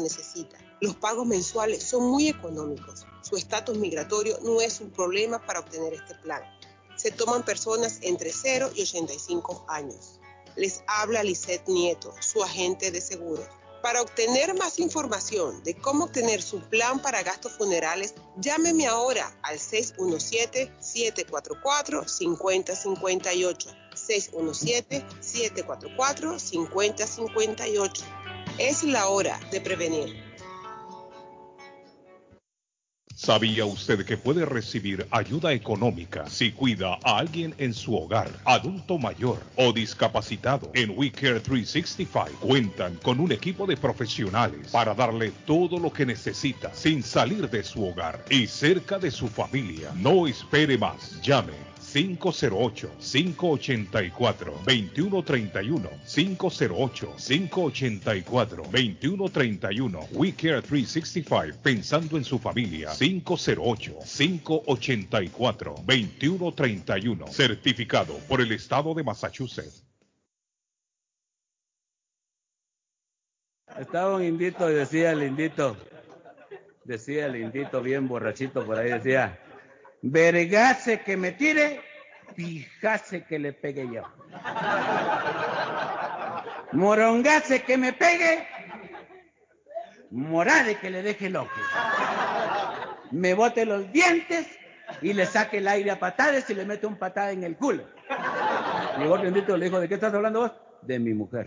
necesita. Los pagos mensuales son muy económicos. Su estatus migratorio no es un problema para obtener este plan. Se toman personas entre 0 y 85 años. Les habla Lisette Nieto, su agente de seguros. Para obtener más información de cómo obtener su plan para gastos funerales, llámeme ahora al 617-744-5058. 617-744-5058. Es la hora de prevenir. ¿Sabía usted que puede recibir ayuda económica si cuida a alguien en su hogar, adulto mayor o discapacitado? En WeCare 365 cuentan con un equipo de profesionales para darle todo lo que necesita sin salir de su hogar y cerca de su familia. No espere más. Llame 508-584-2131. 508-584-2131. We Care 365. Pensando en su familia. 508-584-2131. Certificado por el Estado de Massachusetts. Estaba un indito y decía el indito, decía el indito bien borrachito por ahí, decía, vergase que me tire, pijase que le pegue yo. Morongase que me pegue, morade que le deje loco. Me bote los dientes y le saque el aire a patadas y le mete un patada en el culo. Llegó bendito le dijo, ¿de qué estás hablando vos? De mi mujer.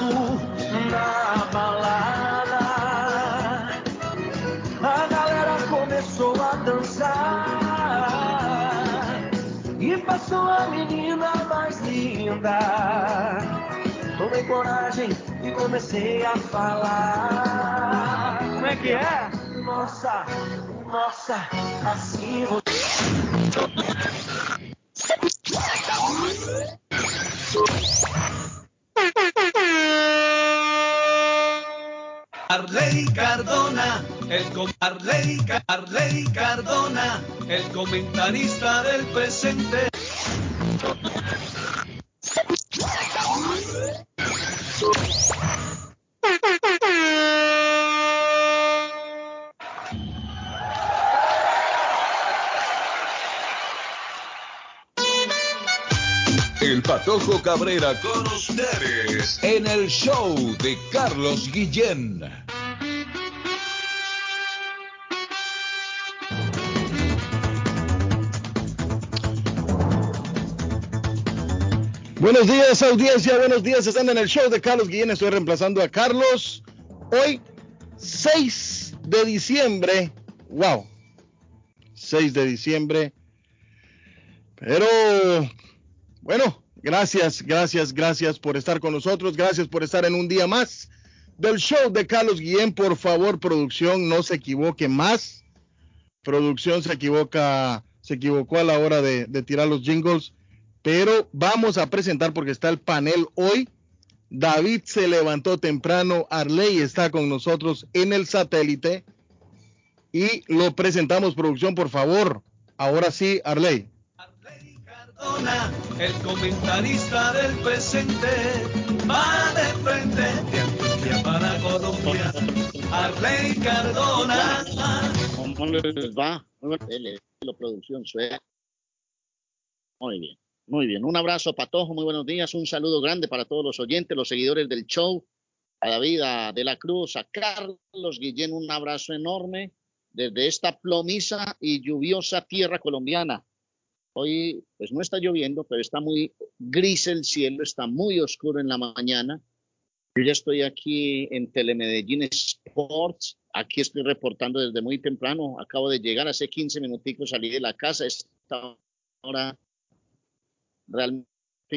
Na balada, a galera começou a dançar e passou a menina mais linda. Tomei coragem e comecei a falar. Como é que é? Nossa, nossa, assim você. Arley Cardona, el com Cardona, el comentarista del presente. El Patojo Cabrera con ustedes en el show de Carlos Guillén. Buenos días, audiencia. Buenos días. Están en el show de Carlos Guillén. Estoy reemplazando a Carlos. Hoy, 6 de diciembre. Wow. 6 de diciembre. Pero, bueno, gracias, gracias, gracias por estar con nosotros. Gracias por estar en un día más del show de Carlos Guillén. Por favor, producción, no se equivoque más. Producción se equivoca, se equivocó a la hora de, de tirar los jingles pero vamos a presentar porque está el panel hoy. David se levantó temprano, Arley está con nosotros en el satélite y lo presentamos, producción, por favor. Ahora sí, Arley. Cardona, el comentarista del presente, va de frente de Antioquia para Colombia. Arley Cardona. ¿Cómo les va? La producción suena. Muy bien, muy bien. Un abrazo, Patojo, muy buenos días. Un saludo grande para todos los oyentes, los seguidores del show. A David a de la Cruz, a Carlos Guillén, un abrazo enorme desde esta plomiza y lluviosa tierra colombiana. Hoy, pues no está lloviendo, pero está muy gris el cielo, está muy oscuro en la mañana. Yo ya estoy aquí en Telemedellín Sports. Aquí estoy reportando desde muy temprano. Acabo de llegar hace 15 minuticos, salí de la casa. Esta hora realmente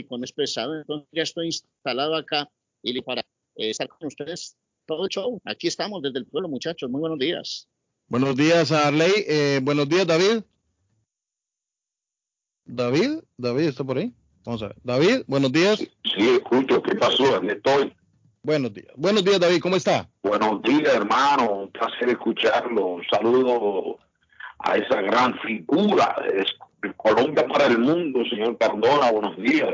con expresado. Entonces ya estoy instalado acá y para eh, estar con ustedes todo el show. Aquí estamos desde el pueblo, muchachos. Muy buenos días. Buenos días, Arley. Eh, buenos días, David. David, David está por ahí. Vamos a ver. David, buenos días. Sí, escucho. ¿Qué pasó? ¿Dónde estoy? Buenos días. Buenos días, David. ¿Cómo está? Buenos días, hermano. Un placer escucharlo. Un saludo a esa gran figura de Colombia para el mundo, señor Cardona. Buenos días.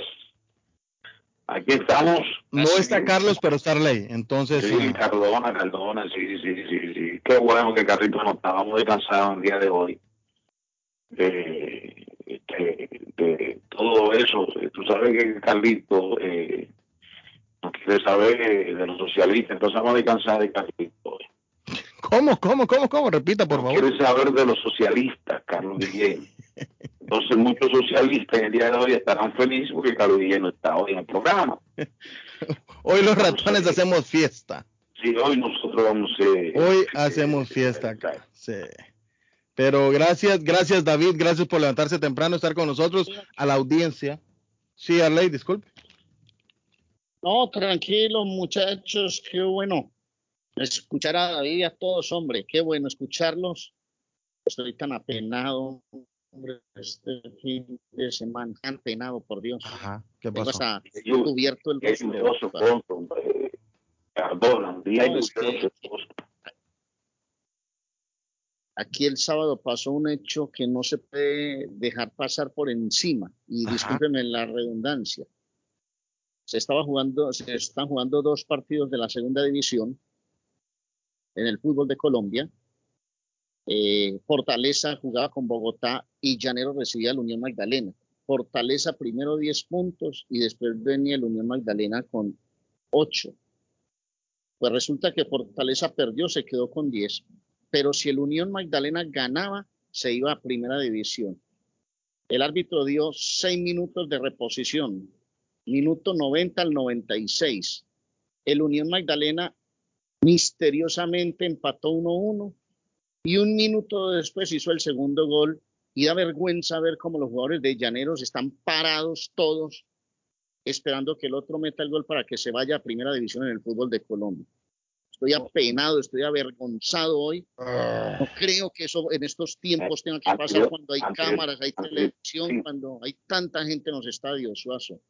Aquí estamos. No está Carlos, pero está Arley. Entonces. Sí, eh, Cardona, Cardona, sí, sí, sí, sí. Qué bueno que Carrito no estábamos descansados el día de hoy. Eh, de, de todo eso. Tú sabes que Carlito eh, no quiere saber eh, de los socialistas, entonces vamos a descansar de Carlito. ¿Cómo, cómo, cómo, cómo? Repita, por No favor. quiere saber de los socialistas, Carlos Guillén. Entonces muchos socialistas en el día de hoy estarán felices porque Carlos Guillén no está hoy en el programa. Hoy los ratones hacemos fiesta. Sí, hoy nosotros vamos a... Hoy hacemos fiesta acá. Sí. Pero gracias, gracias David, gracias por levantarse temprano, estar con nosotros, a la audiencia. Sí, Arley, disculpe. No, tranquilo, muchachos. Qué bueno escuchar a David y a todos, hombre. Qué bueno escucharlos. Estoy tan apenado, hombre, este fin de semana. Tan apenado, por Dios. Ajá, ¿qué pasó? hasta cubierto el rostro. lluvioso pronto, hombre. Cardona, un día No, es que- lluvioso. Aquí el sábado pasó un hecho que no se puede dejar pasar por encima. Y Ajá. discúlpenme la redundancia. Se estaba jugando, se están jugando dos partidos de la segunda división en el fútbol de Colombia. Eh, Fortaleza jugaba con Bogotá y Llanero recibía al Unión Magdalena. Fortaleza primero 10 puntos y después venía el Unión Magdalena con 8. Pues resulta que Fortaleza perdió, se quedó con 10 pero si el Unión Magdalena ganaba, se iba a primera división. El árbitro dio seis minutos de reposición, minuto 90 al 96. El Unión Magdalena misteriosamente empató 1-1 y un minuto después hizo el segundo gol y da vergüenza ver cómo los jugadores de Llaneros están parados todos esperando que el otro meta el gol para que se vaya a primera división en el fútbol de Colombia. Estoy apenado, estoy avergonzado hoy. No creo que eso en estos tiempos tenga que pasar cuando hay cámaras, hay televisión, cuando hay tanta gente en los estadios, Suazo.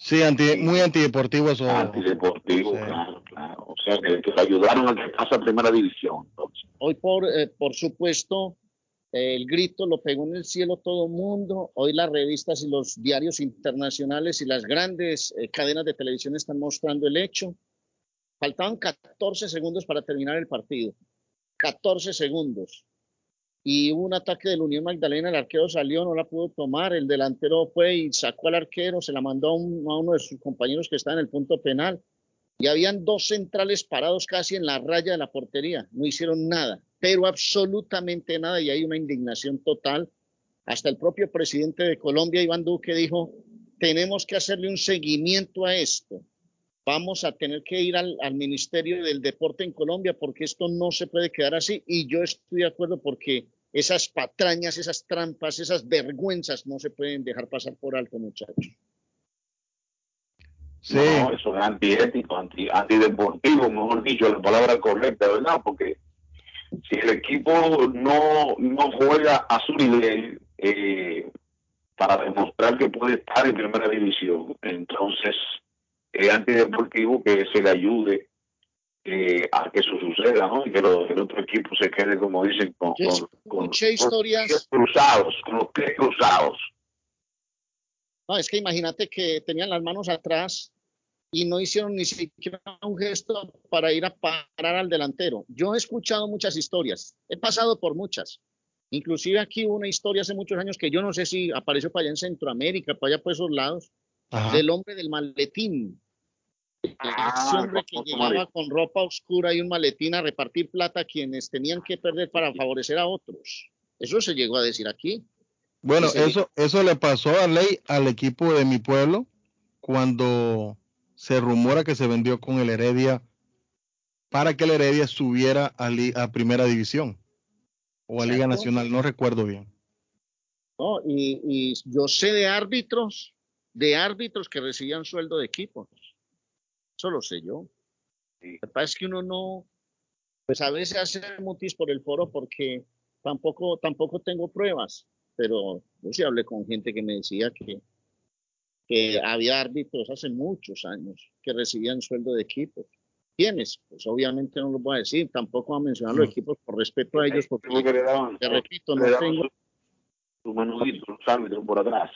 Sí, anti- muy antideportivo eso. Antideportivo, Sí. claro, claro. O sea, que, que le ayudaron a que pase a primera división. entonces. Hoy, por, eh, por supuesto, eh, el grito lo pegó en el cielo todo el mundo. Hoy las revistas y los diarios internacionales y las grandes eh, cadenas de televisión están mostrando el hecho. Faltaban 14 segundos para terminar el partido. 14 segundos. Y hubo un ataque del Unión Magdalena, el arquero salió, no la pudo tomar, el delantero fue y sacó al arquero, se la mandó a, un- a uno de sus compañeros que está en el punto penal. Y habían dos centrales parados casi en la raya de la portería. No hicieron nada, pero absolutamente nada. Y hay una indignación total. Hasta el propio presidente de Colombia, Iván Duque, dijo, tenemos que hacerle un seguimiento a esto. Vamos a tener que ir al, al Ministerio del Deporte en Colombia porque esto no se puede quedar así. Y yo estoy de acuerdo porque esas patrañas, esas trampas, esas vergüenzas no se pueden dejar pasar por alto, muchachos. Sí, No, eso es antiético, anti, antideportivo, mejor dicho, la palabra correcta, ¿verdad? Porque si el equipo no, no juega a su nivel eh, para demostrar que puede estar en primera división, entonces es antideportivo que se le ayude eh, a que eso suceda, ¿no? Y que lo- el otro equipo se quede, como dicen, con, con, historias- los pies cruzados, con los pies cruzados. No, es que imagínate que tenían las manos atrás y no hicieron ni siquiera un gesto para ir a parar al delantero. Yo he escuchado muchas historias, he pasado por muchas. Inclusive aquí hubo una historia hace muchos años que yo no sé si apareció para allá en Centroamérica, para allá por esos lados, ajá. del hombre del maletín. Ah, Ese hombre que llegaba con ropa oscura y un maletín a repartir plata a quienes tenían que perder para favorecer a otros. Eso se llegó a decir aquí. Bueno, eso, eso le pasó a Ley al equipo de mi pueblo cuando se rumora que se vendió con el Heredia para que el Heredia subiera a, li- a Primera División o a Liga. Nacional, no recuerdo bien. ¿no? Y, y yo sé de árbitros, de árbitros que recibían sueldo de equipos. Eso lo sé yo. Lo que pasa es que uno no, pues a veces hace mutis por el foro porque tampoco, tampoco tengo pruebas, pero yo sí hablé con gente que me decía que, que había árbitros hace muchos años que recibían sueldo de equipos. ¿Quiénes? Pues obviamente no lo voy a decir, tampoco voy a mencionar los No. equipos por respeto a ellos, porque te repito, le no tengo menudito, los árbitros por atrás.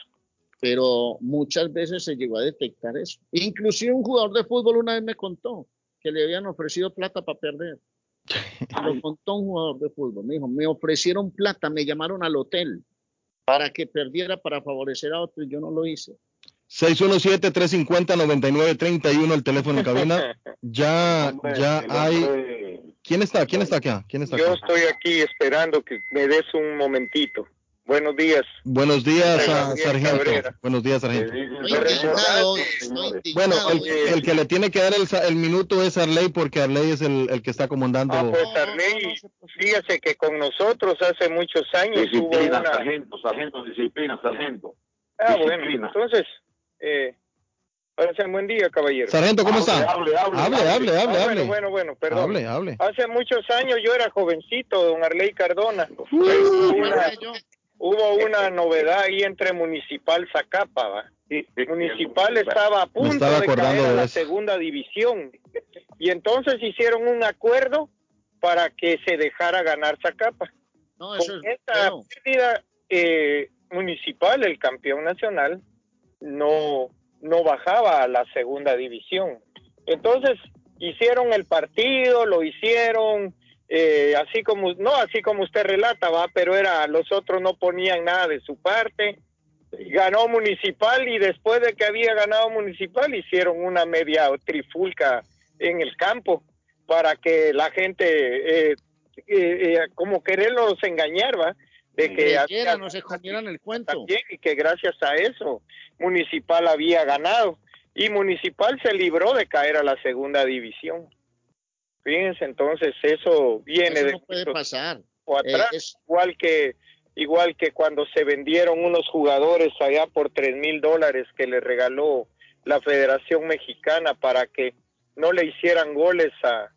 Pero muchas veces se llegó a detectar eso. Inclusive un jugador de fútbol una vez me contó que le habían ofrecido plata para perder. Lo contó un jugador de fútbol. Me dijo, me ofrecieron plata, me llamaron al hotel para que perdiera para favorecer a otro y yo no lo hice. 617-350-9931, el teléfono en cabina. Ya, Hombre, ya hay. hombre- ¿Quién está? ¿Quién está acá? ¿Quién está Yo acá? estoy aquí esperando que me des un momentito. Buenos días. Buenos días, Hola, a Gabriel sargento. Cabrera. Buenos días, sargento. estoy Bueno, el, hoy. el que le tiene que dar el, sa- el minuto es Arley, porque Arley es el, el que está comandando. Ah, pues Arley, fíjese que con nosotros hace muchos años hubo Disciplina, una... sargento, sargento, disciplina, sargento. Ah, bueno, disciplina. entonces, eh, parece buen día, caballero. Sargento, ¿cómo Hable, está? hable, hable, hable, hable. hable, Ah, hable. bueno, bueno, bueno, perdón. Hable, hable. Hace muchos años yo era jovencito, don Arley Cardona. Hubo bueno, una, yo- hubo una novedad ahí entre Municipal Zacapa, ¿va? Sí, sí, Municipal sí. estaba a punto de caer a la segunda división y entonces hicieron un acuerdo para que se dejara ganar Zacapa. no, eso Con es esta feo. pérdida eh, municipal, el campeón nacional, no, no bajaba a la segunda división. Entonces hicieron el partido, lo hicieron eh, así como, no así como usted relata, va, pero era, los otros no ponían nada de su parte. Ganó Municipal y después de que había ganado Municipal hicieron una media trifulca en el campo para que la gente, eh, eh, eh, como quererlos engañar, va, de que Creyeran, había no se comieran el cuento. también y que gracias a eso Municipal había ganado y Municipal se libró de caer a la segunda división. Fíjense, entonces eso viene Eso de no puede pasar. Eh, atrás, es- igual que igual que cuando se vendieron unos jugadores allá por tres mil dólares que le regaló la Federación Mexicana para que no le hicieran goles a,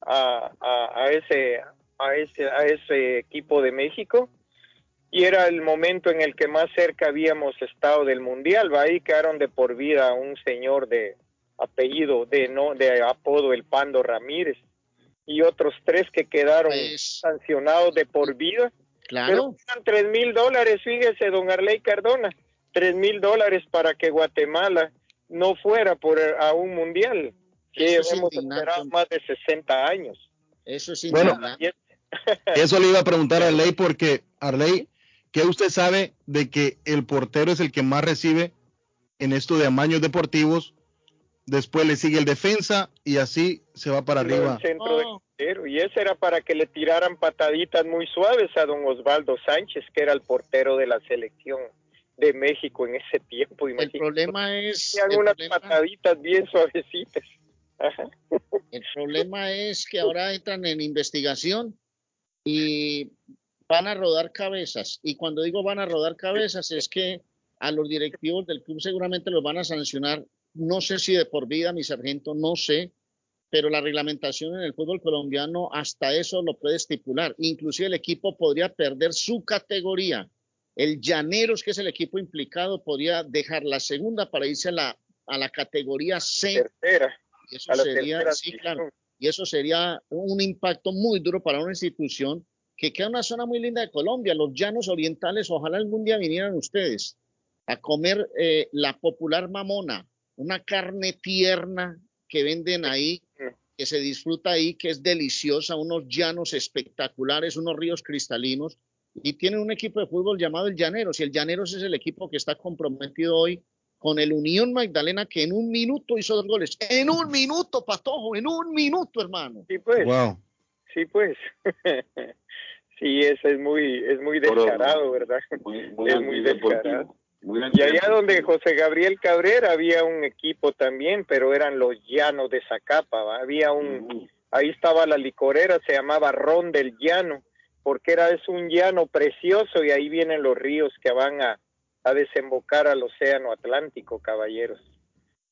a, a, a ese a ese a ese equipo de México y era el momento en el que más cerca habíamos estado del mundial va ahí quedaron de por vida un señor de apellido de no de apodo el Pando Ramírez y otros tres que quedaron Pues, sancionados de por vida claro. pero eran tres mil dólares, fíjese, don Arley Cardona, tres mil dólares para que Guatemala no fuera por a un mundial, que Eso es hemos indignante. esperado más de 60 años. Eso es Bueno, Eso le iba a preguntar a Arley, porque Arley, ¿qué usted sabe de que el portero es el que más recibe en esto de amaños deportivos? Después le sigue el defensa y así se va para el arriba. y ese era para que le tiraran pataditas muy suaves a don Osvaldo Sánchez, que era el portero de la selección de México en ese tiempo. El Imagínate, problema es, hacían el unas problema, pataditas bien suavecitas. Ajá. el problema es que ahora entran en investigación y van a rodar cabezas. Y cuando digo van a rodar cabezas es que a los directivos del club seguramente los van a sancionar. No sé si de por vida, mi sargento, no sé, pero la reglamentación en el fútbol colombiano hasta eso lo puede estipular. Inclusive el equipo podría perder su categoría. El Llaneros, que es el equipo implicado, podría dejar la segunda para irse a la, a la categoría C. Tercera, Y eso sería, tercera sí, claro, y eso sería un impacto muy duro para una institución que queda en una zona muy linda de Colombia, los llanos orientales. Ojalá algún día vinieran ustedes a comer eh, la popular mamona, una carne tierna que venden ahí, que se disfruta ahí, que es deliciosa, unos llanos espectaculares, unos ríos cristalinos. Y tienen un equipo de fútbol llamado el Llaneros, y el Llaneros es el equipo que está comprometido hoy con el Unión Magdalena, que en un minuto hizo dos goles. En un minuto, Patojo, en un minuto, hermano. Sí, pues. Wow. Sí, pues. sí, eso es muy, es muy descarado, ¿verdad? Muy, muy Es muy descarado. Muy bien. Y allá donde José Gabriel Cabrera había un equipo también, pero eran los llanos de Zacapa, ¿va? había un, ahí estaba la licorera, se llamaba Ron del Llano, porque era es un llano precioso y ahí vienen los ríos que van a, a desembocar al océano Atlántico, caballeros.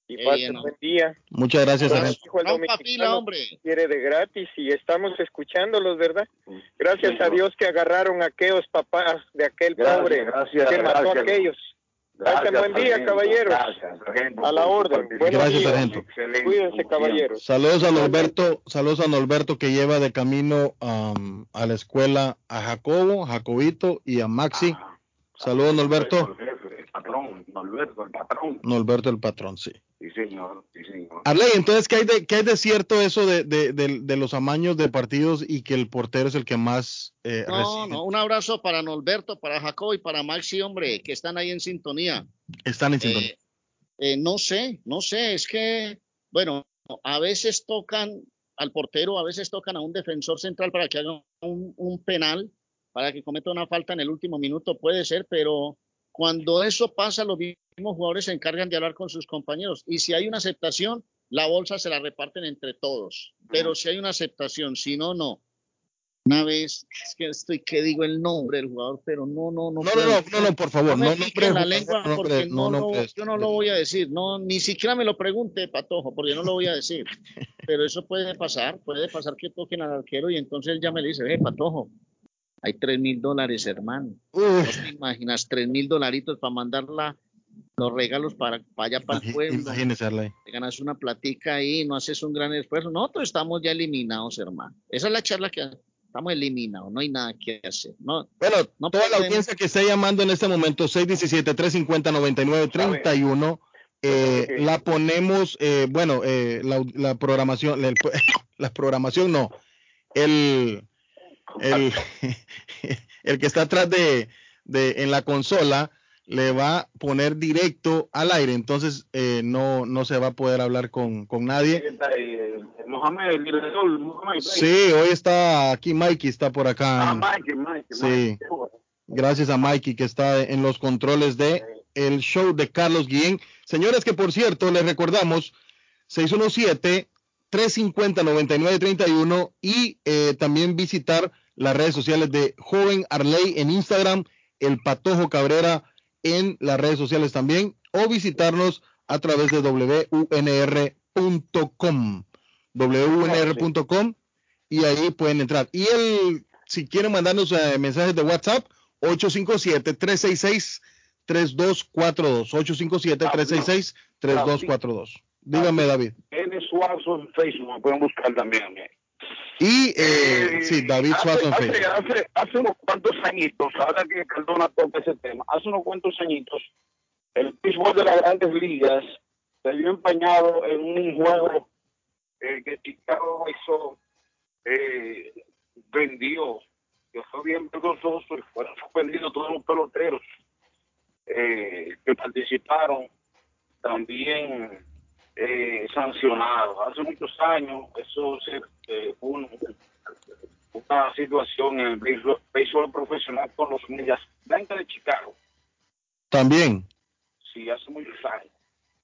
Y pasen bien, ¿no? buen día. Muchas gracias, dijo el fila, hombre. quiere de gratis y estamos escuchándolos, ¿verdad? Gracias Sí, a. Dios que agarraron a aquellos papás de aquel Gracias, pobre gracias, que mató a aquellos. Gracias, buen día, sargento. caballeros. Gracias, sargento, A la orden. Gracias, días. sargento. Excelente, Cuídense, caballeros. Saludos a Norberto, saludos a Norberto que lleva de camino am, a la escuela a Jacobo, Jacobito y a Maxi. Ah, Saludos, Norberto. El patrón, Norberto, el patrón. Norberto el patrón, sí. Sí, señor, sí, señor. Arley, entonces, ¿qué hay de, qué hay de cierto eso de, de, de- de los amaños de partidos y que el portero es el que más eh, No, recibe? no, un abrazo para Norberto, para Jacob y para Maxi, hombre, que están ahí en sintonía. Están en sintonía. Eh, eh, no sé, no sé, es que, bueno, a veces tocan al portero, a veces tocan a un defensor central para que haga un, un penal, para que cometa una falta en el último minuto, puede ser, pero cuando eso pasa, los mismos jugadores se encargan de hablar con sus compañeros. Y si hay una aceptación, la bolsa se la reparten entre todos. Pero si hay una aceptación, si no, no. Una vez, es que estoy que digo el nombre del jugador, pero no, no, no. No, no, puedo. no, no, no, por favor, No no nombre la lengua no porque no, no lo- yo no lo voy a decir, no, ni siquiera me lo pregunte, Patojo, porque no lo voy a decir. Pero eso puede pasar, puede pasar que toquen al arquero y entonces él ya me dice, eh, Patojo, hay tres mil dólares, hermano. No te imaginas, tres mil dolaritos para mandarla, los regalos para, para allá, para el pueblo. Te ganas una platica ahí, no haces un gran esfuerzo. Nosotros estamos ya eliminados, hermano. Esa es la charla que estamos eliminados, no hay nada que hacer. No, Bueno, No toda la audiencia que está llamando en este momento, 617-350-9931, eh, Ok. la ponemos, eh, bueno, eh, la, la programación, el- la programación no, el, el, el que está atrás de, de, en la consola, le va a poner directo al aire, entonces eh, no, no se va a poder hablar con, con nadie. Eh. Sí, hoy está aquí Mikey, está por acá. Ah, en- Mike, Mike, Sí. Gracias a Mikey que está en los controles de el show de Carlos Guillén. Señores, que por cierto, les recordamos 617-350-9931 y eh, también visitar las redes sociales de Joven Arley en Instagram, el Patojo Cabrera en las redes sociales también, o visitarnos a través de WUNR.com. WUNR.com y ahí pueden entrar. Y el, si quieren mandarnos eh, mensajes de WhatsApp, 857-366-3242. 857-366-3242. Dígame, David. N. Suazo en Facebook, me pueden buscar también mí. Y eh, sí, David hace, hace, hace, hace unos cuantos añitos, ahora que Cardona toca ese tema, hace unos cuantos añitos, el béisbol de las grandes ligas se vio empañado en un juego eh, que Chicago hizo, eh, vendió, que fue bien vergonzoso y fueron suspendidos todos los peloteros eh, que participaron, también eh, sancionados. Hace muchos años eso se, eh, un- una situación en el béisbol, béisbol profesional con los Medias Blancas de Chicago. También. Sí, hace muchos años.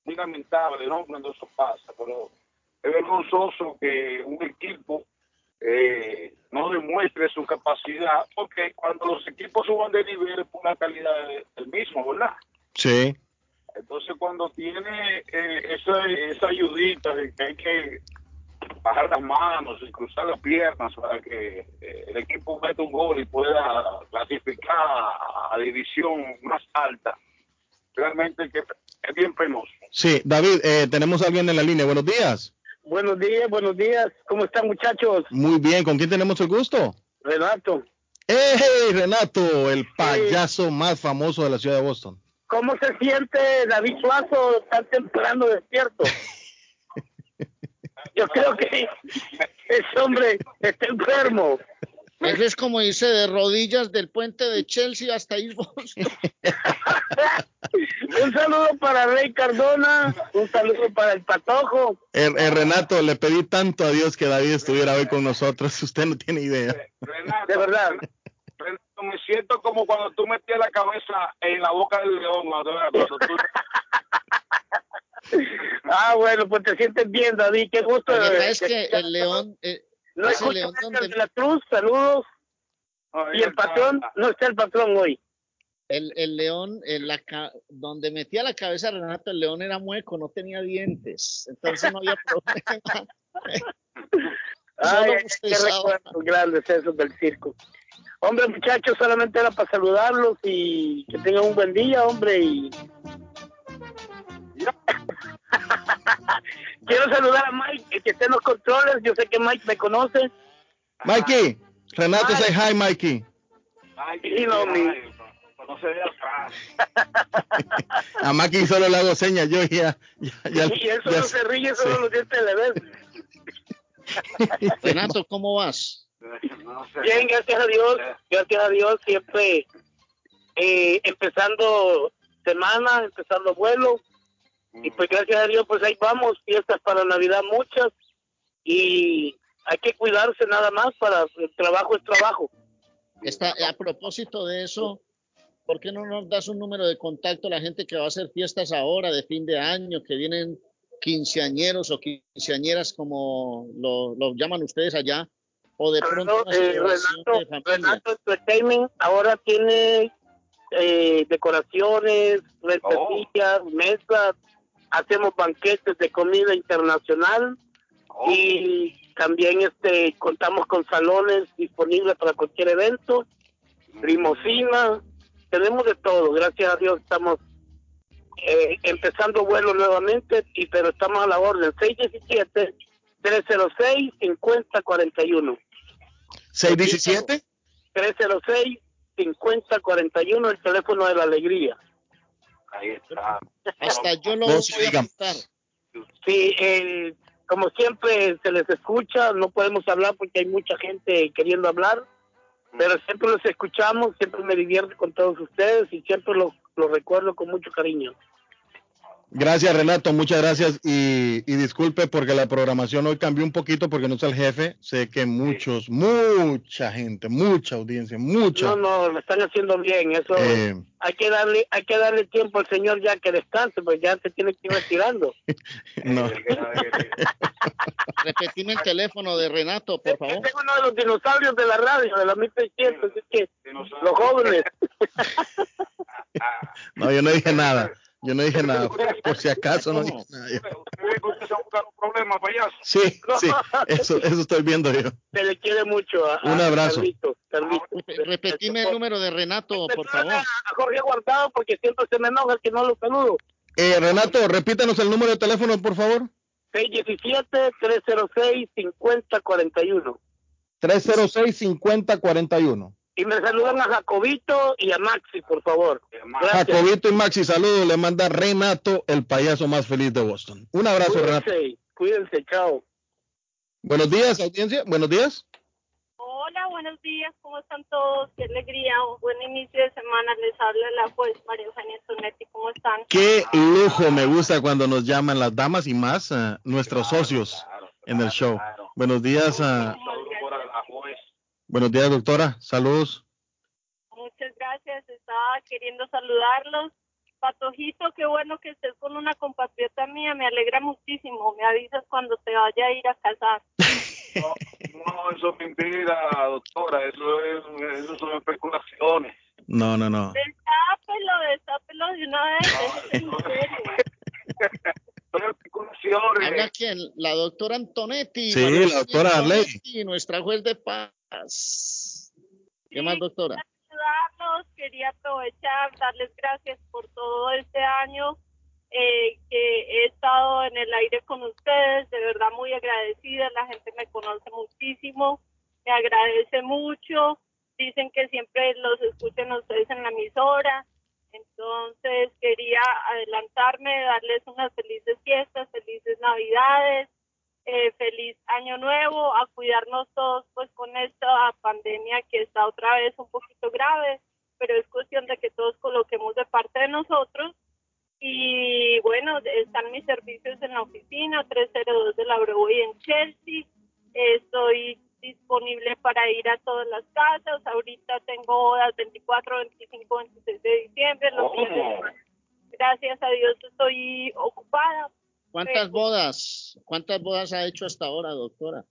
Muy lamentable, ¿no? Cuando eso pasa, pero es vergonzoso que un equipo eh, no demuestre su capacidad, porque cuando los equipos suban de nivel es por la calidad de- del mismo, ¿verdad? Sí. Entonces cuando tiene eh, esa, esa ayudita de que hay que bajar las manos y cruzar las piernas para que eh, el equipo meta un gol y pueda clasificar a, a división más alta, realmente que es bien penoso. Sí, David, eh, tenemos a alguien en la línea. Buenos días. Buenos días, buenos días. ¿Cómo están, muchachos? Muy bien. ¿Con quién tenemos el gusto? Renato. ¡Hey, Renato! El payaso más famoso de la ciudad de Boston. ¿Cómo se siente David Suazo tan temprano despierto? Yo creo que ese hombre está enfermo. Eso es como irse de rodillas del puente de Chelsea hasta Boston. Un saludo para Rey Cardona, un saludo para el Patojo. Eh, eh, Renato, le pedí tanto a Dios que David estuviera hoy con nosotros. Usted no tiene idea. Renato, De verdad. Me siento como cuando tú metías la cabeza en la boca del león. cuando- cuando tú- Ah, bueno, pues te sientes bien, David. Qué gusto. La verdad es que el león, eh, No ese escucho león donde- de la Cruz, saludos. Y el patrón, no está el patrón hoy. el, el león, la donde metía la cabeza Renato, el león era mueco, no tenía dientes. Entonces no había problema. Ay, qué recuerdos grandes esos del circo. Hombre, muchachos, solamente era para saludarlos y que tengan un buen día, hombre. Y... Quiero saludar a Mike, el que está en los controles. Yo sé que Mike me conoce. Mikey, Renato, say hi, Mikey. Sí, no, mi- no se ve atrás. A Mikey solo le hago señas, yo ya. ya, ya- y él solo ya- se ríe, solo sí. los dientes le ven. Renato, ¿cómo vas? No sé. Bien, gracias a Dios, gracias a Dios, siempre eh, empezando semana, empezando vuelo, y pues gracias a Dios, pues ahí vamos, fiestas para Navidad muchas, y hay que cuidarse nada más para el trabajo es trabajo. Está, a propósito de eso, ¿por qué no nos das un número de contacto a la gente que va a hacer fiestas ahora de fin de año, que vienen quinceañeros o quinceañeras como lo, lo llaman ustedes allá? O de pronto una Eh, de Renato, familia. Renato Entertainment ahora tiene eh, decoraciones, mesas, mesas, hacemos banquetes de comida internacional y también este contamos con salones disponibles para cualquier evento, limosina, tenemos de todo, gracias a Dios estamos eh, empezando vuelo nuevamente, y pero estamos a la orden, 617 306 5041 617. 306-5041, el teléfono de la alegría. Ahí está. Hasta yo lo No voy se a. Sí, eh, como siempre se les escucha, no podemos hablar porque hay mucha gente queriendo hablar, pero siempre los escuchamos, siempre me divierto con todos ustedes y siempre los, los recuerdo con mucho cariño. Gracias, Renato, muchas gracias. Y, y disculpe porque la programación hoy cambió un poquito porque no está el jefe. Sé que muchos, mucha gente, mucha audiencia, mucha. No, no, lo están haciendo bien, eso eh, hay que darle hay que darle tiempo al señor ya que descanse, pues ya se tiene que ir retirando. no. Repetime el teléfono de Renato, por favor. Es uno de los dinosaurios de la radio, de la 1600, es que los jóvenes. no, yo no dije nada. Yo no dije nada. Por si acaso no dije nada. yo. ¿Usted ve que usted se buscado un problema, payaso? Sí, sí, eso, eso estoy viendo yo. Se le quiere mucho a, a Un abrazo. Repe- Repetime el número de Renato, por favor. A Jorge Guardado porque siempre se me enoja que no lo saludo. Eh, Renato, repítanos el número de teléfono, por favor. 617-306-5041. 306-5041. Y me saludan a Jacobito y a Maxi, por favor. Gracias. Jacobito y Maxi, saludos. Le manda Renato, el payaso más feliz de Boston. Un abrazo, Renato. Cuídense, cuídense, chao. Buenos días, audiencia. Buenos días. Hola, buenos días, ¿cómo están todos? Qué alegría, un buen inicio de semana. Les habla la juez María Eugenia Tonetti, ¿cómo están? Qué lujo me gusta cuando nos llaman las damas y más eh, nuestros socios en el show. Buenos días, ah, buenos días, doctora. Saludos. Muchas gracias, estaba queriendo saludarlos. Patojito, qué bueno que estés con una compatriota mía, me alegra muchísimo. Me avisas cuando te vaya a ir a casar. No, no, eso es mentira, doctora. Eso, es, eso son especulaciones. No, no, no. Destápelo, destápelo de una vez. especulaciones. Habla quién? La doctora Antonetti. Sí, la doctora Arley. Antonetti, nuestra juez de paz. ¿Qué más, doctora? quería aprovechar, darles gracias por todo este año eh, que he estado en el aire con ustedes, de verdad muy agradecida, la gente me conoce muchísimo, me agradece mucho, dicen que siempre los escuchan a ustedes en la emisora, entonces quería adelantarme, darles unas felices fiestas, felices navidades, eh, feliz año nuevo, a cuidarnos todos pues con esta pandemia que está otra vez un poquito grave, pero es cuestión de que todos coloquemos de parte de nosotros. Y bueno, están mis servicios en la oficina 302 de la Broadway en Chelsea. Estoy disponible para ir a todas las casas. Ahorita tengo bodas 24, 25, 26 de diciembre. Los fines de semana. Gracias a Dios estoy ocupada. ¿Cuántas bodas? ¿Cuántas bodas ha hecho hasta ahora, doctora?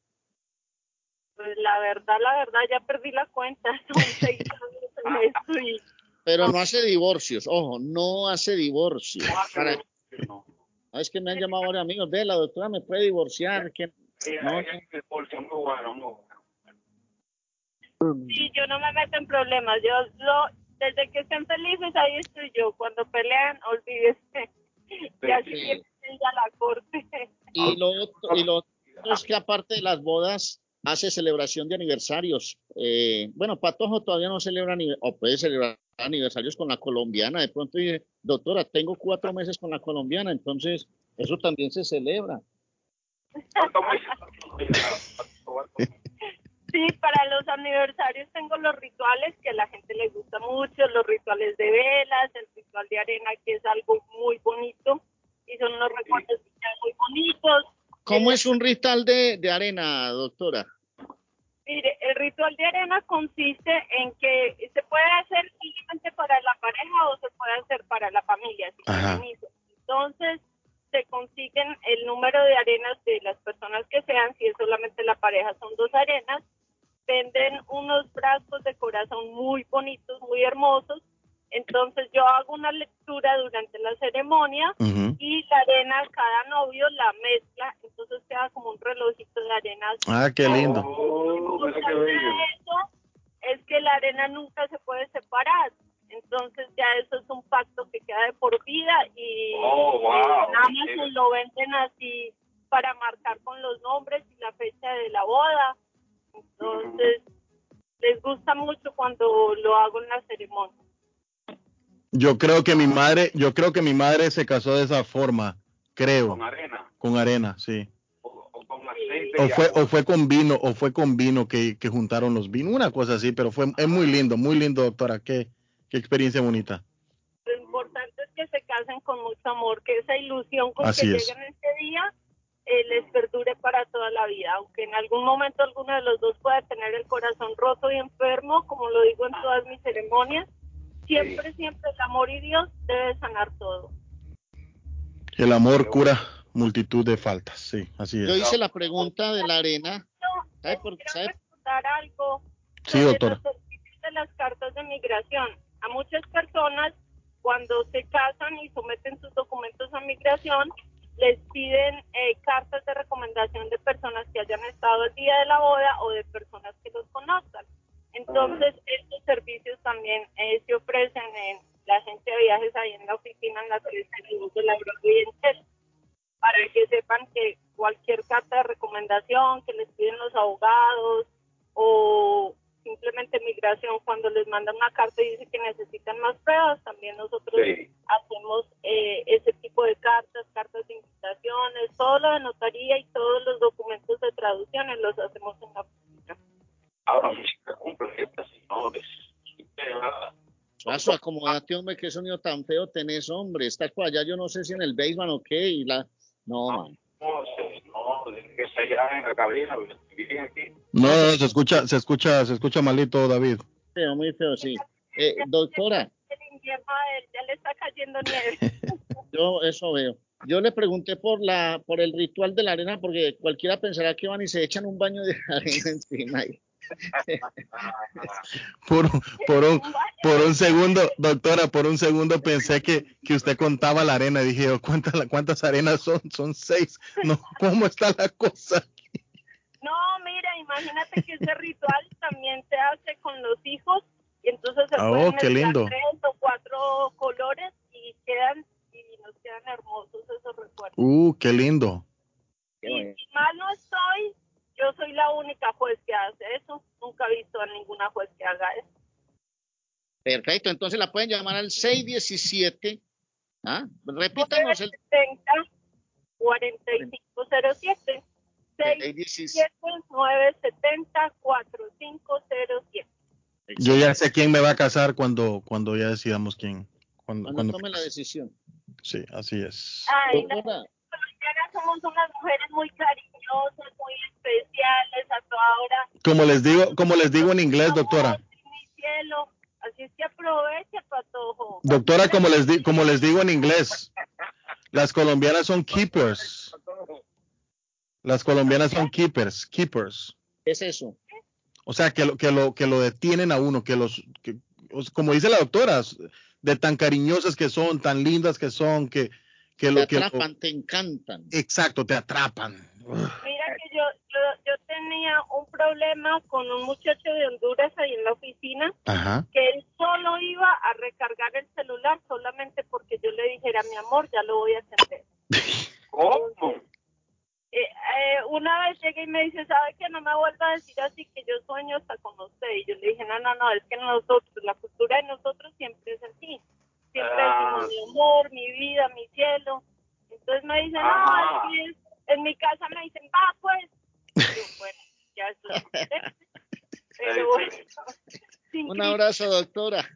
Pues la verdad, la verdad, ya perdí la cuenta. Son seis años en esto y Pero no hace divorcios, ojo, no hace divorcios. Para- Ah, Es que me han llamado varios amigos, ve, la doctora me puede divorciar. que No, Sí, yo no me meto en problemas. Yo lo, desde que estén felices, ahí estoy yo. Cuando pelean, olvídese. Y así La corte. Y lo, otro, y lo otro es que aparte de las bodas, hace celebración de aniversarios. Eh, bueno, Patojo todavía no celebra o puede celebrar aniversarios con la colombiana. De pronto dice, doctora, tengo cuatro meses con la colombiana, entonces eso también se celebra. Sí, para los aniversarios tengo los rituales que a la gente le gusta mucho, los rituales de velas, el ritual de arena, que es algo muy bonito. Y son unos recuerdos muy bonitos. ¿Cómo es un ritual de, de arena, doctora? Mire, el ritual de arena consiste en que se puede hacer simplemente para la pareja o se puede hacer para la familia, si Ajá. tienen hijos. Entonces, se consiguen el número de arenas de las personas que sean, si es solamente la pareja, son dos arenas. Venden unos frascos de corazón muy bonitos, muy hermosos. Entonces, yo hago una lectura durante la ceremonia y la arena, cada novio la mezcla, entonces queda como un relojito de arena Ah, qué lindo. importante de eso es que la arena nunca se puede separar. Entonces ya eso es un pacto que queda de por vida y Oh, wow. en Amazon lo venden así para marcar con los nombres y la fecha de la boda. Entonces les gusta mucho cuando lo hago en la ceremonia. Yo creo que mi madre, yo creo que mi madre se casó de esa forma, creo, Con arena con arena, sí. o, o con aceite. O y fue, o fue con vino, o fue con vino que, que juntaron los vinos, una cosa así, pero fue, es muy lindo, muy lindo, doctora, qué, qué experiencia bonita. Lo importante es que se casen con mucho amor, que esa ilusión con Así que es. lleguen ese día eh, les perdure para toda la vida, aunque en algún momento alguno de los dos pueda tener el corazón roto y enfermo, como lo digo en todas mis ceremonias, siempre, siempre el amor y Dios debe sanar todo. El amor cura multitud de faltas, sí, así Yo es. hice la pregunta de la arena. No, ¿Sabe por- quiero sabe? preguntar algo Sí, doctora. de las cartas de migración. A muchas personas, cuando se casan y someten sus documentos a migración, les piden eh, cartas de recomendación de personas que hayan estado el día de la boda o de personas que los conozcan. Entonces, estos servicios también eh, se ofrecen en la agencia de viajes ahí en la oficina en la 32 de la Broadway en Chelsea para que sepan que cualquier carta de recomendación que les piden los abogados o simplemente migración cuando les mandan una carta y dice que necesitan más pruebas, también nosotros Sí. hacemos eh, ese tipo de cartas, cartas de invitaciones, todo lo de notaría y todos los documentos de traducciones los hacemos en la oficina. Ahora música completa, señores. Verdad. Paso, acomodate, hombre, qué sonido tan feo tenés, hombre. Estás por allá, yo no sé si en el basement o qué, y la... No, man. No, se- no, de que se allá en la cabina, viven aquí. No, no, se escucha, se escucha, se escucha malito, David. Feo, muy feo, sí. Eh, doctora, El invierno a él ya le está cayendo nieve. yo eso veo. Yo le pregunté por la, por el ritual de la arena, porque cualquiera pensará que van y se echan un baño de arena encima. Por, un- por un, por un segundo, doctora, por un segundo pensé que, que usted contaba la arena. Dije, yo, ¿cuántas, cuántas arenas son? Son seis. No, ¿cómo está la cosa? No, mira, imagínate que ese ritual también se hace con los hijos y entonces se Ah, pueden oh, qué mezclar lindo. tres o cuatro colores y quedan y nos quedan hermosos esos recuerdos. Uh, qué lindo. Qué Y si mal no estoy, yo soy la única juez que hace eso. Nunca he visto a ninguna juez que haga eso. Perfecto, entonces la pueden llamar al 617. ¿Ah? Repítanos el 70 4507 617. 970 4507 Yo ya sé quién me va a casar cuando, cuando ya decidamos quién. Cuando, Cuando cuando- tome la decisión. Sí, así es. Ay, son somos unas mujeres muy cariñosas, muy especiales a toda hora. Como les digo, como les digo en inglés, doctora. Amor, Mi cielo. Así es que aproveche, Patojo. Doctora, como les, di- como les digo en inglés, las colombianas son keepers. Las colombianas son keepers, keepers. ¿Qué es eso? O sea, que lo, que lo, que lo detienen a uno, que los, que, como dice la doctora, de tan cariñosas que son, tan lindas que son, que, que Te lo que lo- atrapan, te encantan. exacto, te atrapan. Mira que yo, yo, yo tenía un problema con un muchacho de Honduras ahí en la oficina, Ajá. que él solo iba a recargar el celular solamente porque yo le dijera, mi amor, ya lo voy a atender. ¿Cómo? Eh, eh, una vez llegué y me dice, ¿sabe que no me vuelva a decir así que yo sueño hasta con usted? Y yo le dije, no, no, no, es que nosotros, la cultura de nosotros siempre es así. Siempre Ah. decimos mi amor, mi vida, mi cielo. Entonces me dice, no, Ajá. es que es- en mi casa me dicen, va pues. Yo, bueno, ya es Pero bueno, Un abrazo, doctora.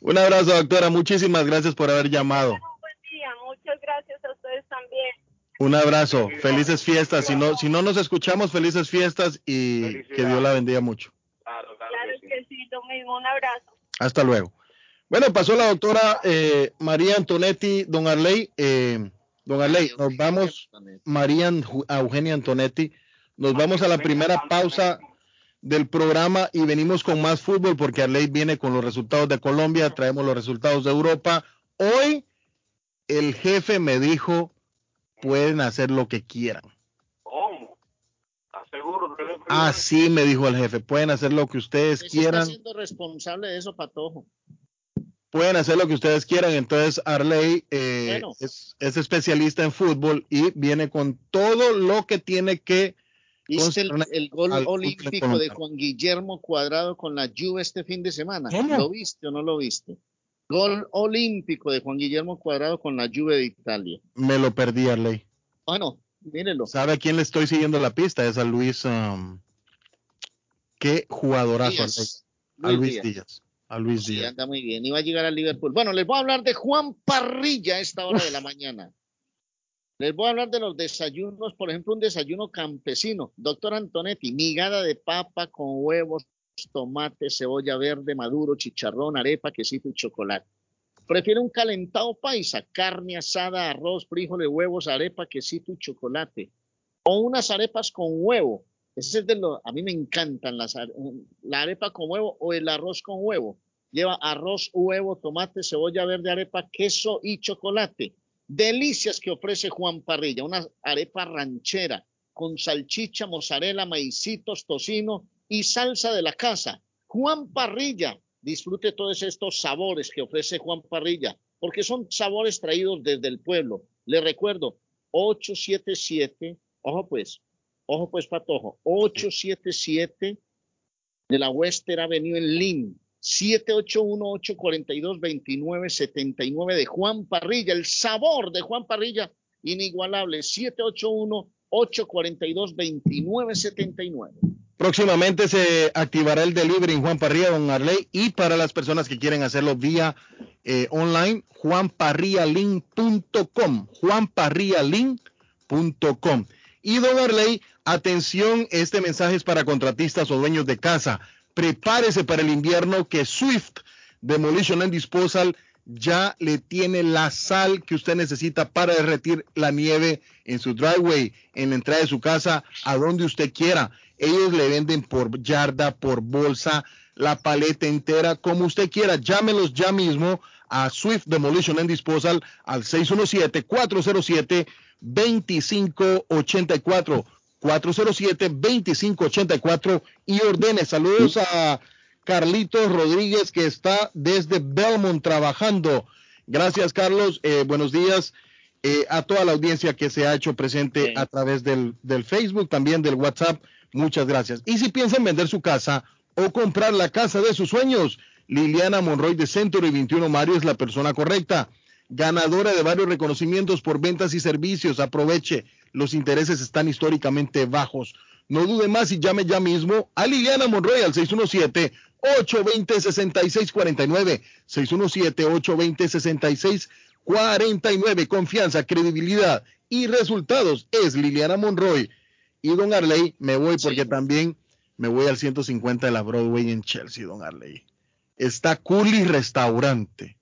Un abrazo, doctora. Muchísimas gracias por haber llamado. un buen día. Muchas gracias a ustedes también. Un abrazo. Felices fiestas. Si no, si no nos escuchamos, felices fiestas y que Dios la bendiga mucho. Claro, claro Claro que sí. que sí, lo mismo. Un abrazo. Hasta luego. Bueno, pasó la doctora eh, María Antonetti, don Arley. Eh, don Arley, nos vamos, María Eugenia Antonetti, nos vamos a la primera pausa del programa y venimos con más fútbol porque Arley viene con los resultados de Colombia, traemos los resultados de Europa. Hoy el jefe me dijo, pueden hacer lo que quieran. ¿Cómo? Aseguro que Así me dijo el jefe, pueden hacer lo que ustedes ¿Quién se está quieran. haciendo responsable de eso, Patojo? Pueden hacer lo que ustedes quieran. Entonces, Arley eh, Bueno. es, es especialista en fútbol y viene con todo lo que tiene que. ¿Viste el, gol olímpico de. Juan Guillermo Cuadrado con la Juve este fin de semana? ¿Cómo? ¿Lo viste o no lo viste? Gol olímpico de Juan Guillermo Cuadrado con la Juve de Italia. Me lo perdí, Arley. Bueno, mírelo. ¿Sabe a quién le estoy siguiendo la pista? Es a Luis. um, qué jugadorazo, Díaz. Arley. A Luis Luis Díaz. Díaz. A Luis Sí, Díaz. anda muy bien. Iba a llegar al Liverpool. Bueno, les voy a hablar de Juan Parrilla a esta hora de la mañana. Les voy a hablar de los desayunos, por ejemplo, un desayuno campesino. Doctor Antonetti, migada de papa con huevos, tomate, cebolla verde, maduro, chicharrón, arepa, quesito y chocolate. Prefiere un calentado paisa, carne asada, arroz, frijoles, huevos, arepa, quesito y chocolate. O unas arepas con huevo. De a mí me encantan las are- la arepa con huevo o el arroz con huevo. Lleva arroz, huevo, tomate, cebolla verde, arepa, queso y chocolate. Delicias que ofrece Juan Parrilla, una arepa ranchera con salchicha, mozzarella, maicitos, tocino y salsa de la casa. Juan Parrilla, disfrute todos estos sabores que ofrece Juan Parrilla, porque son sabores traídos desde el pueblo. Le recuerdo, 877, ojo pues, ojo pues, Patojo, 877 de la Western Avenue en Lynn, 781-842-2979 de Juan Parrilla, el sabor de Juan Parrilla, inigualable, 781-842-2979. Próximamente se activará el delivery en Juan Parrilla, don Arley, y para las personas que quieren hacerlo vía eh, online, juanparrialink.com, juanparrialink.com. Y don Arley, atención, este mensaje es para contratistas o dueños de casa. Prepárese para el invierno que Swift Demolition and Disposal ya le tiene la sal que usted necesita para derretir la nieve en su driveway, en la entrada de su casa, a donde usted quiera. Ellos le venden por yarda, por bolsa, la paleta entera, como usted quiera. Llámelos ya mismo a Swift Demolition and Disposal al 617-407-2584. 407-2584 y ordene. Saludos a Carlitos Rodríguez que está desde Belmont trabajando. Gracias, Carlos. Eh, buenos días eh, a toda la audiencia que se ha hecho presente a través del, del Facebook, también del WhatsApp. Muchas gracias. Y si piensan vender su casa o comprar la casa de sus sueños, Liliana Monroy de Century 21 Mario es la persona correcta. Ganadora de varios reconocimientos por ventas y servicios. Aproveche, los intereses están históricamente bajos. No dude más y llame ya mismo a Liliana Monroy al 617-820-6649. 49. Confianza, credibilidad y resultados es Liliana Monroy. Y Don Arley, me voy porque Sí. también me voy al 150 de la Broadway en Chelsea, Don Arley. Está Cooley Restaurante,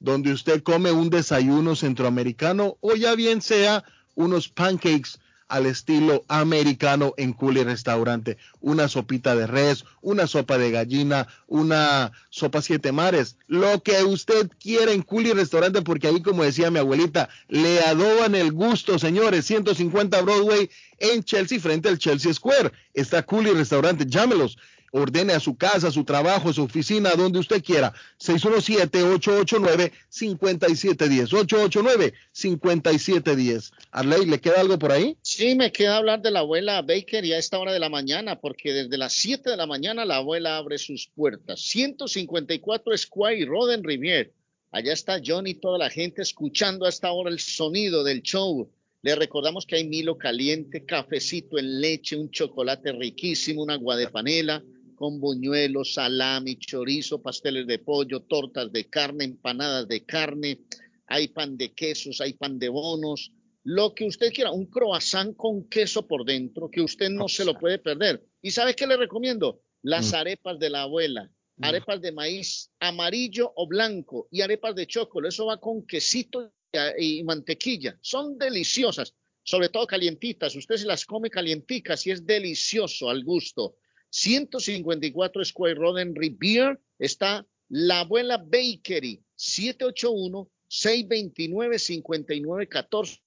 donde usted come un desayuno centroamericano o ya bien sea unos pancakes al estilo americano en Cooley Restaurante. Una sopita de res, una sopa de gallina, una sopa siete mares, lo que usted quiera en Cooley Restaurante, porque ahí, como decía mi abuelita, le adoban el gusto, señores. 150 Broadway en Chelsea, frente al Chelsea Square. Está Cooley Restaurante, llámelos. Ordene a su casa, a su trabajo, a su oficina, donde usted quiera. 617-889-5710. 889-5710. Arley, ¿le queda algo por ahí? Sí, me queda hablar de la abuela Baker y a esta hora de la mañana, porque desde las 7 de la mañana la abuela abre sus puertas. 154 Square y Roden Rivier. Allá está John y toda la gente escuchando a esta hora el sonido del show. Le recordamos que hay Milo caliente, cafecito en leche, un chocolate riquísimo, un agua de panela con buñuelos, salami, chorizo, pasteles de pollo, tortas de carne, empanadas de carne. Hay pan de quesos, hay pan de bonos, lo que usted quiera, un croissant con queso por dentro, que usted no se lo puede perder. ¿Y sabe qué le recomiendo? Las Mm. arepas de la abuela, arepas de maíz amarillo o blanco y arepas de chocolate. Eso va con quesito y, y mantequilla. Son deliciosas, sobre todo calientitas. Usted se las come calienticas y es delicioso al gusto. 154 Square Road en Rivier está la abuela Bakery, 781-629-5914.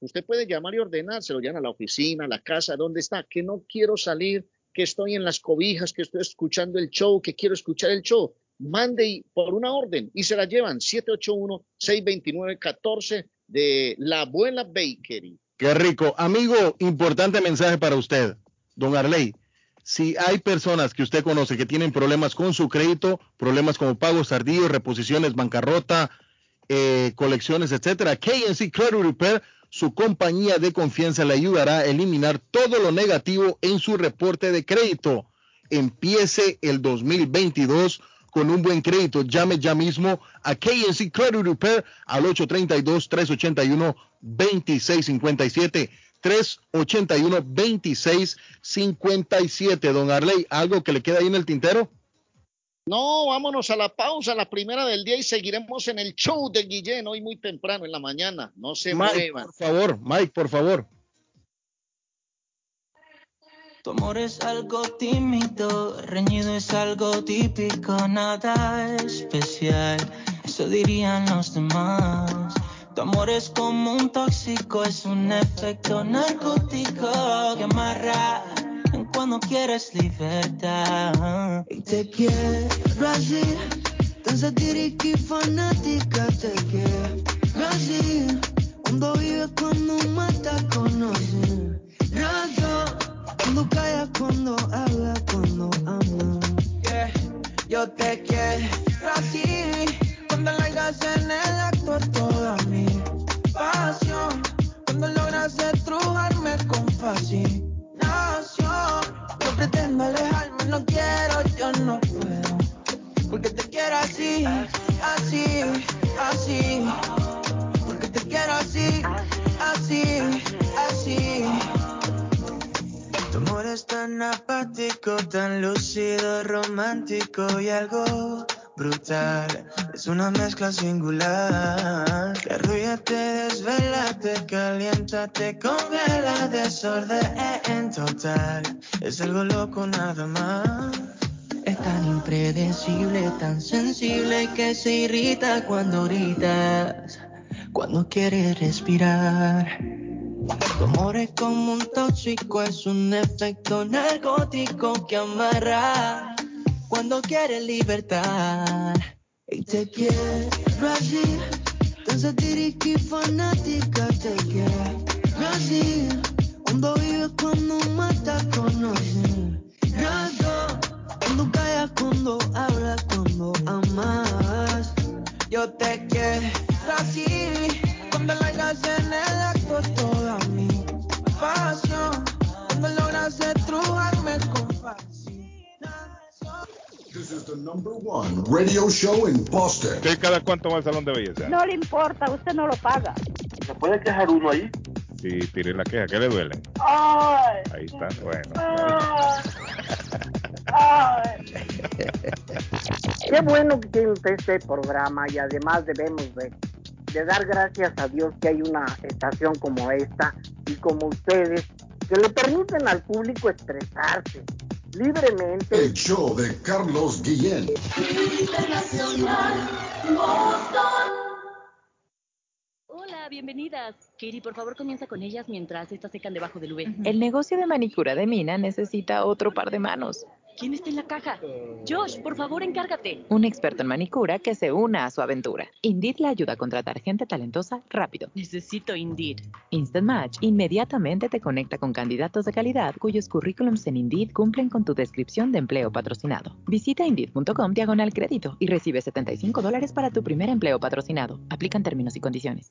Usted puede llamar y ordenar, se lo llaman a la oficina, a la casa, ¿dónde está? Que no quiero salir, que estoy en las cobijas, que estoy escuchando el show, que quiero escuchar el show. Mande por una orden y se la llevan 781-629-14 de la abuela Bakery. Qué rico. Amigo, importante mensaje para usted, don Arley. Si hay personas que usted conoce que tienen problemas con su crédito, problemas como pagos tardíos, reposiciones, bancarrota, eh, colecciones, etcétera, KNC Credit Repair, su compañía de confianza le ayudará a eliminar todo lo negativo en su reporte de crédito. Empiece el 2022 con un buen crédito. Llame ya mismo a KNC Credit Repair al 832-381-2657. 381-2657. Don Arley, ¿algo que le queda ahí en el tintero? No, vámonos a la pausa, la primera del día y seguiremos en el show de Guillén hoy muy temprano en la mañana. No se Mike, muevan. por favor, Mike, por favor. Tu amor es algo tímido, reñido es algo típico, nada especial, eso dirían los demás. Tu amor es como un tóxico, es un efecto narcótico que amarra en cuando quieres libertad. Y te quiero así, tan satírica y fanática te quiero así. Cuando vive, cuando mata, conoce. Razón, cuando calla, cuando habla, cuando ama. Yeah. Yo te quiero así, cuando largas en el acto mi pasión. Cuando logras estrujarme con fascinación. No pretendo alejarme, no quiero, yo no puedo. Porque te quiero así, así, así. Porque te quiero así, así, así. Tu amor es tan apático, tan lúcido, romántico y algo brutal. Es una mezcla singular. Que arrulla, te desvela, te calienta, te congela, desorden en total. Es algo loco nada más. Es tan impredecible, tan sensible que se irrita cuando gritas, cuando quieres respirar. Tu amor es como un tóxico, es un efecto narcótico que amarra cuando quieres libertad. Y te quiero así, tan satírica y fanática te quiero así. ¿Usted cada cuánto va al salón de belleza? No le importa, usted no lo paga. ¿Se puede quejar uno ahí? Sí, tire la queja, ¿qué le duele? Ay, Ahí está, bueno. ay. Qué bueno que tiene usted este programa y además debemos de, de dar gracias a Dios que hay una estación como esta y como ustedes que le permiten al público expresarse libremente. El show de Carlos Guillén. Hola, bienvenidas. Katie, por favor, comienza con ellas mientras estas secan debajo del V. El negocio de manicura de Mina necesita otro par de manos. ¿Quién está en la caja? Josh, por favor, encárgate. Un experto en manicura que se una a su aventura. Indeed le ayuda a contratar gente talentosa rápido. Necesito Indeed. Instant Match inmediatamente te conecta con candidatos de calidad cuyos currículums en Indeed cumplen con tu descripción de empleo patrocinado. Visita Indeed.com diagonal crédito y recibe 75 dólares para tu primer empleo patrocinado. Aplican términos y condiciones.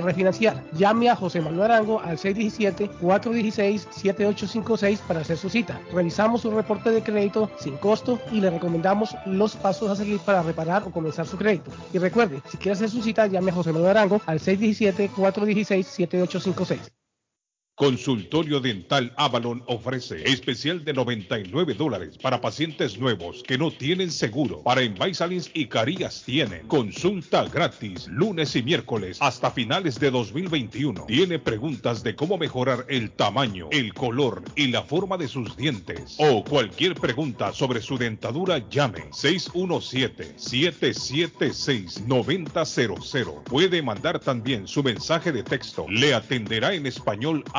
refinanciar. Llame a José Manuel Arango al 617-416-7856 para hacer su cita. Revisamos su reporte de crédito sin costo y le recomendamos los pasos a seguir para reparar o comenzar su crédito. Y recuerde, si quiere hacer su cita, llame a José Manuel Arango al 617-416-7856. Consultorio Dental Avalon ofrece especial de 99 dólares para pacientes nuevos que no tienen seguro. Para Invisalins y Carías tienen consulta gratis lunes y miércoles hasta finales de 2021. Tiene preguntas de cómo mejorar el tamaño, el color y la forma de sus dientes o cualquier pregunta sobre su dentadura llame 617-776-9000. Puede mandar también su mensaje de texto. Le atenderá en español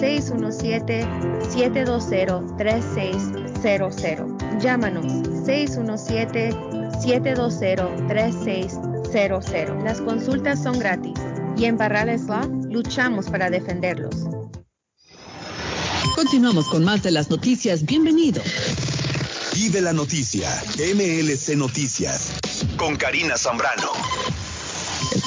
617-720-3600. Llámanos 617-720-3600. Las consultas son gratis y en Barrales Law luchamos para defenderlos. Continuamos con más de las noticias. Bienvenido. Vive la noticia. MLC Noticias. Con Karina Zambrano.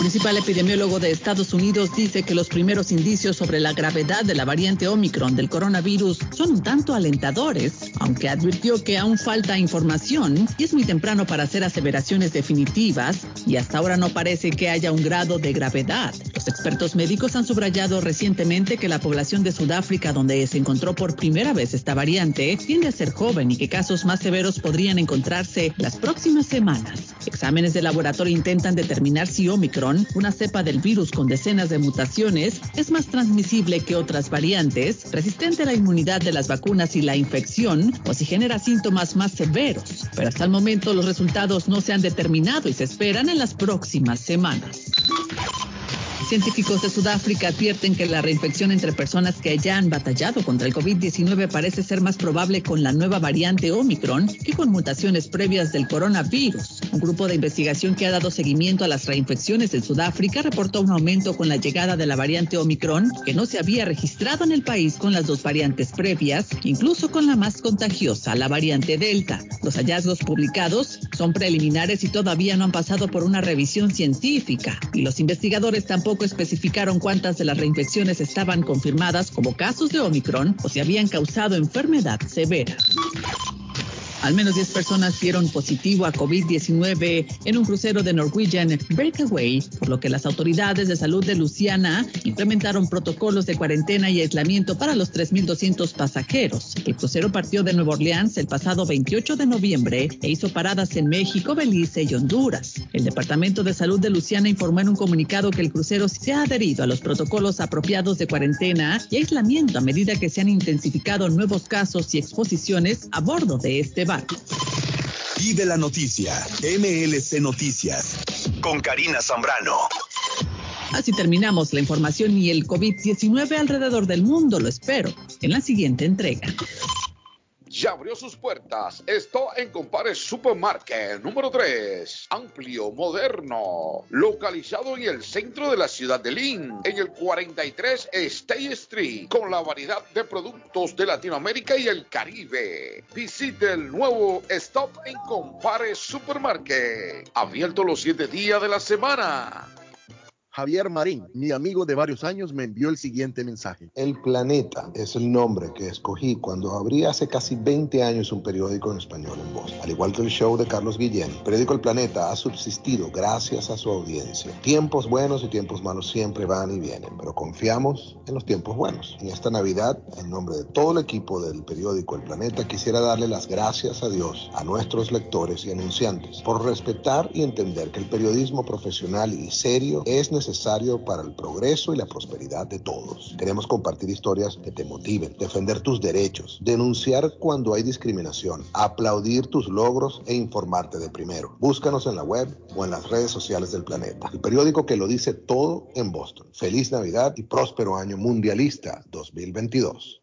Principal epidemiólogo de Estados Unidos dice que los primeros indicios sobre la gravedad de la variante Omicron del coronavirus son un tanto alentadores, aunque advirtió que aún falta información y es muy temprano para hacer aseveraciones definitivas y hasta ahora no parece que haya un grado de gravedad. Los expertos médicos han subrayado recientemente que la población de Sudáfrica, donde se encontró por primera vez esta variante, tiende a ser joven y que casos más severos podrían encontrarse las próximas semanas. Exámenes de laboratorio intentan determinar si Omicron, una cepa del virus con decenas de mutaciones, es más transmisible que otras variantes, resistente a la inmunidad de las vacunas y la infección, o si genera síntomas más severos. Pero hasta el momento los resultados no se han determinado y se esperan en las próximas semanas. Científicos de Sudáfrica advierten que la reinfección entre personas que ya han batallado contra el COVID-19 parece ser más probable con la nueva variante Omicron que con mutaciones previas del coronavirus. Un grupo de investigación que ha dado seguimiento a las reinfecciones en Sudáfrica reportó un aumento con la llegada de la variante Omicron que no se había registrado en el país con las dos variantes previas, incluso con la más contagiosa, la variante Delta. Los hallazgos publicados son preliminares y todavía no han pasado por una revisión científica. Y los investigadores tampoco especificaron cuántas de las reinfecciones estaban confirmadas como casos de Omicron o si habían causado enfermedad severa. Al menos 10 personas dieron positivo a COVID-19 en un crucero de Norwegian Breakaway, por lo que las autoridades de salud de Luciana implementaron protocolos de cuarentena y aislamiento para los 3.200 pasajeros. El crucero partió de Nueva Orleans el pasado 28 de noviembre e hizo paradas en México, Belice y Honduras. El Departamento de Salud de Luciana informó en un comunicado que el crucero se ha adherido a los protocolos apropiados de cuarentena y aislamiento a medida que se han intensificado nuevos casos y exposiciones a bordo de este barco. Vive la noticia, MLC Noticias, con Karina Zambrano. Así terminamos la información y el COVID-19 alrededor del mundo, lo espero, en la siguiente entrega. Ya abrió sus puertas. Está en Compare Supermarket número 3. Amplio, moderno. Localizado en el centro de la ciudad de Lynn. En el 43 State Street. Con la variedad de productos de Latinoamérica y el Caribe. Visite el nuevo Stop en Compare Supermarket. Abierto los 7 días de la semana. Javier Marín, mi amigo de varios años, me envió el siguiente mensaje. El Planeta es el nombre que escogí cuando abrí hace casi 20 años un periódico en español en voz. Al igual que el show de Carlos Guillén, el periódico El Planeta ha subsistido gracias a su audiencia. Tiempos buenos y tiempos malos siempre van y vienen, pero confiamos en los tiempos buenos. En esta Navidad, en nombre de todo el equipo del periódico El Planeta, quisiera darle las gracias a Dios, a nuestros lectores y anunciantes, por respetar y entender que el periodismo profesional y serio es necesario necesario para el progreso y la prosperidad de todos. Queremos compartir historias que te motiven, defender tus derechos, denunciar cuando hay discriminación, aplaudir tus logros e informarte de primero. Búscanos en la web o en las redes sociales del planeta. El periódico que lo dice todo en Boston. Feliz Navidad y próspero año mundialista 2022.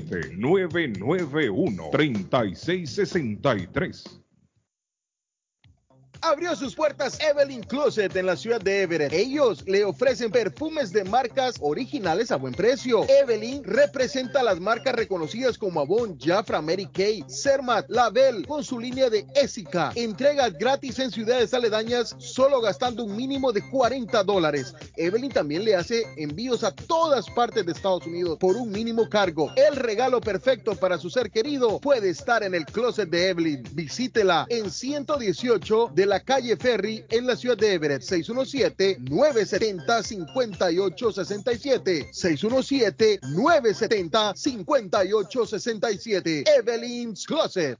991-3663. Abrió sus puertas Evelyn Closet en la ciudad de Everett. Ellos le ofrecen perfumes de marcas originales a buen precio. Evelyn representa las marcas reconocidas como Avon, Jafra, Mary Kay, Cermat, Label, con su línea de Essica. Entregas gratis en ciudades aledañas solo gastando un mínimo de 40 dólares. Evelyn también le hace envíos a todas partes de Estados Unidos por un mínimo cargo. El regalo perfecto para su ser querido puede estar en el closet de Evelyn. Visítela en 118 de la calle Ferry en la ciudad de Everett. 617-970-5867. 617-970-5867. Evelyn's Closet.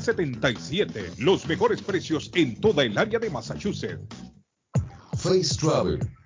77. Los mejores precios en toda el área de Massachusetts. Face Travel.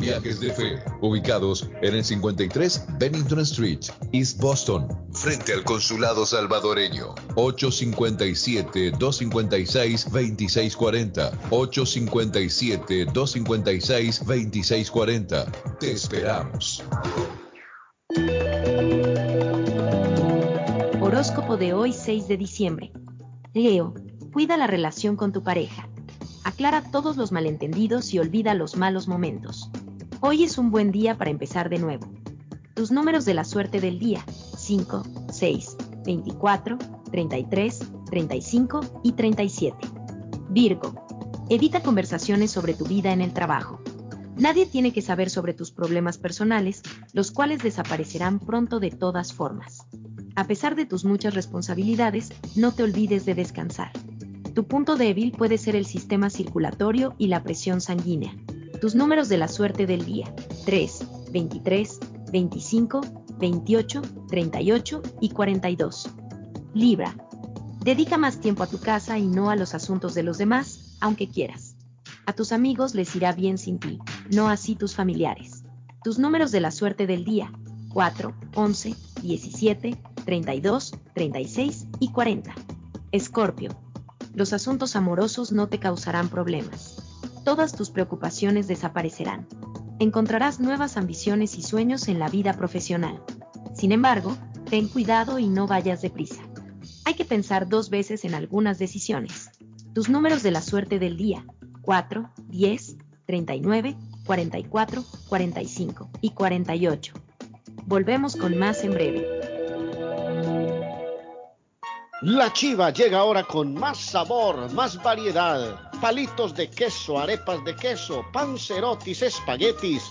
Viajes de fe, ubicados en el 53 Bennington Street, East Boston, frente al consulado salvadoreño. 857-256-2640. 857-256-2640. Te esperamos. Horóscopo de hoy 6 de diciembre. Leo, cuida la relación con tu pareja. Aclara todos los malentendidos y olvida los malos momentos. Hoy es un buen día para empezar de nuevo. Tus números de la suerte del día. 5, 6, 24, 33, 35 y 37. Virgo. Evita conversaciones sobre tu vida en el trabajo. Nadie tiene que saber sobre tus problemas personales, los cuales desaparecerán pronto de todas formas. A pesar de tus muchas responsabilidades, no te olvides de descansar. Tu punto débil puede ser el sistema circulatorio y la presión sanguínea. Tus números de la suerte del día. 3, 23, 25, 28, 38 y 42. Libra. Dedica más tiempo a tu casa y no a los asuntos de los demás, aunque quieras. A tus amigos les irá bien sin ti, no así tus familiares. Tus números de la suerte del día. 4, 11, 17, 32, 36 y 40. Escorpio. Los asuntos amorosos no te causarán problemas. Todas tus preocupaciones desaparecerán. Encontrarás nuevas ambiciones y sueños en la vida profesional. Sin embargo, ten cuidado y no vayas deprisa. Hay que pensar dos veces en algunas decisiones. Tus números de la suerte del día. 4, 10, 39, 44, 45 y 48. Volvemos con más en breve. La chiva llega ahora con más sabor, más variedad. Palitos de queso, arepas de queso, pancerotis, espaguetis,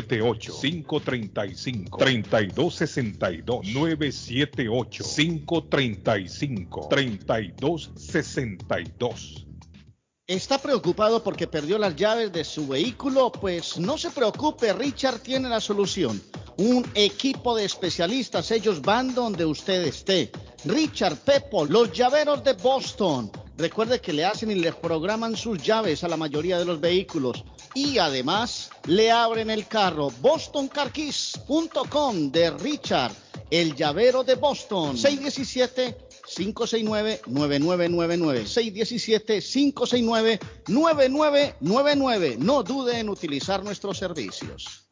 978-535-3262. 978-535-3262. ¿Está preocupado porque perdió las llaves de su vehículo? Pues no se preocupe, Richard tiene la solución. Un equipo de especialistas, ellos van donde usted esté. Richard Pepo, los llaveros de Boston. Recuerde que le hacen y le programan sus llaves a la mayoría de los vehículos. Y además le abren el carro. BostonCarKeys.com de Richard, el llavero de Boston. 617 569-9999. 617-569-9999. No dude en utilizar nuestros servicios.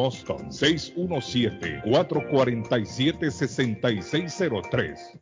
Boston 617-447-6603.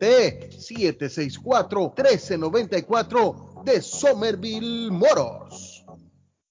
617-764-1394 de Somerville Motors.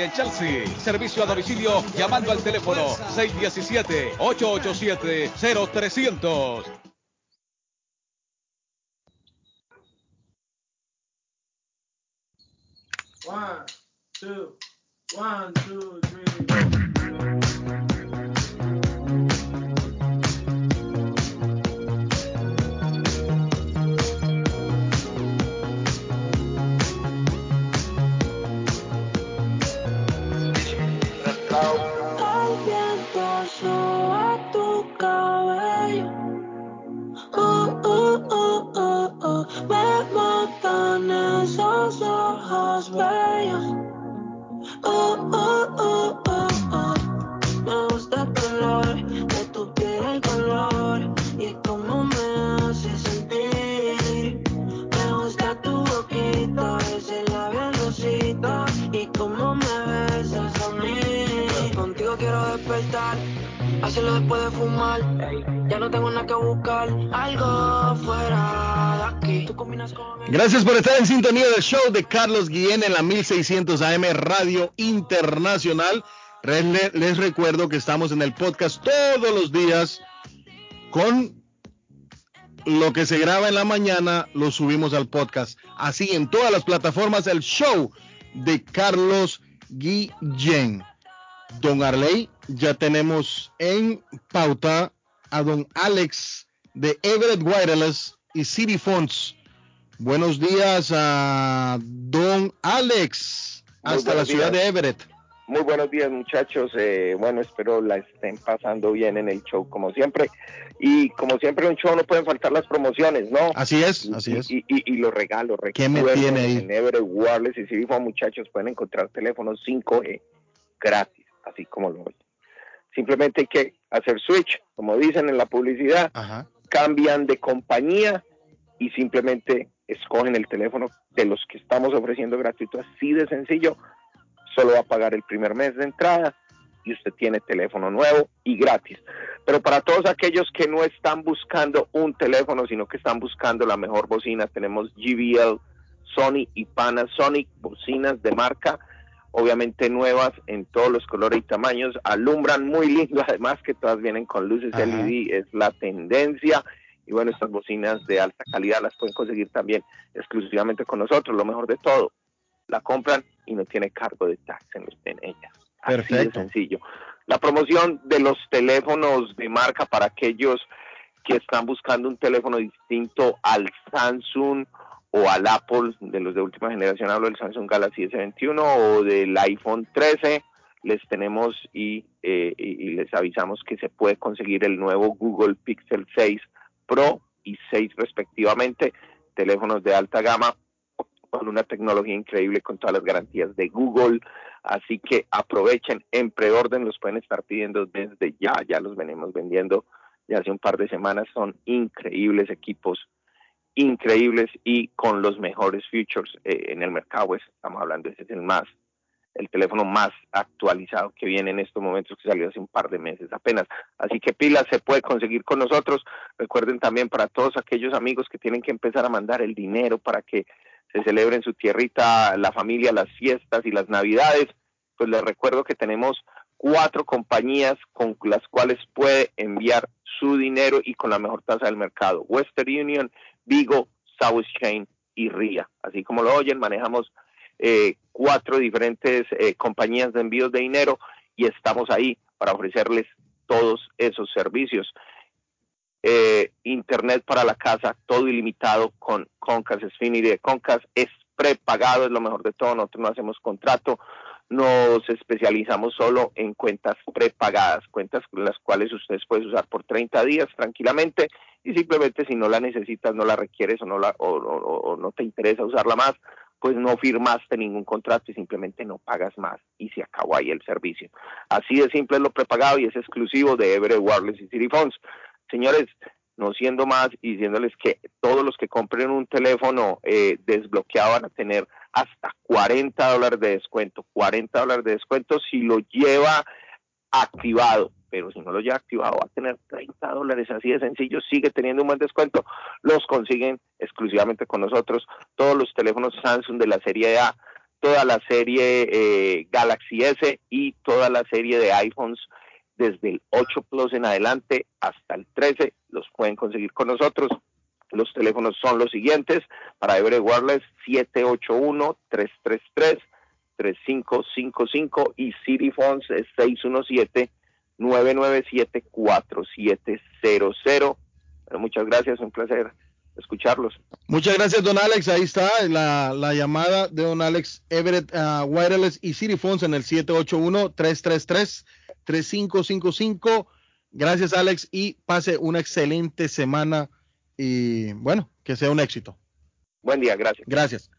en Chelsea. Servicio a domicilio llamando al teléfono 617-887-0300. One, two, one, two, three. El viento soba tu cabello. Oh, oh, oh, oh, oh. Me matan esos ojos bellos. Fumar. Ya no tengo nada que buscar, algo fuera de aquí. Gracias por estar en sintonía del show de Carlos Guillén en la 1600 AM Radio Internacional. Re- le- Les recuerdo que estamos en el podcast todos los días con lo que se graba en la mañana, lo subimos al podcast. Así en todas las plataformas, el show de Carlos Guillén. Don Arley, ya tenemos en pauta a don Alex de Everett Wireless y City Phones. Buenos días a don Alex, Muy hasta la ciudad días. de Everett. Muy buenos días muchachos, Eh, bueno espero la estén pasando bien en el show como siempre y como siempre en un show no pueden faltar las promociones, ¿no? Así es, así es. Y, y- y los regalos, ¿Qué me tiene ahí? En Everett Wireless y City Phone, muchachos pueden encontrar teléfonos 5G gratis, así como lo oyen. Simplemente hay que hacer switch, como dicen en la publicidad, cambian de compañía y simplemente escogen el teléfono de los que estamos ofreciendo gratuito, así de sencillo, solo va a pagar el primer mes de entrada y usted tiene teléfono nuevo y gratis. Pero para todos aquellos que no están buscando un teléfono, sino que están buscando la mejor bocina, tenemos GBL, Sony y Panasonic, bocinas de marca obviamente nuevas en todos los colores y tamaños, alumbran muy lindo, además que todas vienen con luces Ajá. LED, es la tendencia. Y bueno, estas bocinas de alta calidad las pueden conseguir también exclusivamente con nosotros, lo mejor de todo, la compran y no tiene cargo de tax en, en ellas. Así de Perfecto. sencillo. La promoción de los teléfonos de marca para aquellos que están buscando un teléfono distinto al Samsung o al Apple de los de última generación, hablo del Samsung Galaxy S21 o del iPhone 13, les tenemos y, eh, y- les avisamos que se puede conseguir el nuevo Google Pixel 6 Pro y 6 respectivamente, teléfonos de alta gama con una tecnología increíble con todas las garantías de Google, así que aprovechen en preorden, los pueden estar pidiendo desde ya, ya los venimos vendiendo ya hace un par de semanas, son increíbles equipos, increíbles y con los mejores features eh, en el mercado, pues estamos hablando, ese es el más, el teléfono más actualizado que viene en estos momentos, que salió hace un par de meses apenas. Así que pilas se puede conseguir con nosotros. Recuerden también para todos aquellos amigos que tienen que empezar a mandar el dinero para que se celebre en su tierrita la familia, las fiestas y las navidades, pues les recuerdo que tenemos cuatro compañías con las cuales puede enviar su dinero y con la mejor tasa del mercado. Western Union, Vigo, South Chain y RIA. Así como lo oyen, manejamos eh, cuatro diferentes eh, compañías de envíos de dinero y estamos ahí para ofrecerles todos esos servicios. Eh, internet para la casa, todo ilimitado con Concas, Xfinity de Concas, es prepagado, es lo mejor de todo, nosotros no hacemos contrato, nos especializamos solo en cuentas prepagadas, cuentas las cuales ustedes pueden usar por 30 días tranquilamente y simplemente si no la necesitas, no la requieres o no, la, o no te interesa usarla más, pues no firmaste ningún contrato y simplemente no pagas más y se acabó ahí el servicio. Así de simple es lo prepagado y es exclusivo de Everett Wireless y City Phones. Señores, no siendo más y diciéndoles que todos los que compren un teléfono eh, desbloqueado van a tener hasta 40 dólares de descuento, 40 dólares de descuento si lo lleva activado, pero si no lo lleva activado va a tener 30 dólares, así de sencillo, sigue teniendo un buen descuento, los consiguen exclusivamente con nosotros, todos los teléfonos Samsung de la serie A, toda la serie eh, Galaxy S y toda la serie de iPhones desde el 8 Plus en adelante hasta el 13, los pueden conseguir con nosotros. Los teléfonos son los siguientes, para Everett Wireless 781-333-3555 y City Phones es 617-997-4700. Bueno, muchas gracias, un placer escucharlos. Muchas gracias, don Alex. Ahí está la, la llamada de don Alex Everett uh, Wireless y City Phones en el 781-333-3555. Gracias, Alex, y pase una excelente semana y bueno, que sea un éxito. Buen día, gracias. Gracias.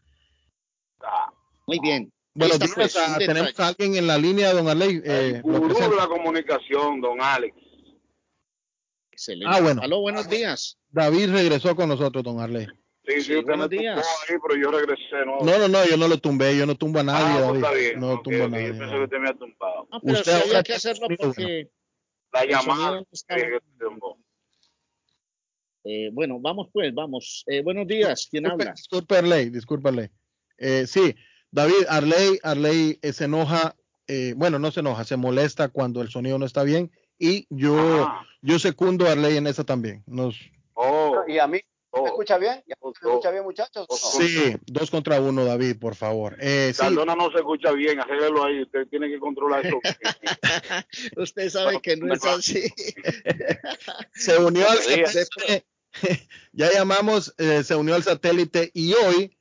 Muy bien. Días, pues, ah, un tenemos a alguien en la línea, don Arley. Eh, de la comunicación, don Alex. Excelente. Ah, bueno. Aló, buenos días. David regresó con nosotros, don Arley. Sí, sí, usted me tumbó ahí, pero yo regresé, ¿no? No, no, no, yo no lo tumbé, yo no tumbo a nadie, Ah, pues David. está bien. No ok, tumbo a ok, nadie. Yo pensé que usted me había tumbado. No, pero Usted había que hacerlo porque La llamada que tumbó. Eh, bueno, vamos pues, vamos. Eh, buenos días, ¿quién Disculpe, habla? disculpe, Arley, disculpe, Arley. Eh, sí, David, Arley, Arley eh, se enoja, eh, bueno, no se enoja, se molesta cuando el sonido no está bien y yo, Ah. yo secundo a Arley en esa también. Nos, Oh, ¿Y a mí? ¿Me escucha bien? ¿Ya ¿Me escucha bien, muchachos? sí, dos contra uno, David, por favor. Eh, sí, Cardona no se escucha bien, arréglelo ahí. Usted tiene que controlar eso. Usted sabe que no es así. se unió al ya llamamos, eh, se unió al satélite y hoy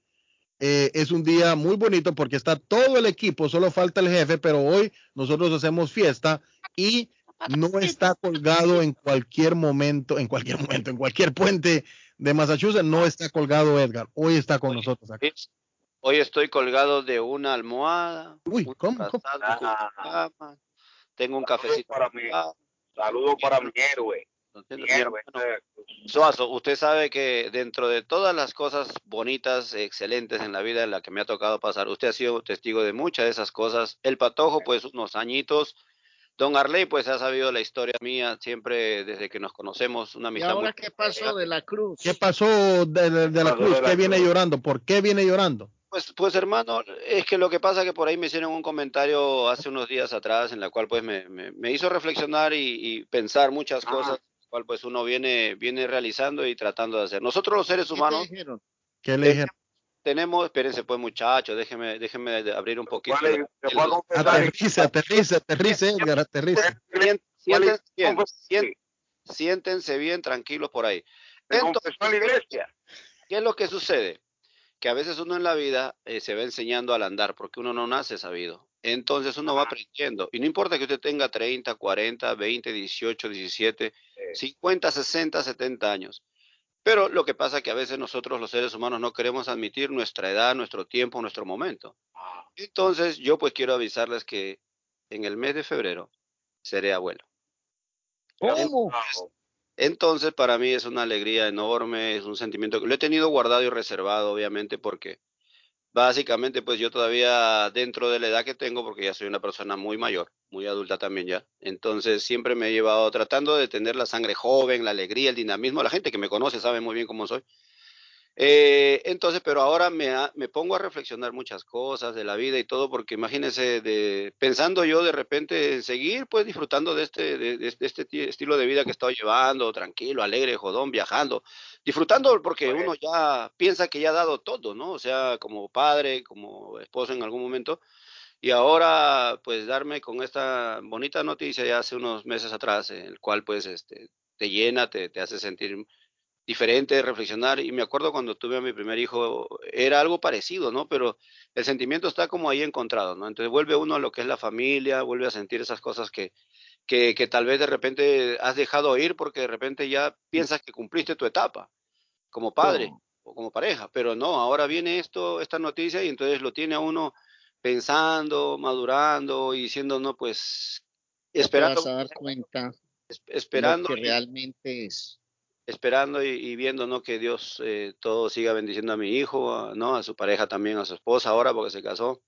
eh, es un día muy bonito porque está todo el equipo, solo falta el jefe, pero hoy nosotros hacemos fiesta y no está colgado en cualquier momento, en cualquier momento, en cualquier puente de Massachusetts, no está colgado Edgar, hoy está con nosotros acá. Hoy estoy colgado de una almohada. Uy, un ¿cómo? Ah. Tengo un cafecito. para mí. Saludos para mi héroe. Mi héroe. hermano. Suazo, usted sabe que dentro de todas las cosas bonitas, excelentes en la vida en la que me ha tocado pasar, usted ha sido testigo de muchas de esas cosas. El patojo, pues unos añitos. Don Arley, pues ha sabido la historia mía siempre desde que nos conocemos, una ¿Y amistad ahora muy qué pasó de la cruz? ¿Qué pasó de, de- de la Pasó cruz? de la ¿Qué viene llorando? ¿Por qué viene llorando? Pues, pues hermano, es que lo que pasa es que por ahí me hicieron un comentario hace unos días atrás en la cual pues me, me, me hizo reflexionar y, y pensar muchas cosas, la cual pues uno viene, viene realizando y tratando de hacer. Nosotros los seres humanos ¿Qué le dijeron? tenemos, espérense pues muchachos, déjenme, déjenme abrir un poquito. ¿Cuál es? el- Te voy a el- confesar. Aterriza, aterriza, aterriza, Edgar, aterriza. Sien- ¿Cuál es? Siéntense bien, siéntense bien, tranquilos por ahí. Entonces, confesó en la iglesia. ¿qué es lo que sucede? Que a veces uno en la vida eh, se va enseñando al andar porque uno no nace sabido. Entonces uno va aprendiendo. Y no importa que usted tenga 30, 40, 20, 18, 17, 50, 60, 70 años. Pero lo que pasa es que a veces nosotros los seres humanos no queremos admitir nuestra edad, nuestro tiempo, nuestro momento. Entonces yo pues quiero avisarles que en el mes de febrero seré abuelo. ¿Cómo? Entonces, para mí es una alegría enorme, es un sentimiento que lo he tenido guardado y reservado, obviamente, porque básicamente, pues yo todavía dentro de la edad que tengo, porque ya soy una persona muy mayor, muy adulta también ya, entonces siempre me he llevado tratando de tener la sangre joven, la alegría, el dinamismo, la gente que me conoce sabe muy bien cómo soy. Eh, entonces, pero ahora me, ha- me pongo a reflexionar muchas cosas de la vida y todo, porque imagínense, de, pensando yo de repente en seguir pues disfrutando de este, de, de- de este ti- estilo de vida que estoy llevando, tranquilo, alegre, jodón, viajando, disfrutando porque uno ya piensa que ya ha dado todo, ¿no? O sea, como padre, como esposo en algún momento, y ahora pues darme con esta bonita noticia ya hace unos meses atrás, en el cual pues este, te llena, te, te hace sentir diferente, reflexionar. Y me acuerdo cuando tuve a mi primer hijo, era algo parecido, ¿no? Pero el sentimiento está como ahí encontrado, ¿no? Entonces vuelve uno a lo que es la familia, vuelve a sentir esas cosas que, que, que tal vez de repente has dejado ir porque de repente ya piensas que cumpliste tu etapa como padre o como pareja, pero no, ahora viene esto, esta noticia y entonces lo tiene a uno pensando, madurando y diciendo, no, pues esperando, Te vas a dar cuenta esperando lo que realmente es. Esperando y, y viendo ¿no? que Dios eh, todo siga bendiciendo a mi hijo, a, ¿no? a su pareja también, a su esposa ahora porque se casó.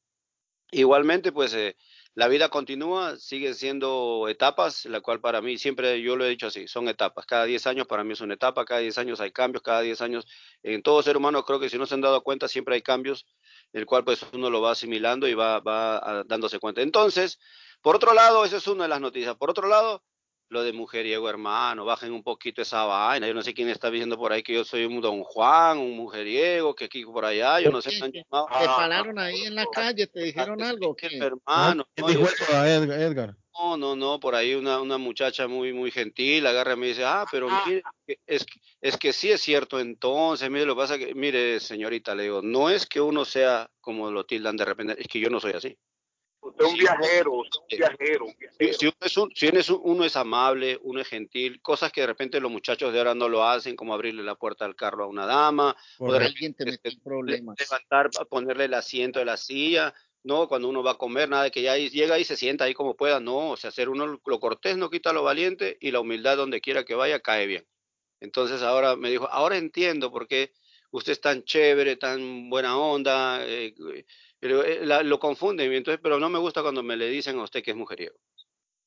Igualmente, pues eh, la vida continúa, sigue siendo etapas, la cual para mí siempre yo lo he dicho así, son etapas. Cada 10 años para mí es una etapa, cada 10 años hay cambios, cada 10 años en todo ser humano creo que si no se han dado cuenta siempre hay cambios, el cual pues uno lo va asimilando y va, va ah, dándose cuenta. Entonces, por otro lado, esa es una de las noticias. Por otro lado, lo de mujeriego, hermano, bajen un poquito esa vaina. Yo no sé quién está diciendo por ahí que yo soy un don Juan, un mujeriego, que aquí por allá, yo no sé. llamado. Te pararon ahí en la calle, te dijeron algo. ¿qué? Hermano, ¿Quién no, dijo yo- eso a Edgar? Edgar? no, no, no, por ahí una, una muchacha muy, muy gentil agarra y me dice, ah, pero mire, que- es, que- es que sí es cierto entonces, mire, lo que pasa que, mire, señorita, le digo, no es que uno sea como lo tildan de repente, es que yo no soy así. Usted es un viajero, usted es un viajero. un Si, viajero. si uno, es un- si uno es un- uno es amable, uno es gentil, cosas que de repente los muchachos de ahora no lo hacen, como abrirle la puerta del carro a una dama, o de Alguien te repente en problemas. levantar, ponerle el asiento de la silla, no, cuando uno va a comer, nada de que ya llega y se sienta ahí como pueda, no, o sea, hacer uno lo- lo cortés no quita lo valiente y la humildad donde quiera que vaya cae bien. Entonces ahora me dijo, ahora entiendo por qué usted es tan chévere, tan buena onda, eh, pero eh, la- lo confunden, entonces, pero no me gusta cuando me le dicen a usted que es mujeriego.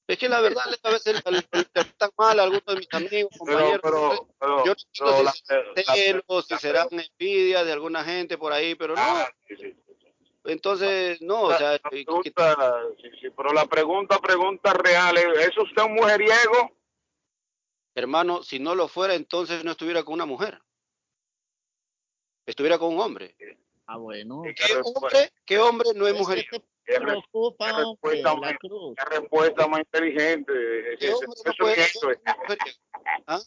Es que la verdad a veces lo interpretan mal a algunos de mis amigos, compañeros. pero, pero, yo no sé si la- celos, si serán envidias de alguna gente por ahí, pero no. Ah, sí, sí. Entonces, no, o sea, La pregunta, sí, pero la pregunta, pregunta real, ¿es ¿es usted un mujeriego? hermano, si no lo fuera, entonces no estuviera con una mujer. Estuviera con un hombre. Ah, bueno. ¿Qué hombre, qué hombre no es mujer? ¿Qué re- preocupa, qué hombre, respuesta la más- cruz. qué respuesta más inteligente? ¿Qué Eso- hombre no puede ser eh. ¿Ah?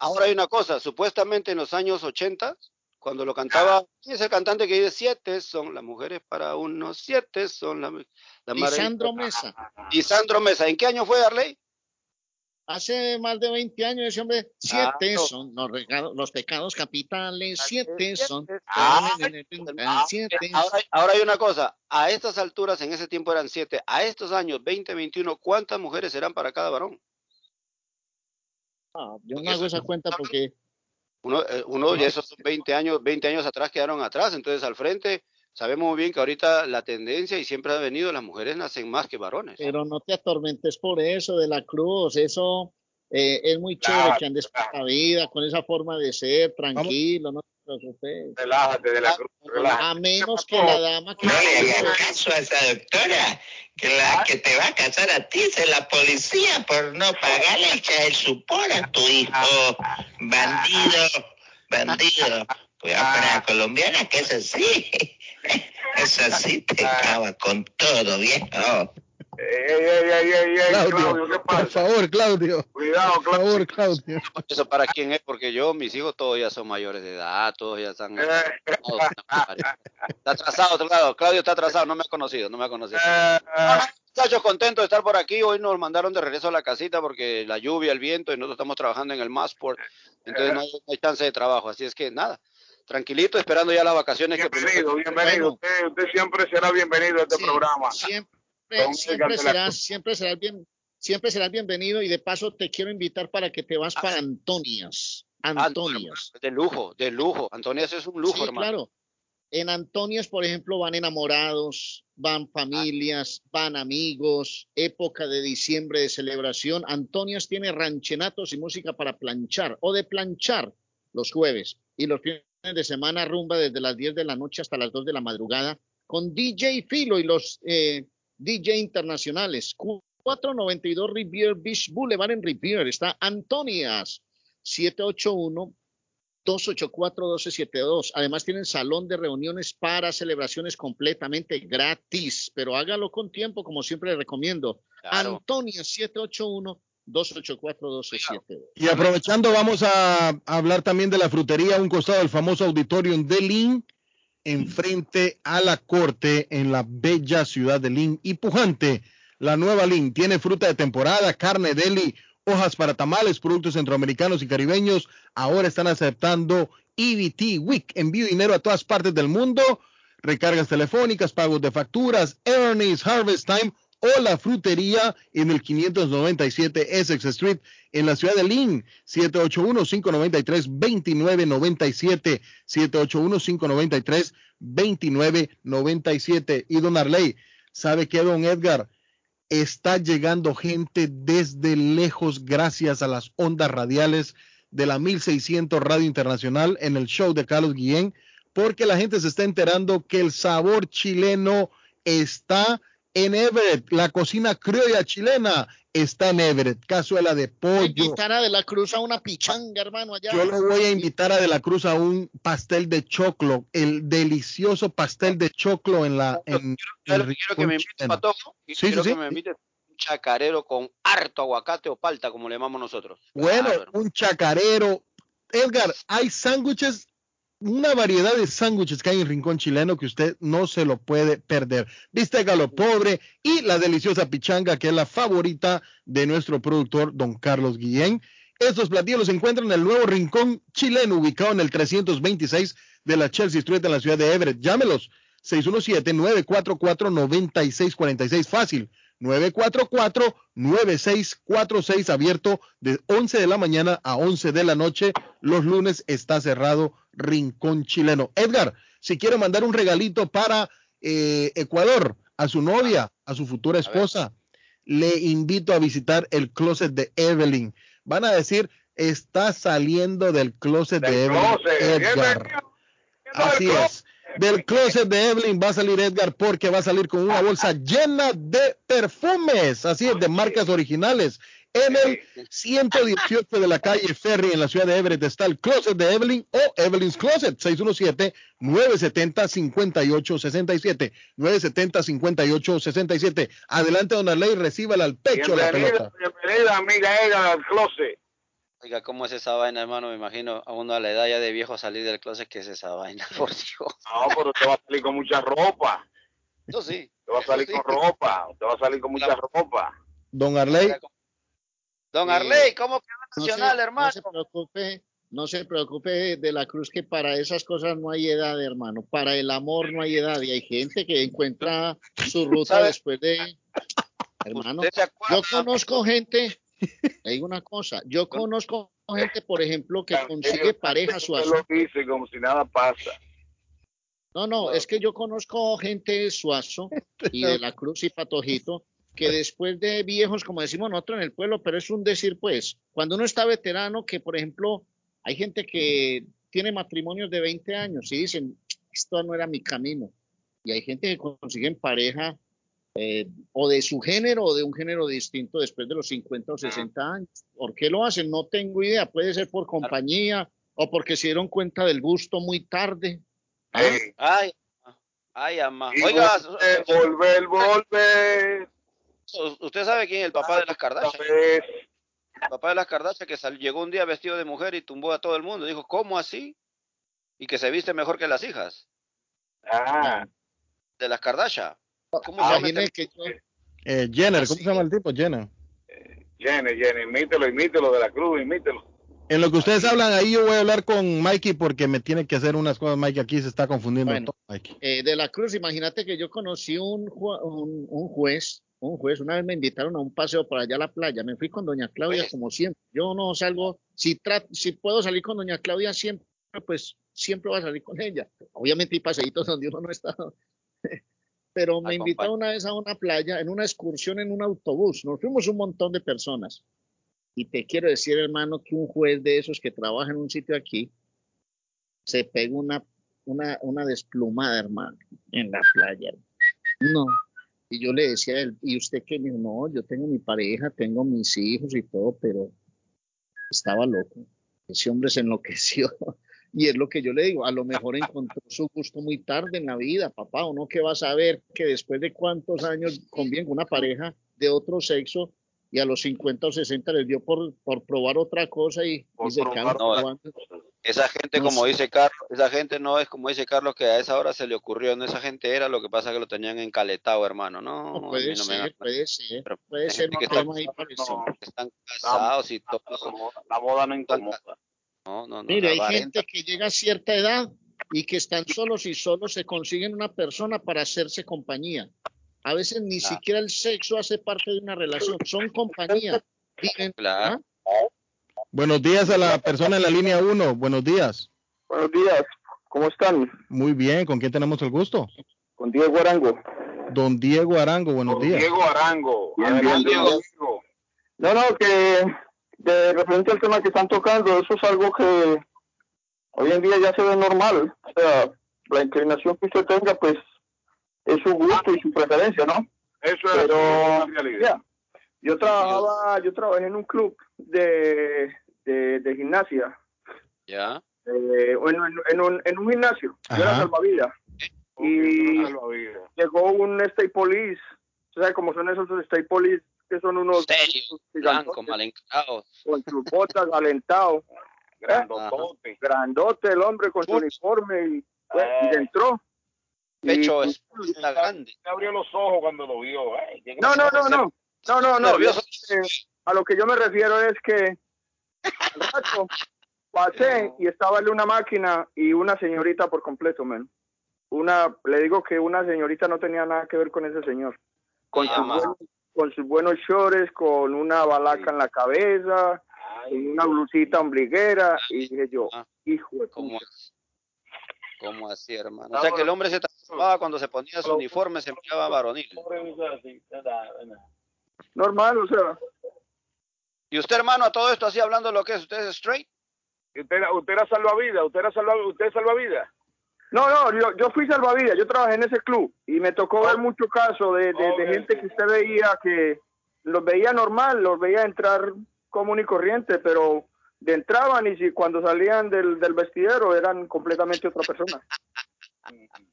Ahora hay una cosa, supuestamente en los años 80, cuando lo cantaba, ¿quién es el cantante que dice siete son las mujeres para unos, siete son las la madre- Lisandro Mesa. Lisandro Mesa, ¿en qué año fue Arley? Hace más de 20 años ese hombre, siete son los, regalos- los pecados capitales, siete son. Ah, siete. Ahora, ahora hay una cosa, a estas alturas, en ese tiempo eran siete, a estos años 2021, ¿cuántas mujeres serán para cada varón? Ah, yo no hago esa cuenta porque Uno, eh, uno de esos 20 años, 20 años atrás quedaron atrás, entonces al frente sabemos muy bien que ahorita la tendencia y siempre ha venido, las mujeres nacen más que varones. Pero no te atormentes por eso de la cruz, eso eh, es muy chévere Claro, que andes por la vida con esa forma de ser, tranquilo, no te preocupe. Relájate de la cruz. A menos que la dama que No le hagas caso a esa doctora, que la que te va a casar a ti es la policía por no pagarle el support a tu hijo. Bandido, bandido. Cuidado con la colombiana, que es así. Es así, te acaba con todo, viejo. Ey, ey, ey, ey, ey, Claudio, Claudio, ¿qué pasa? por favor, Claudio. Cuidado, Por favor, Claudio. ¿Eso para quién es? Porque yo, mis hijos todos ya son mayores de edad, todos ya están... Está atrasado, claro, Claudio está atrasado, no me ha conocido, no me ha conocido. No, no, Muchachos, contentos de estar por aquí. Hoy nos mandaron de regreso a la casita porque la lluvia, el viento y nosotros estamos trabajando en el Massport. Entonces no hay, no hay chance de trabajo. Así es que nada, tranquilito, esperando ya las vacaciones. Bienvenido, que bienvenido. Usted, usted siempre será bienvenido a este programa. Siempre, Don siempre serás bien, siempre serás bienvenido y de paso te quiero invitar para que te vas Ah. para Antonias. Antonias. De lujo, de lujo. Antonio, ese es un lujo, Sí, hermano. claro. En Antonias, por ejemplo, van enamorados, van familias, van amigos, época de diciembre de celebración. Antonias tiene ranchenatos y música para planchar o de planchar los jueves y los fines de semana rumba desde las 10 de la noche hasta las 2 de la madrugada con DJ Filo y los eh, DJ internacionales. 492 Rivier Beach Boulevard en Rivier está Antonias 781 284-1272. Además tienen salón de reuniones para celebraciones completamente gratis, pero hágalo con tiempo, como siempre le recomiendo. Antonia 781-284-1272. Y aprovechando, vamos a hablar también de la frutería, a un costado del famoso auditorium de Lynn, enfrente a la corte en la bella ciudad de Lynn y pujante. La nueva Lynn tiene fruta de temporada, carne deli, hojas para tamales, productos centroamericanos y caribeños. Ahora están aceptando EBT Week, envío dinero a todas partes del mundo, recargas telefónicas, pagos de facturas, Ernie's Harvest Time o la frutería en el 597 Essex Street en la ciudad de Lynn, 781-593-2997, 781-593-2997. Y don Arley, ¿sabe qué, don Edgar? Está llegando gente desde lejos gracias a las ondas radiales de la 1600 Radio Internacional en el show de Carlos Guillén, porque la gente se está enterando que el sabor chileno está en Everett. La cocina criolla chilena está en Everett. Cazuela de pollo. Invitar a De la Cruz a una pichanga, hermano, allá. Yo lo voy a invitar a De la Cruz a un pastel de choclo, el delicioso pastel de choclo en la en, Quiero, en quiero que me invite, chileno. Patojo, y Sí, quiero sí, que sí. me invite un chacarero con harto aguacate o palta, como le llamamos nosotros. Bueno, un chacarero. Edgar, hay sándwiches, una variedad de sándwiches que hay en Rincón Chileno que usted no se lo puede perder. Bistec a lo pobre y la deliciosa pichanga que es la favorita de nuestro productor, don Carlos Guillén. Estos platillos los encuentran en el nuevo Rincón Chileno, ubicado en el 326 de la Chelsea Street en la ciudad de Everett. Llámelos 617-944-9646. Fácil. 944-9646 abierto de 11 de la mañana a 11 de la noche. Los lunes está cerrado Rincón Chileno. Edgar, si quiere mandar un regalito para eh, Ecuador a su novia, a su futura esposa, le invito a visitar el closet de Evelyn. Van a decir, está saliendo del closet de Evelyn. closet. Edgar. Así es. Del closet de Evelyn va a salir Edgar porque va a salir con una bolsa llena de perfumes, así es, de marcas originales. En el 118 de la calle Ferry en la ciudad de Everett está el closet de Evelyn o Evelyn's Closet, 617-970-5867. 970-5867. Adelante, don Arley, recíbala al pecho la pelota. Bienvenida, bienvenida, amiga Edgar, al closet. Oiga, ¿cómo es esa vaina, hermano? Me imagino a uno a la edad ya de viejo salir del closet, ¿qué es esa vaina? Por Dios. No, pero usted va a salir con mucha ropa. Eso sí. Usted va a salir con ropa. Usted va a salir con mucha ropa. Don Arley. Don Arley, ¿cómo que No se, nacional, hermano? no se preocupe, no se preocupe de la cruz que para esas cosas no hay edad, hermano. Para el amor no hay edad y hay gente que encuentra su ruta ¿Sabe? después de hermano. ¿Usted se acuerda? Yo conozco gente, digo una cosa, yo conozco gente, por ejemplo, que consigue pareja su Usted lo dice como si nada pasa. No, no, es que yo conozco gente suazo y de la Cruz y Patojito que después de viejos, como decimos nosotros en el pueblo, pero es un decir, pues, cuando uno está veterano, que por ejemplo, hay gente que tiene matrimonios de 20 años y dicen, esto no era mi camino. Y hay gente que consiguen pareja eh, o de su género o de un género distinto después de los 50 o 60 años. ¿Por qué lo hacen? No tengo idea. Puede ser por compañía o porque se dieron cuenta del gusto muy tarde. Ay, ay, ama. Y Oiga, volver, volver, volver. ¿usted sabe quién es el papá de las Kardashian? El papá de las Kardashian que sal- llegó un día vestido de mujer y tumbó a todo el mundo. Dijo, ¿cómo así? Y que se viste mejor que las hijas Ah, de las Kardashian. ¿Cómo se llama Imagine este- que yo, Eh, Jenner, ¿cómo se llama el tipo? Jenner. Jenny, Jenny, imítelo, imítelo de la cruz, imítelo. En lo que ustedes hablan ahí, yo voy a hablar con Mikey porque me tiene que hacer unas cosas. Mikey aquí se está confundiendo Bueno. todo. Mikey. eh, de la Cruz, imagínate que yo conocí un, ju- un, un juez, un juez, una vez me invitaron a un paseo por allá a la playa, me fui con doña Claudia Pues. como siempre, yo no salgo, si, si puedo salir con doña Claudia siempre, pues siempre voy a salir con ella, obviamente hay paseitos donde uno no está, pero me invitó una vez a una playa, en una excursión en un autobús, nos fuimos un montón de personas, y te quiero decir hermano que un juez de esos que trabaja en un sitio aquí, se pegó una una, una desplumada, hermano, en la playa. No. Y yo le decía a él, ¿y usted qué? Me dijo, no, yo tengo mi pareja, tengo mis hijos y todo, pero estaba loco. Ese hombre se enloqueció. Y es lo que yo le digo, a lo mejor encontró su gusto muy tarde en la vida, papá, o no que va a saber que después de cuántos años conviene con una pareja de otro sexo y a los 50 o 60 les dio por, por probar otra cosa y, y se No, probando. Esa gente, No como sé. dice Carlos, esa gente no es como dice Carlos que a esa hora se le ocurrió, no esa gente era, lo que pasa que lo tenían encaletado, hermano. No, No, puede me ser, puede ser, Pero puede ser ahí parecido. están casados y todo. La boda no incomoda. No, no, no. Mire, hay gente que llega a cierta edad y que están solos y solos se consiguen una persona para hacerse compañía. A veces ni Claro. siquiera el sexo hace parte de una relación, son compañía. Viven, Claro. ¿ah? Buenos días a la persona en la línea 1. Buenos días. Buenos días, ¿cómo están? Muy bien, ¿con quién tenemos el gusto? Con Diego Arango. Don Diego Arango, buenos días. Diego Arango. Bien, Adelante, bien, bien. Diego. No, no, que de referente al tema que están tocando, eso es algo que hoy en día ya se ve normal. O sea, la inclinación que usted tenga, pues, es su gusto y su preferencia, ¿no? Eso es Pero, realidad. ya, yo trabajaba, yo trabajé en un club de, de, de gimnasia, Ya. eh, o en, un, en un gimnasio, yo era Ajá. salvavidas. Y Salvavidas. llegó un state police, o sea, como son esos state police que son unos Serio, blanco, gigantotes, mal encarado. con sus botas alentados, Grandotote. grandote el hombre con su uniforme y, pues, y entró. Pecho y- es una grande. Se abrió los ojos cuando lo vio. Qué no, no, no, no, no, no, no. Yo, eh, a lo que yo me refiero es que al rato pasé y estaba en una máquina y una señorita por completo, man. Una, le digo que una señorita no tenía nada que ver con ese señor. Con, Ah, ma. buenos, con sus buenos shorts, con una balaca en la cabeza, con una blusita ombliguera, y dije yo, Ah. hijo de ¿Cómo. ¿Cómo así, hermano? O sea que el hombre se transformaba cuando se ponía su uniforme, se miraba varonil. Normal, o sea, Y usted, hermano, a todo esto así hablando lo que es, ¿usted es straight? Usted, usted era salvavidas, usted era salvavidas, usted es salvavidas. No, no, yo, yo fui salvavidas, yo trabajé en ese club y me tocó ver mucho caso de, de- de gente que usted veía que los veía normal, los veía entrar común y corriente, pero de entraban y si cuando salían del, del vestidero eran completamente otra persona.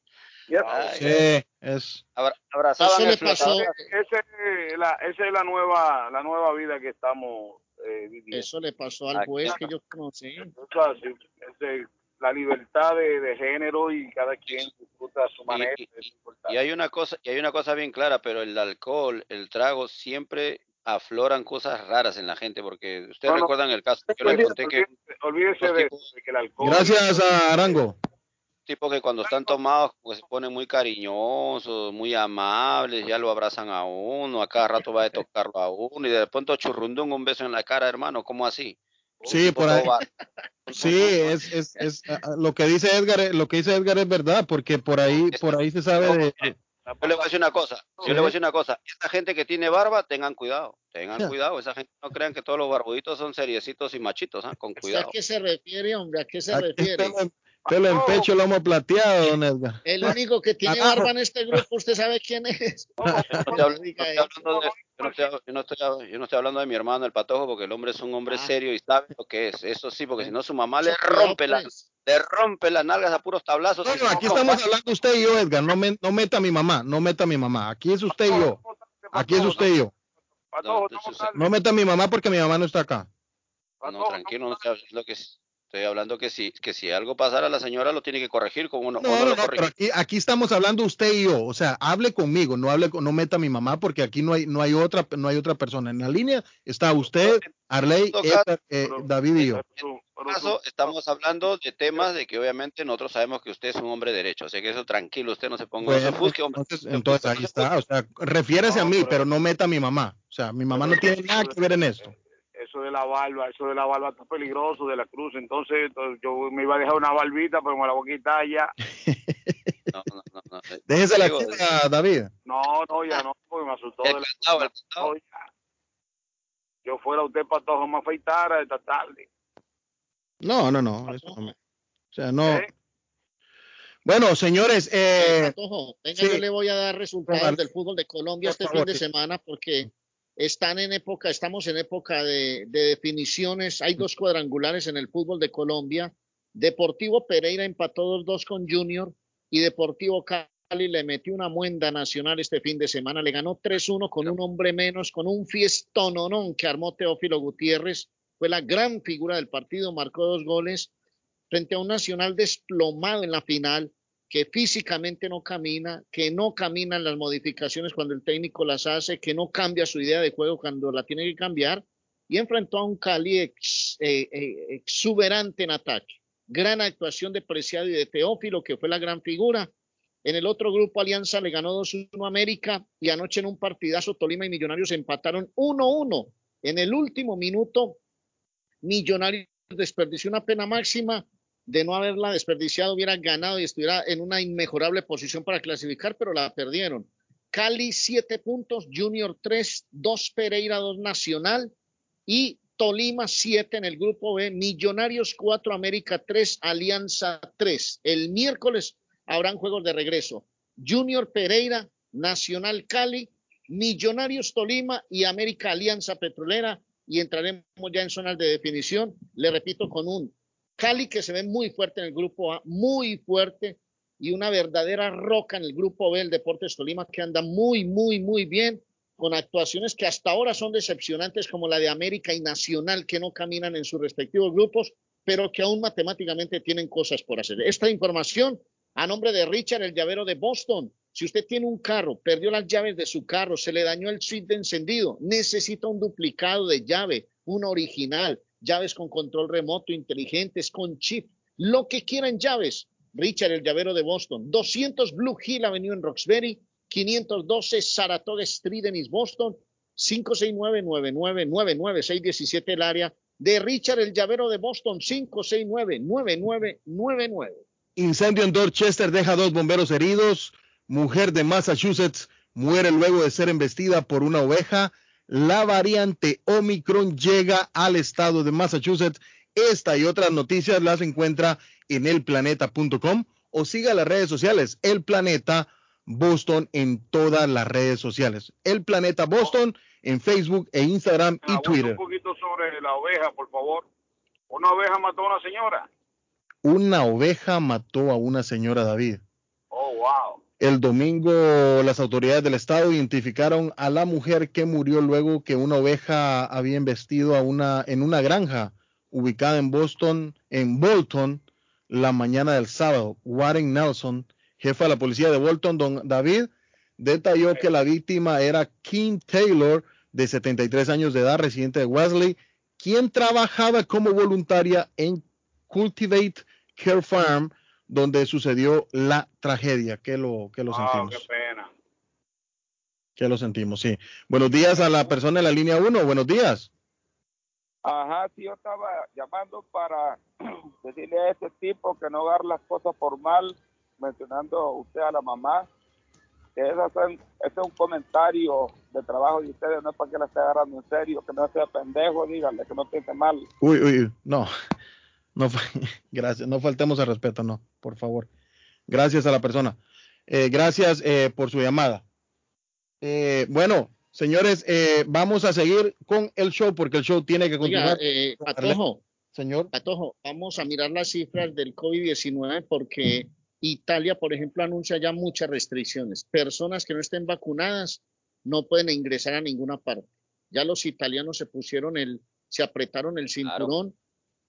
Yep. Ay, Sí, es. abra- abrazaban Eso el le pasó. Ese es la, esa es la nueva, la nueva vida que estamos eh, viviendo. Eso le pasó al juez que yo conocí. Ese- la libertad de, de género y cada quien disfruta a su manera. y- es importante. Y hay una cosa, y hay una cosa bien clara, pero el alcohol, el trago, siempre afloran cosas raras en la gente, porque ustedes No, no. recuerdan el caso, yo les conté que Olvídese, de, tipos- de que el alcohol. Gracias a Arango. tipo que cuando están tomados pues se ponen muy cariñosos, muy amables, ya lo abrazan a uno, a cada rato va a tocarlo a uno y de pronto churrundung un beso en la cara, hermano, ¿cómo así? Sí, por ahí. va- Sí, es, es, es lo que dice Edgar, eh, lo que dice Edgar es verdad, porque por ahí, por ahí se sabe de, Yo le voy a decir una cosa, yo le voy a decir una cosa, esta gente que tiene barba, tengan cuidado, tengan cuidado, esa gente no crean que todos los barbuditos son seriecitos y machitos, ¿ah? con ¿A cuidado. qué se refiere, hombre? ¿A qué se refiere? Pelo, en pecho, lomo plateado, don Edgar. El único que tiene barba en este grupo, ¿usted sabe quién es? Yo no estoy hablando de- mi hermano el patojo porque el hombre es un hombre serio y sabe lo que es, eso sí, porque si no su mamá le rompe las pues. le rompe las nalgas a puros tablazos. No, aquí no, estamos hablando usted y yo, Edgar. No, me- no meta a mi mamá, no meta a mi mamá. Aquí es usted y yo. Aquí es usted y yo. no, entonces, No meta a mi mamá porque mi mamá no está acá. no, tranquilo, no estoy hablando que estoy hablando que si que si algo pasara la señora lo tiene que corregir con uno, No, uno no, lo no, pero aquí, aquí estamos hablando usted y yo. O sea, hable conmigo, no hable, con- no meta a mi mamá porque aquí no hay, no hay otra, no hay otra persona. En la línea está usted, Arley, eh, David y yo. En este caso, estamos hablando de temas de que obviamente nosotros sabemos que usted es un hombre derecho, así que eso tranquilo, usted no se ponga, Bueno, ofusque, hombre. entonces, entonces ahí está. O sea, refiérese a mí, pero no meta a mi mamá. O sea, mi mamá no tiene nada que ver en esto. Eso de la barba, eso de la barba está peligroso de la cruz. Entonces, entonces, yo me iba a dejar una barbita, pero me la voy a quitar ya. No, no, no, no. Déjese la Digo, quita, David. No, no, ya no, porque me asustó. El de la-. No, ya. Yo fuera usted, patojo, me afeitara esta tarde. No, no, no. eso no me- o sea, no. ¿Eh? Bueno, señores, eh, Patojo, venga, sí. yo le voy a dar resultados Vale. del fútbol de Colombia Por este favor, fin de sí. semana porque están en época, estamos en época de, de definiciones. Hay dos cuadrangulares en el fútbol de Colombia. Deportivo Pereira empató 2-2 con Junior y Deportivo Cali le metió una muenda nacional este fin de semana. Le ganó 3-1 con un hombre menos, con un fiestononón que armó Teófilo Gutiérrez. Fue la gran figura del partido, marcó dos goles frente a un Nacional desplomado en la final, que físicamente no camina, que no caminan las modificaciones cuando el técnico las hace, que no cambia su idea de juego cuando la tiene que cambiar, y enfrentó a un Cali eh, eh, exuberante en ataque. Gran actuación de Preciado y de Teófilo, que fue la gran figura. En el otro grupo, Alianza le ganó 2-1 a América y anoche en un partidazo Tolima y Millonarios empataron 1-1. En el último minuto, Millonarios desperdició una pena máxima de no haberla desperdiciado, hubiera ganado y estuviera en una inmejorable posición para clasificar, pero la perdieron. Cali, siete puntos, Junior tres, dos Pereira, dos Nacional y Tolima, siete en el grupo B, Millonarios cuatro, América tres, Alianza tres. El miércoles habrán juegos de regreso. Junior Pereira, Nacional Cali, Millonarios Tolima y América Alianza Petrolera y entraremos ya en zonas de definición, le repito, con un Cali que se ve muy fuerte en el grupo A, muy fuerte y una verdadera roca en el grupo B, el Deportes Tolima que anda muy, muy, muy bien con actuaciones que hasta ahora son decepcionantes como la de América y Nacional que no caminan en sus respectivos grupos, pero que aún matemáticamente tienen cosas por hacer. Esta información a nombre de Richard, el llavero de Boston. Si usted tiene un carro, perdió las llaves de su carro, se le dañó el switch de encendido, necesita un duplicado de llave, una original, llaves con control remoto, inteligentes, con chip, lo que quieran llaves. Richard, el llavero de Boston, 200 Blue Hill Avenue en Roxbury, 512 Saratoga Street en East Boston, 569-9999-617 el área de Richard, el llavero de Boston, 569-9999. Incendio en Dorchester deja dos bomberos heridos. Mujer de Massachusetts muere luego de ser embestida por una oveja. La variante Omicron llega al estado de Massachusetts. Esta y otras noticias las encuentra en elplaneta.com o siga las redes sociales El Planeta Boston en todas las redes sociales. El Planeta Boston en Facebook e Instagram y Twitter. Un poquito sobre la oveja, por favor. Una oveja mató a una señora. Una oveja mató a una señora David. Oh, wow. El domingo las autoridades del estado identificaron a la mujer que murió luego que una oveja había embestido a una, en una granja ubicada en Boston, en Bolton, la mañana del sábado. Warren Nelson, jefa de la policía de Bolton, don David, detalló que la víctima era Kim Taylor, de 73 años de edad, residente de Wesley, quien trabajaba como voluntaria en Cultivate Care Farm, donde sucedió la tragedia. Que lo, que lo Wow, sentimos. qué pena. Que lo sentimos, sí. Buenos días a la persona en la línea 1. Buenos días. Ajá, sí, yo estaba llamando para decirle a este tipo que no agarre las cosas por mal, mencionando usted a la mamá, que ese es, un comentario de trabajo de ustedes, no es para que la esté agarrando en serio, que no sea pendejo, díganle que no piense mal. Uy, uy, no. No, gracias, no faltemos al respeto, no, por favor. Gracias a la persona. Eh, gracias eh, por su llamada. Eh, bueno, señores, eh, vamos a seguir con el show porque el show tiene que Oiga, continuar. eh, Patojo, señor. Patojo, vamos a mirar las cifras del COVID-19 porque Italia, por ejemplo, anuncia ya muchas restricciones. Personas que no estén vacunadas no pueden ingresar a ninguna parte. Ya los italianos se pusieron el, se apretaron el cinturón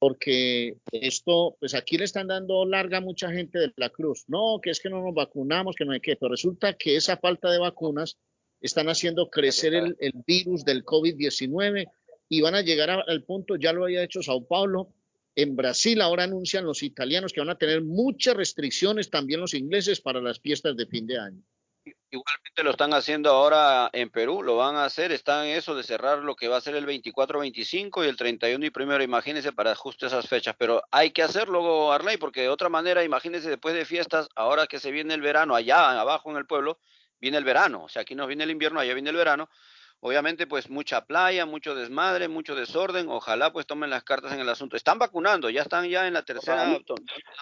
porque esto, pues aquí le están dando larga a mucha gente de la cruz. No, que es que no nos vacunamos, que no hay qué, pero resulta que esa falta de vacunas están haciendo crecer el, virus del COVID-19 y van a llegar al punto, ya lo había hecho Sao Paulo, en Brasil ahora anuncian los italianos que van a tener muchas restricciones, también los ingleses, para las fiestas de fin de año. Igualmente lo están haciendo ahora en Perú, lo van a hacer, están en eso de cerrar lo que va a ser el 24, 25 y el 31 y primero, imagínense para justo esas fechas, pero hay que hacerlo, Arley, porque de otra manera, imagínense después de fiestas, ahora que se viene el verano, allá abajo en el pueblo, viene el verano, o sea, aquí nos viene el invierno, allá viene el verano, obviamente pues mucha playa, mucho desmadre, mucho desorden, ojalá pues tomen las cartas en el asunto. Están vacunando, ya están ya en la tercera,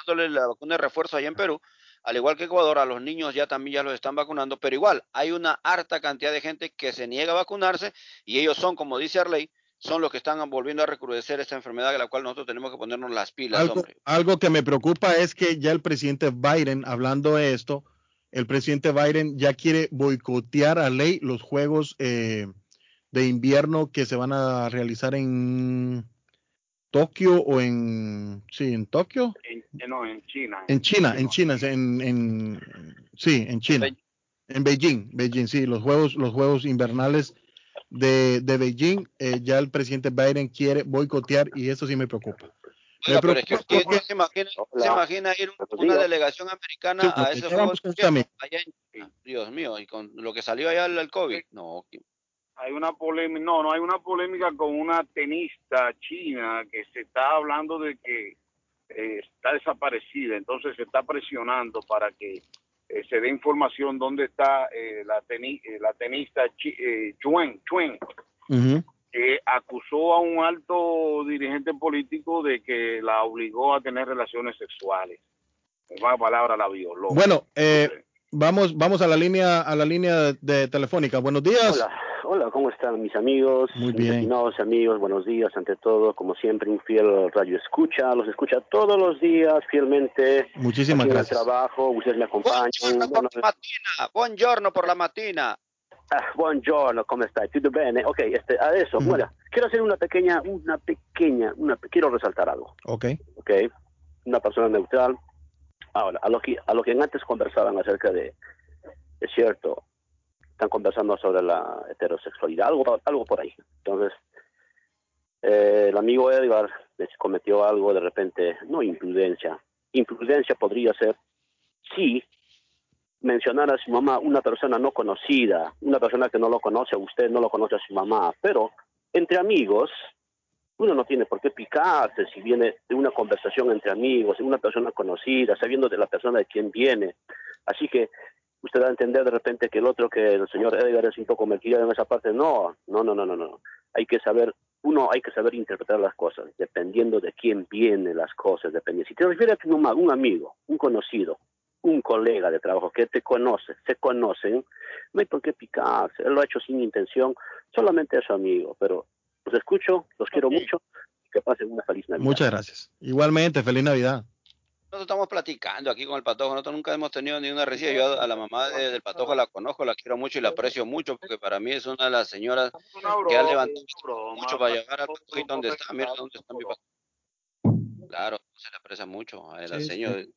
dándole la vacuna de refuerzo allá en Perú, al igual que Ecuador, a los niños ya también ya los están vacunando, pero igual hay una harta cantidad de gente que se niega a vacunarse y ellos son, como dice Arley, son los que están volviendo a recrudecer esta enfermedad a la cual nosotros tenemos que ponernos las pilas, Algo, hombre. algo que me preocupa es que ya el presidente Biden, hablando de esto, el presidente Biden ya quiere boicotear a ley los juegos eh, de invierno que se van a realizar en Tokio o en, sí, en Tokio, En, no, en China. en China, en China, en, en, sí, en China, en Beijing, Beijing, sí, los juegos, los juegos invernales de, de Beijing, eh, ya el presidente Biden quiere boicotear y eso sí me preocupa. Oiga, pero es que usted se imagina, se imagina ir un- una delegación americana Sí, a esos juegos allá en. Dios mío, y con lo que salió allá el, el COVID, no, Hay una polémica, no, no hay una polémica con una tenista china que se está hablando de que eh, está desaparecida, entonces se está presionando para que eh, se dé información dónde está eh, la, teni- eh, la tenista chi- eh, Chuen, Chuen, que acusó a un alto dirigente político de que la obligó a tener relaciones sexuales. En una palabra, la violó. Bueno, vamos, vamos a la línea, a la línea de, telefónica. Buenos días. Hola, hola, ¿cómo están mis amigos? Muy mis bien. estimados amigos, buenos días, ante todo, como siempre, un fiel radio escucha, los escucha todos los días fielmente. Muchísimas aquí en el gracias. trabajo, ustedes me acompañan. Bueno, matina, buongiorno por la matina. ah, buongiorno, ¿cómo está? ¿Todo bene? Ok, este, a eso, bueno, quiero hacer una pequeña, una pequeña, una, quiero resaltar algo, Ok. ok, una persona neutral. Ahora, a lo que, a lo que antes conversaban acerca de, es cierto, están conversando sobre la heterosexualidad, algo, algo por ahí. Entonces, eh, el amigo Edgar cometió algo de repente, no imprudencia. Imprudencia podría ser si mencionar a su mamá una persona no conocida, una persona que no lo conoce usted, no lo conoce a su mamá, pero entre amigos, uno no tiene por qué picarse si viene de una conversación entre amigos, una persona conocida, sabiendo de la persona de quién viene. Así que usted va a entender de repente que el otro, que el señor Edgar es un poco metido en esa parte. No, no, no, no, no, no. Hay que saber, uno hay que saber interpretar las cosas, dependiendo de quién vienen las cosas, dependiendo. Si te refieres a mamá, un amigo, un conocido, un colega de trabajo que te conoce, se conocen, no hay por qué picarse. Él lo ha hecho sin intención, solamente es su amigo, pero los escucho, los quiero mucho, que pasen una feliz Navidad. Muchas gracias. Igualmente, feliz Navidad. Nosotros estamos platicando aquí con el Patojo, nosotros nunca hemos tenido ni una recibida. Yo a la mamá de- del Patojo la conozco, la quiero mucho y la aprecio mucho, porque para mí es una de las señoras que ha levantado mucho para llevar al Patojito donde está. Mira dónde está mi Patojo. Claro, se le aprecia mucho a la Sí, señora. sí.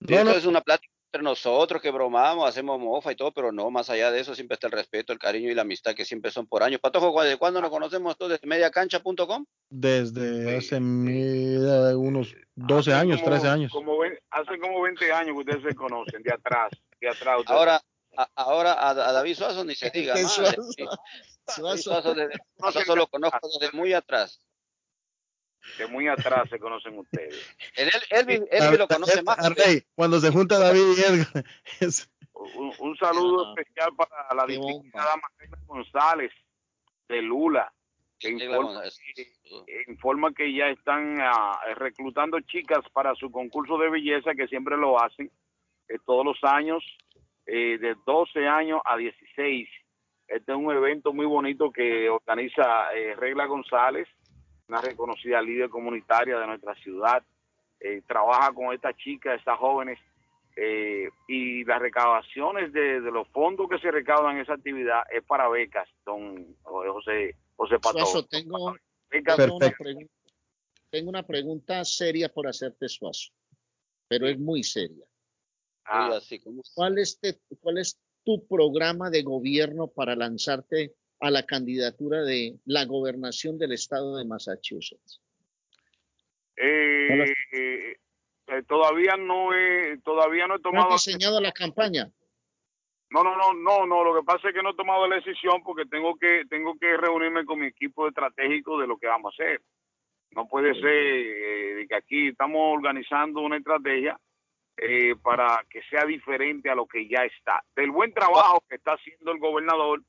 No, no. es una plática entre nosotros que bromamos, hacemos mofa y todo, pero no, más allá de eso siempre está el respeto, el cariño y la amistad que siempre son por años. Patojo, ¿cu- ¿de cuándo nos conocemos todos? ¿Desde mediacancha.com? Desde hace unos 12 años, 13 años. Como hace como 20 años que ustedes se conocen, de atrás, de atrás. ustedes- Ahora, a- ahora a, a David Suazo ni se diga, madre. Suazo. David Suazo, desde, Suazo lo conozco desde muy atrás. De muy atrás se conocen ustedes. Él, Elvin, Elvin lo conoce más. Arley, cuando se junta David y Edgar, es- un, un saludo especial para la dama Regla González de Lula, que informa, que, informa que ya están ah, reclutando chicas para su concurso de belleza, que siempre lo hacen eh, todos los años, eh, de 12 años a 16. Este es un evento muy bonito que organiza eh, Regla González, una reconocida líder comunitaria de nuestra ciudad. Eh, trabaja con estas chicas, estas jóvenes, eh, y las recaudaciones de, de los fondos que se recaudan en esa actividad es para becas, don José, José Pato. Suazo, tengo, Becas tengo una tengo una pregunta seria por hacerte, Suazo, pero es muy seria. Ah. ¿Cuál es, te- ¿Cuál es tu programa de gobierno para lanzarte a la candidatura de la gobernación del estado de Massachusetts? Eh, eh, eh, todavía no he, todavía no he ¿No tomado has diseñado la campaña? No, no, no, no, no. Lo que pasa es que no he tomado la decisión porque tengo que tengo que reunirme con mi equipo estratégico de lo que vamos a hacer. No puede ser eh, que aquí estamos organizando una estrategia eh, para que sea diferente a lo que ya está. Del buen trabajo que está haciendo el gobernador,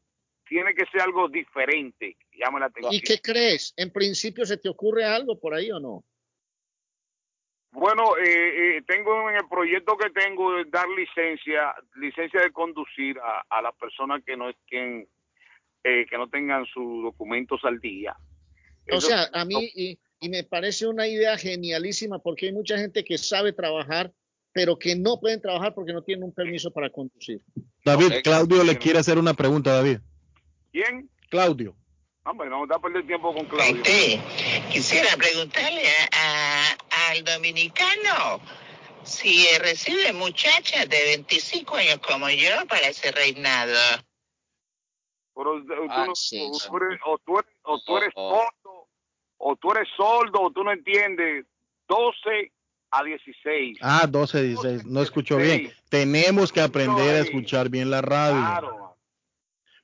tiene que ser algo diferente. que Llame la atención. ¿Y qué crees? ¿En principio se te ocurre algo por ahí o no? Bueno, eh, eh, tengo en el proyecto que tengo de dar licencia, licencia de conducir a, a las personas que no estén, eh, que no tengan sus documentos al día. O Eso- sea, a mí, y, y me parece una idea genialísima porque hay mucha gente que sabe trabajar, pero que no pueden trabajar porque no tienen un permiso para conducir. David, Claudio le quiere hacer una pregunta, David. ¿Quién? Claudio. Hombre, no a perder tiempo con Claudio. Quisiera preguntarle a- a- al dominicano si recibe muchachas de 25 años como yo para ese reinado. Pero, eh, tú Ah, no- sí, o sí. tú eres, o tú eres, o tú eres Oh, oh. sordo, o tú eres sordo, o tú no entiendes. 12 a 16. Ah, 12, 16. No escuchó bien. Tenemos que aprender a escuchar bien la radio. Claro.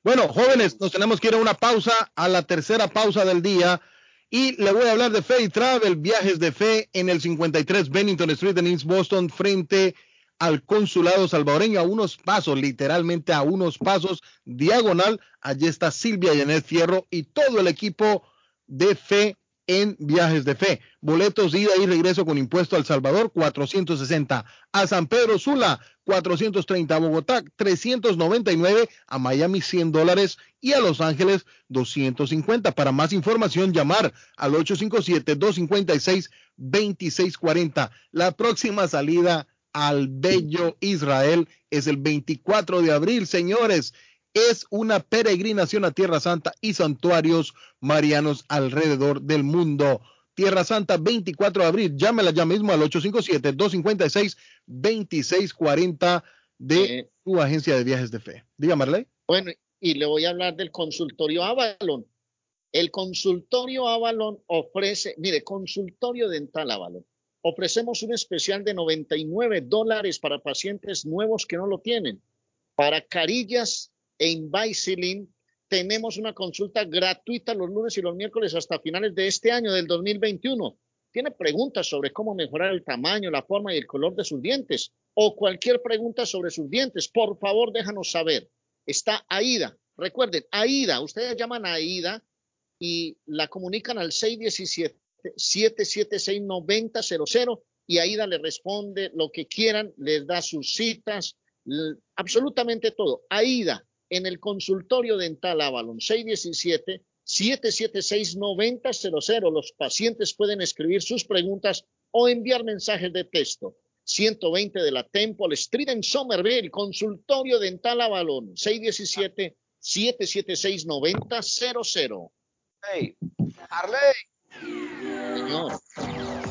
Bueno, jóvenes, nos tenemos que ir a una pausa, a la tercera pausa del día. Y le voy a hablar de Fe y Travel, viajes de fe en el 53 Bennington Street en East Boston, frente al consulado salvadoreño, a unos pasos, literalmente a unos pasos, diagonal. Allí está Silvia Janet Fierro y todo el equipo de fe en viajes de fe. Boletos ida y regreso con impuesto al Salvador, 460. A San Pedro Sula, 430. A Bogotá, 399. A Miami, 100 dólares. Y a Los Ángeles, 250. Para más información, llamar al 857-256-2640. La próxima salida al Bello Israel es el 24 de abril, señores. Es una peregrinación a Tierra Santa y santuarios marianos alrededor del mundo. Tierra Santa, 24 de abril. Llámela ya mismo al 857-256-2640 de su agencia de viajes de fe. Diga, Marley. Bueno, y le voy a hablar del consultorio Avalon. El consultorio Avalon ofrece, mire, consultorio dental Avalon. Ofrecemos un especial de 99 dólares para pacientes nuevos que no lo tienen. Para carillas e Invisalign tenemos una consulta gratuita los lunes y los miércoles hasta finales de este año del 2021. ¿Tiene preguntas sobre cómo mejorar el tamaño, la forma y el color de sus dientes? O cualquier pregunta sobre sus dientes, por favor déjanos saber. Está Aida. Recuerden, Aida, ustedes llaman a Aida y la comunican al 617-776-9000 y Aida le responde lo que quieran, les da sus citas, absolutamente todo. Aida, en el consultorio dental Avalon, 617-776-9000. Los pacientes pueden escribir sus preguntas o enviar mensajes de texto. 120 de la Temple Street en Somerville, consultorio dental Avalon, 617-776-9000. Hey, Harley. Señor.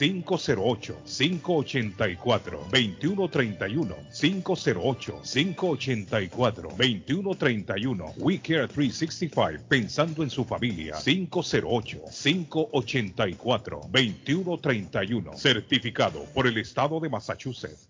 508-584-2131. 508-584-2131. We Care 365, pensando en su familia. 508-584-2131. Certificado por el Estado de Massachusetts.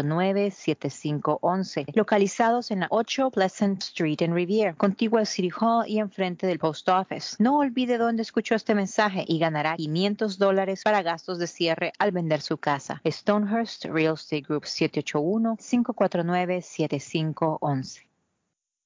781-549-7511, localizados en la 8 Pleasant Street en Riviera, contigua al City Hall y enfrente del Post Office. No olvide dónde escuchó este mensaje y ganará 500 dólares para gastos de cierre al vender su casa. Stonehurst Real Estate Group 781-549-7511.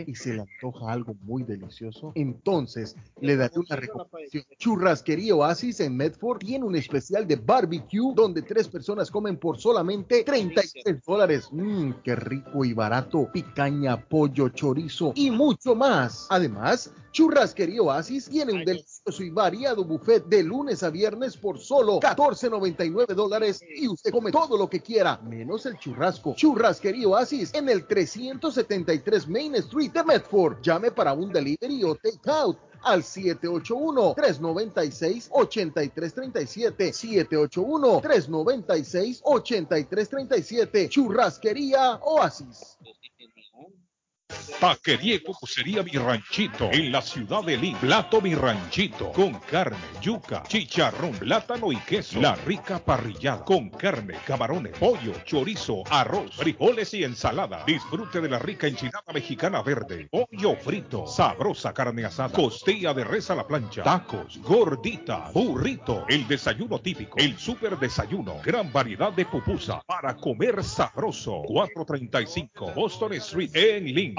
y se le antoja algo muy delicioso. Entonces, le daré una recomendación. Churrasquería Oasis en Medford tiene un especial de barbecue donde tres personas comen por solamente 33 dólares. Mmm, qué rico y barato. Picaña, pollo, chorizo y mucho más. Además, Churrasquería Oasis tiene un delicioso y variado buffet de lunes a viernes por solo 14.99 dólares y usted come todo lo que quiera, menos el churrasco. Churrasquería Oasis en el 373 Main Street de Medford. Llame para un delivery o take out al 781-396-8337. 781-396-8337. Churrasquería Oasis. Taquería y pupusería Mi Ranchito. En la ciudad de Lima. Plato Mi Ranchito. Con carne, yuca, chicharrón, plátano y queso. La rica parrillada. Con carne, camarones, pollo, chorizo, arroz, frijoles y ensalada. Disfrute de la rica enchilada mexicana verde, pollo frito, sabrosa carne asada, costilla de res a la plancha, tacos, gordita, burrito, el desayuno típico, el super desayuno, gran variedad de pupusa. Para comer sabroso. 435 Boston Street en Link,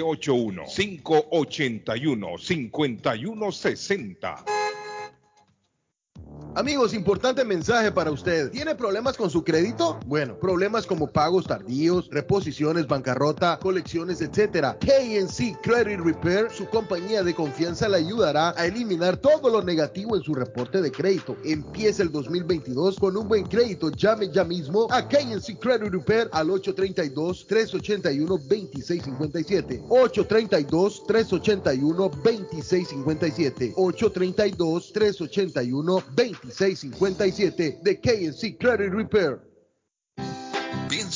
781-581-5160. Amigos, importante mensaje para usted. ¿Tiene problemas con su crédito? Bueno, problemas como pagos tardíos, reposiciones, bancarrota, colecciones, etc. KNC Credit Repair, su compañía de confianza, le ayudará a eliminar todo lo negativo en su reporte de crédito. Empieza el 2022 con un buen crédito. Llame ya mismo a KNC Credit Repair al 832-381-2657. 832-381-2657. 832-381-2657. 2657 de KNC Credit Repair.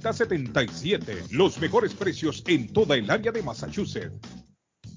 381-7077. Los mejores precios en toda el área de Massachusetts.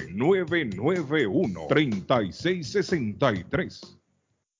991-3663.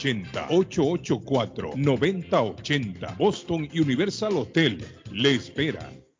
884-9080. Boston Universal Hotel le espera.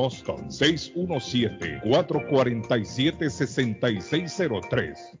Boston 617-447-6603.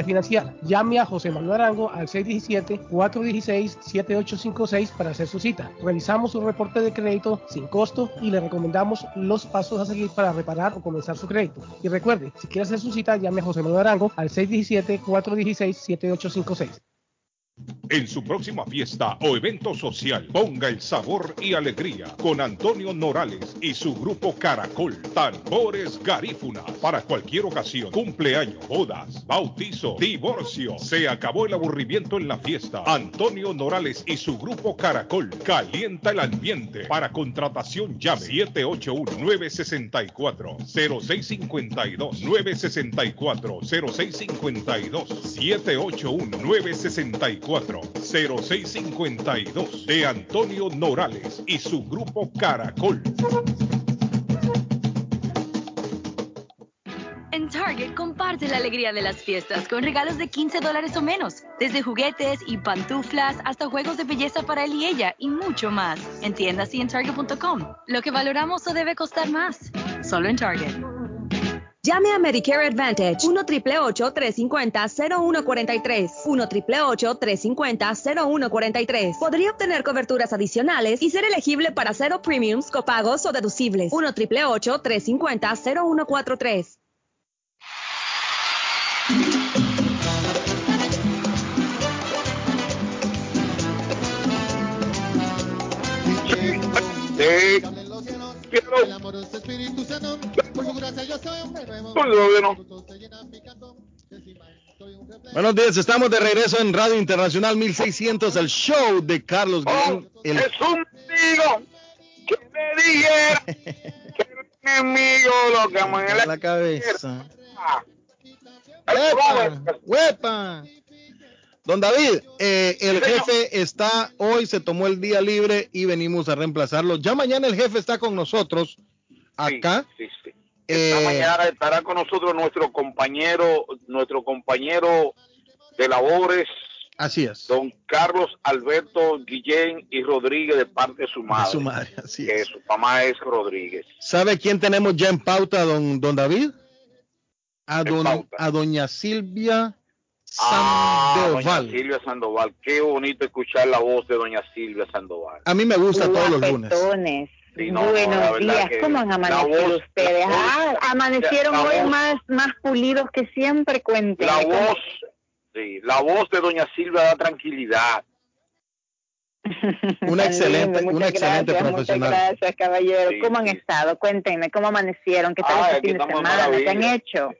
refinanciar. Llame a José Manuel Arango al 617-416-7856 para hacer su cita. Revisamos su reporte de crédito sin costo y le recomendamos los pasos a seguir para reparar o comenzar su crédito. Y recuerde, si quiere hacer su cita, llame a José Manuel Arango al 617-416-7856. En su próxima fiesta o evento social, ponga el sabor y alegría con Antonio Norales y su grupo Caracol. Tambores Garífuna. Para cualquier ocasión, cumpleaños, bodas, bautizo, divorcio. Se acabó el aburrimiento en la fiesta. Antonio Norales y su grupo Caracol. Calienta el ambiente. Para contratación, llame 781-964-0652. 964-0652. 781-964. 0652 de Antonio Norales y su grupo Caracol. En Target comparte la alegría de las fiestas con regalos de 15 dólares o menos, desde juguetes y pantuflas hasta juegos de belleza para él y ella y mucho más. En tiendas y en Target.com. Lo que valoramos o debe costar más. Solo en Target. Llame a Medicare Advantage 1 350 0143 1 350 0143 Podría obtener coberturas adicionales y ser elegible para cero premiums, copagos o deducibles. 1 350 0143 Sí. Buenos días, estamos de regreso en Radio Internacional 1600, el show de Carlos Guillén. El... Es un amigo que me dijera que el enemigo lo que me la cabeza. ¡Huepa! ¡Huepa! Don David, eh, el jefe está hoy, se tomó el día libre y venimos a reemplazarlo. Ya mañana el jefe está con nosotros acá. Sí, sí, Esta Eh, mañana estará con nosotros nuestro compañero, nuestro compañero de labores, así es. don Carlos Alberto Guillén y Rodríguez de parte de su madre. su madre, así que su mamá es Rodríguez. ¿Sabe quién tenemos ya en pauta, don, don David? A, don, a doña Silvia Ah, Sandoval. doña Silvia Sandoval. Qué bonito escuchar la voz de doña Silvia Sandoval. A mí me gusta todos los lunes. Sí, no, Buenos días, ¿cómo han la amanecido voz- ustedes? voz- ah, amanecieron hoy voz- más, más pulidos que siempre, cuenten. La voz, sí, la voz de doña Silvia da tranquilidad. Una excelente, una excelente gracias, profesional. Muchas gracias, caballero. Sí, ¿Cómo han estado? Cuéntenme, ¿cómo amanecieron? ¿Qué tal Ay, este fin de semana? ¿Qué han hecho?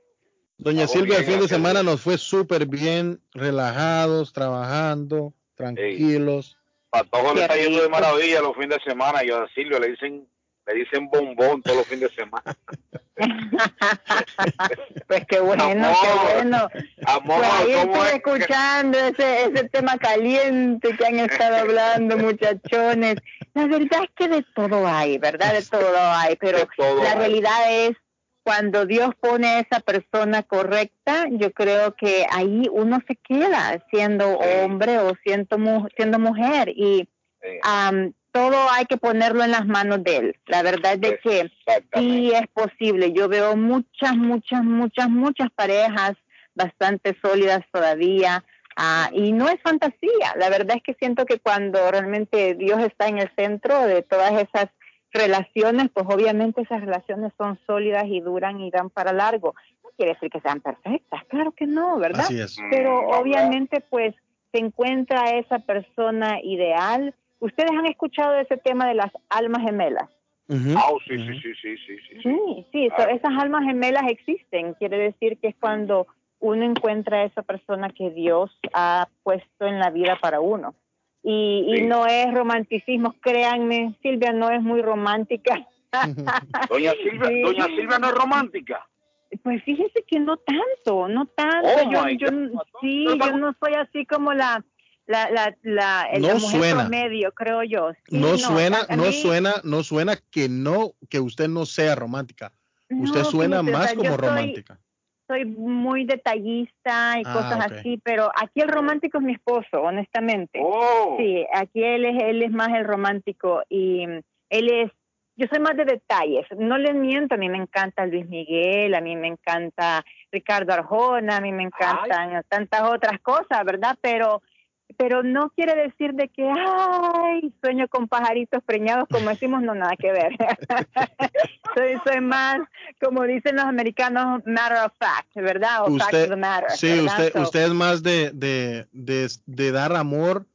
Doña Silvia, el fin de semana nos fue súper bien, relajados, trabajando, tranquilos. Patojo le Qué está yendo de maravilla los fines de semana y a Silvia le dicen, le dicen bombón todos los fines de semana. Pues qué bueno, Amor, qué bueno. Amor, Pues ahí ¿cómo estuve es? escuchando ese, ese tema caliente que han estado hablando, muchachones. La verdad es que de todo hay, ¿verdad? De todo hay, pero todo la hay. realidad es cuando Dios pone a esa persona correcta, yo creo que ahí uno se queda siendo hombre o siendo, mu- siendo mujer y am, todo hay que ponerlo en las manos de él. La verdad es de que sí es posible. Yo veo muchas, muchas, muchas, muchas parejas bastante sólidas todavía. ah, y no es fantasía. La verdad es que siento que cuando realmente Dios está en el centro de todas esas relaciones, pues obviamente esas relaciones son sólidas y duran y dan para largo. No quiere decir que sean perfectas, claro que no, ¿verdad? Así es. Pero Mm, obviamente pues se encuentra esa persona ideal. Ustedes han escuchado ese tema de las almas gemelas. Ah, oh, sí, sí, sí, sí, sí, sí. Sí, sí, so- esas almas gemelas existen. Quiere decir que es cuando uno encuentra a esa persona que Dios ha puesto en la vida para uno. Y, y no es romanticismo, créanme, Silvia no es muy romántica. Doña Silvia, Sí. doña Silvia no es romántica. Pues fíjese que no tanto, no tanto. Oh, yo, yo, sí, No, yo no soy así como la la la la, la No mujer suena. promedio, creo yo. Sí, No suena, a- a no mí- suena, no suena que no, que usted no sea romántica. Usted No, suena fíjese, o más sea, como soy- romántica. Soy muy detallista y Ah, cosas así, pero aquí el romántico es mi esposo, honestamente. Oh. Sí, aquí él es, él es más el romántico y mm, él es, yo soy más de detalles, no les miento, a mí me encanta Luis Miguel, a mí me encanta Ricardo Arjona, a mí me encantan tantas otras cosas, ¿verdad? Pero pero no quiere decir de que, ay, sueño con pajaritos preñados, como decimos, no, nada que ver. soy, soy más, como dicen los americanos, matter of fact, ¿verdad? O fact of the matter. sí, ¿verdad? usted, So, usted es más de, de, de, de dar amor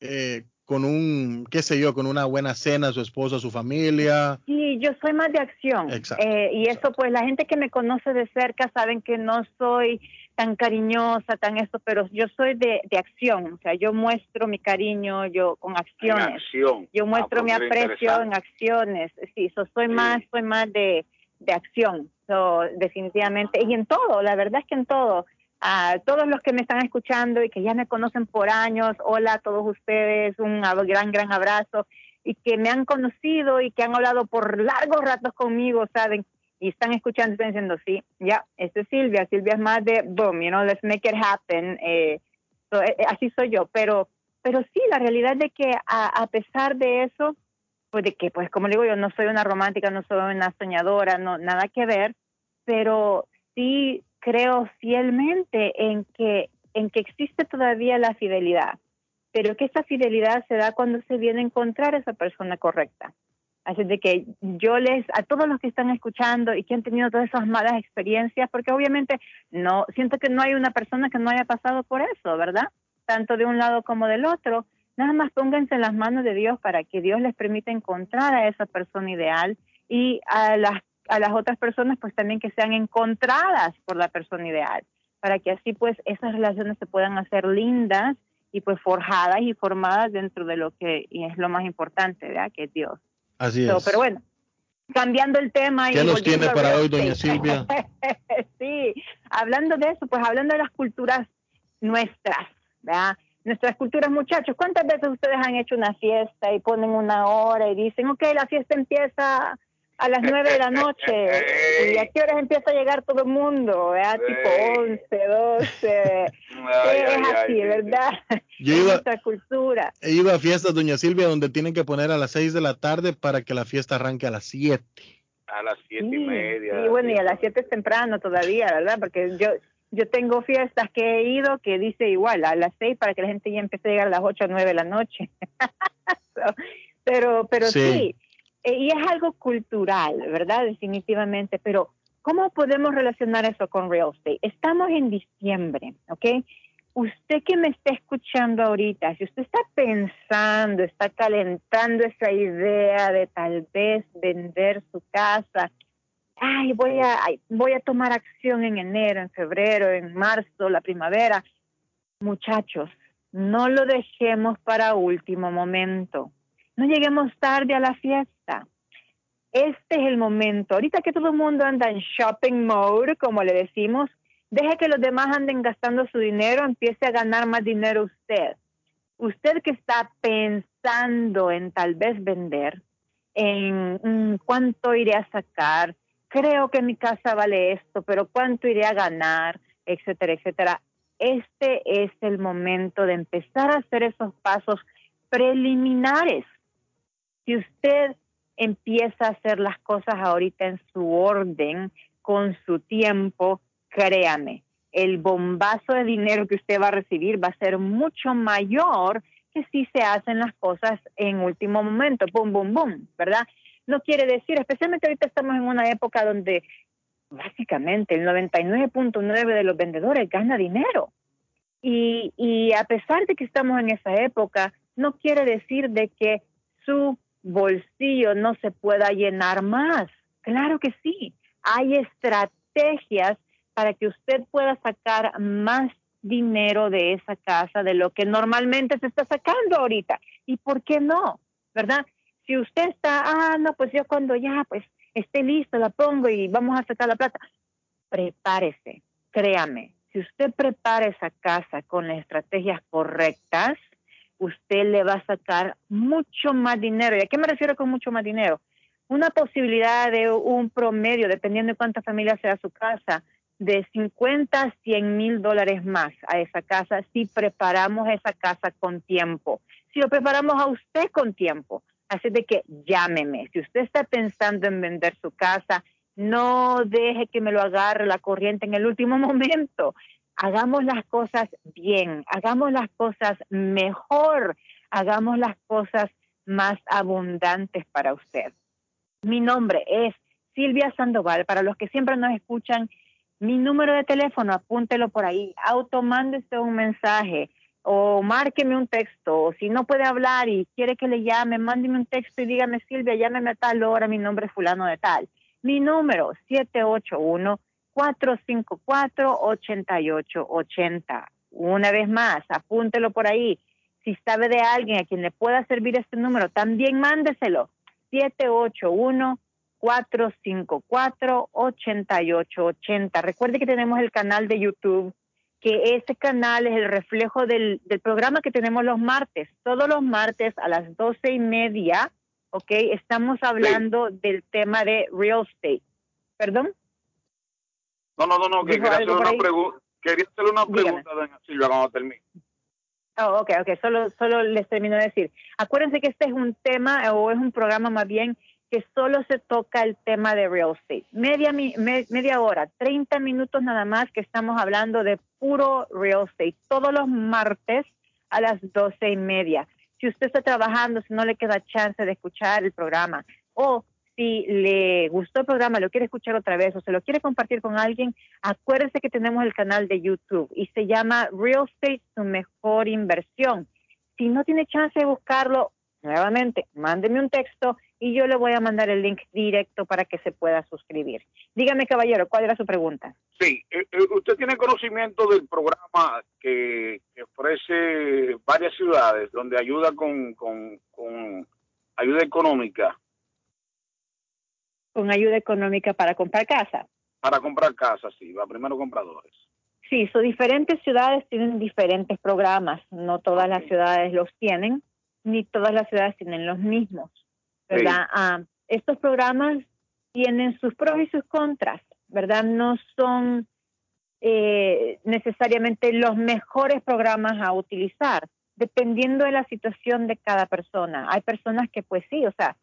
eh, con un, qué sé yo, con una buena cena a su esposo, a su familia. Sí, yo soy más de acción. Exacto, Eh, y eso, pues, la gente que me conoce de cerca saben que no soy tan cariñosa, tan esto, pero yo soy de, de acción. O sea, yo muestro mi cariño yo con acciones. acción. Yo muestro Ah, mi pues mira, aprecio en acciones. Sí, so, soy más, soy más de, de acción. So, definitivamente. Y en todo, la verdad es que en todo. A todos los que me están escuchando y que ya me conocen por años, hola a todos ustedes, un gran, gran abrazo. Y que me han conocido y que han hablado por largos ratos conmigo, ¿saben? Y están escuchando están diciendo, sí, ya, esta es Silvia. Silvia es más de, boom, you know, let's make it happen. Eh, so, eh, eh, así soy yo. Pero, pero sí, la realidad de que a, a pesar de eso, pues de que, pues como digo yo, no soy una romántica, no soy una soñadora, no, nada que ver, pero sí creo fielmente en que, en que existe todavía la fidelidad, pero que esa fidelidad se da cuando se viene a encontrar a esa persona correcta. Así de que yo les, a todos los que están escuchando y que han tenido todas esas malas experiencias, porque obviamente no, siento que no hay una persona que no haya pasado por eso, ¿verdad? Tanto de un lado como del otro. Nada más pónganse en las manos de Dios para que Dios les permita encontrar a esa persona ideal y a las, a las otras personas pues también que sean encontradas por la persona ideal, para que así pues esas relaciones se puedan hacer lindas y pues forjadas y formadas dentro de lo que y es lo más importante, ¿verdad? Que es Dios. Así es. pero bueno, cambiando el tema. ¿Qué y nos tiene para hoy, doña. Silvia? sí, hablando de eso, pues hablando de las culturas nuestras, ¿verdad? Nuestras culturas, muchachos, ¿cuántas veces ustedes han hecho una fiesta y ponen una hora y dicen, ok, la fiesta empieza a las 9 de la noche. ¿Y a qué horas empieza a llegar todo el mundo? ¿verdad? Tipo 11, 12. es así, ¿verdad? Yo Es iba- nuestra cultura. He ido a fiestas, doña Silvia, donde tienen que poner a las 6 de la tarde para que la fiesta arranque a las 7. A las siete Sí, y media. Sí, bueno, y a las 7 es temprano todavía, ¿verdad? Porque yo yo tengo fiestas que he ido que dice igual, a las 6 para que la gente ya empiece a llegar a las 8 o 9 de la noche. So, pero pero Sí. sí, y es algo cultural, ¿verdad? Definitivamente, pero ¿cómo podemos relacionar eso con real estate? Estamos en diciembre, ¿ok? Usted que me está escuchando ahorita, si usted está pensando, está calentando esa idea de tal vez vender su casa, ay, voy a, voy a tomar acción en enero, en febrero, en marzo, la primavera. Muchachos, no lo dejemos para último momento. No lleguemos tarde a la fiesta. Este es el momento. Ahorita que todo el mundo anda en shopping mode, como le decimos, deje que los demás anden gastando su dinero, empiece a ganar más dinero usted. Usted que está pensando en tal vez vender, en mm, cuánto iré a sacar, creo que mi casa vale esto, pero cuánto iré a ganar, etcétera, etcétera. Este es el momento de empezar a hacer esos pasos preliminares. Si usted empieza a hacer las cosas ahorita en su orden, con su tiempo, créame, el bombazo de dinero que usted va a recibir va a ser mucho mayor que si se hacen las cosas en último momento, boom, boom, boom, ¿verdad? No quiere decir, especialmente ahorita estamos en una época donde básicamente el 99.9 de los vendedores gana dinero. Y, y a pesar de que estamos en esa época, no quiere decir de que su bolsillo no se pueda llenar más. Claro que sí. Hay estrategias para que usted pueda sacar más dinero de esa casa de lo que normalmente se está sacando ahorita. ¿Y por qué no? ¿Verdad? Si usted está, ah, no, pues yo cuando ya pues esté listo la pongo y vamos a sacar la plata. Prepárese, créame. Si usted prepara esa casa con las estrategias correctas, usted le va a sacar mucho más dinero. ¿Y a qué me refiero con mucho más dinero? Una posibilidad de un promedio, dependiendo de cuántas familias sea su casa, de 50 a 100 mil dólares más a esa casa si preparamos esa casa con tiempo. Si lo preparamos a usted con tiempo. Así de que llámeme. Si usted está pensando en vender su casa, no deje que me lo agarre la corriente en el último momento. Hagamos las cosas bien, hagamos las cosas mejor, hagamos las cosas más abundantes para usted. Mi nombre es Silvia Sandoval. Para los que siempre nos escuchan, mi número de teléfono, apúntelo por ahí. Automándese un mensaje o márqueme un texto. O si no puede hablar y quiere que le llame, mándeme un texto y dígame, Silvia, llámeme a tal hora, mi nombre es fulano de tal. Mi número, 781-454-8880. Una vez más, apúntelo por ahí. Si sabe de alguien a quien le pueda servir este número, también mándeselo. 781-454-8880. Recuerde que tenemos el canal de YouTube, que ese canal es el reflejo del, del programa que tenemos los martes. Todos los martes a las doce y media, ¿ok? Estamos hablando del tema de real estate. ¿Perdón? No, no, no, no, que ¿Dijo quería hacerle una, quería hacerle una Dígame. pregunta, doña Silvia, cuando termine. Oh, ok, ok, solo, solo les termino de decir. Acuérdense que este es un tema, o es un programa más bien, que solo se toca el tema de real estate. Media, me- media hora, 30 minutos nada más que estamos hablando de puro real estate. Todos los martes a las doce y media. Si usted está trabajando, si no le queda chance de escuchar el programa, o si le gustó el programa, lo quiere escuchar otra vez o se lo quiere compartir con alguien, acuérdese que tenemos el canal de YouTube y se llama Real Estate, su mejor inversión. Si no tiene chance de buscarlo, nuevamente, mándeme un texto y yo le voy a mandar el link directo para que se pueda suscribir. Dígame, caballero, ¿cuál era su pregunta? Sí, eh, eh, usted tiene conocimiento del programa que, ofrece varias ciudades donde ayuda con ayuda económica Con ayuda económica para comprar casa. para comprar casas, sí, va primero compradores. Sí, son diferentes ciudades tienen diferentes programas. No todas las ciudades los tienen, ni todas las ciudades tienen los mismos, ¿verdad? Ah, estos programas tienen sus pros y sus contras, ¿verdad? No son eh, necesariamente los mejores programas a utilizar, dependiendo de la situación de cada persona. Hay personas que pues sí, o sea,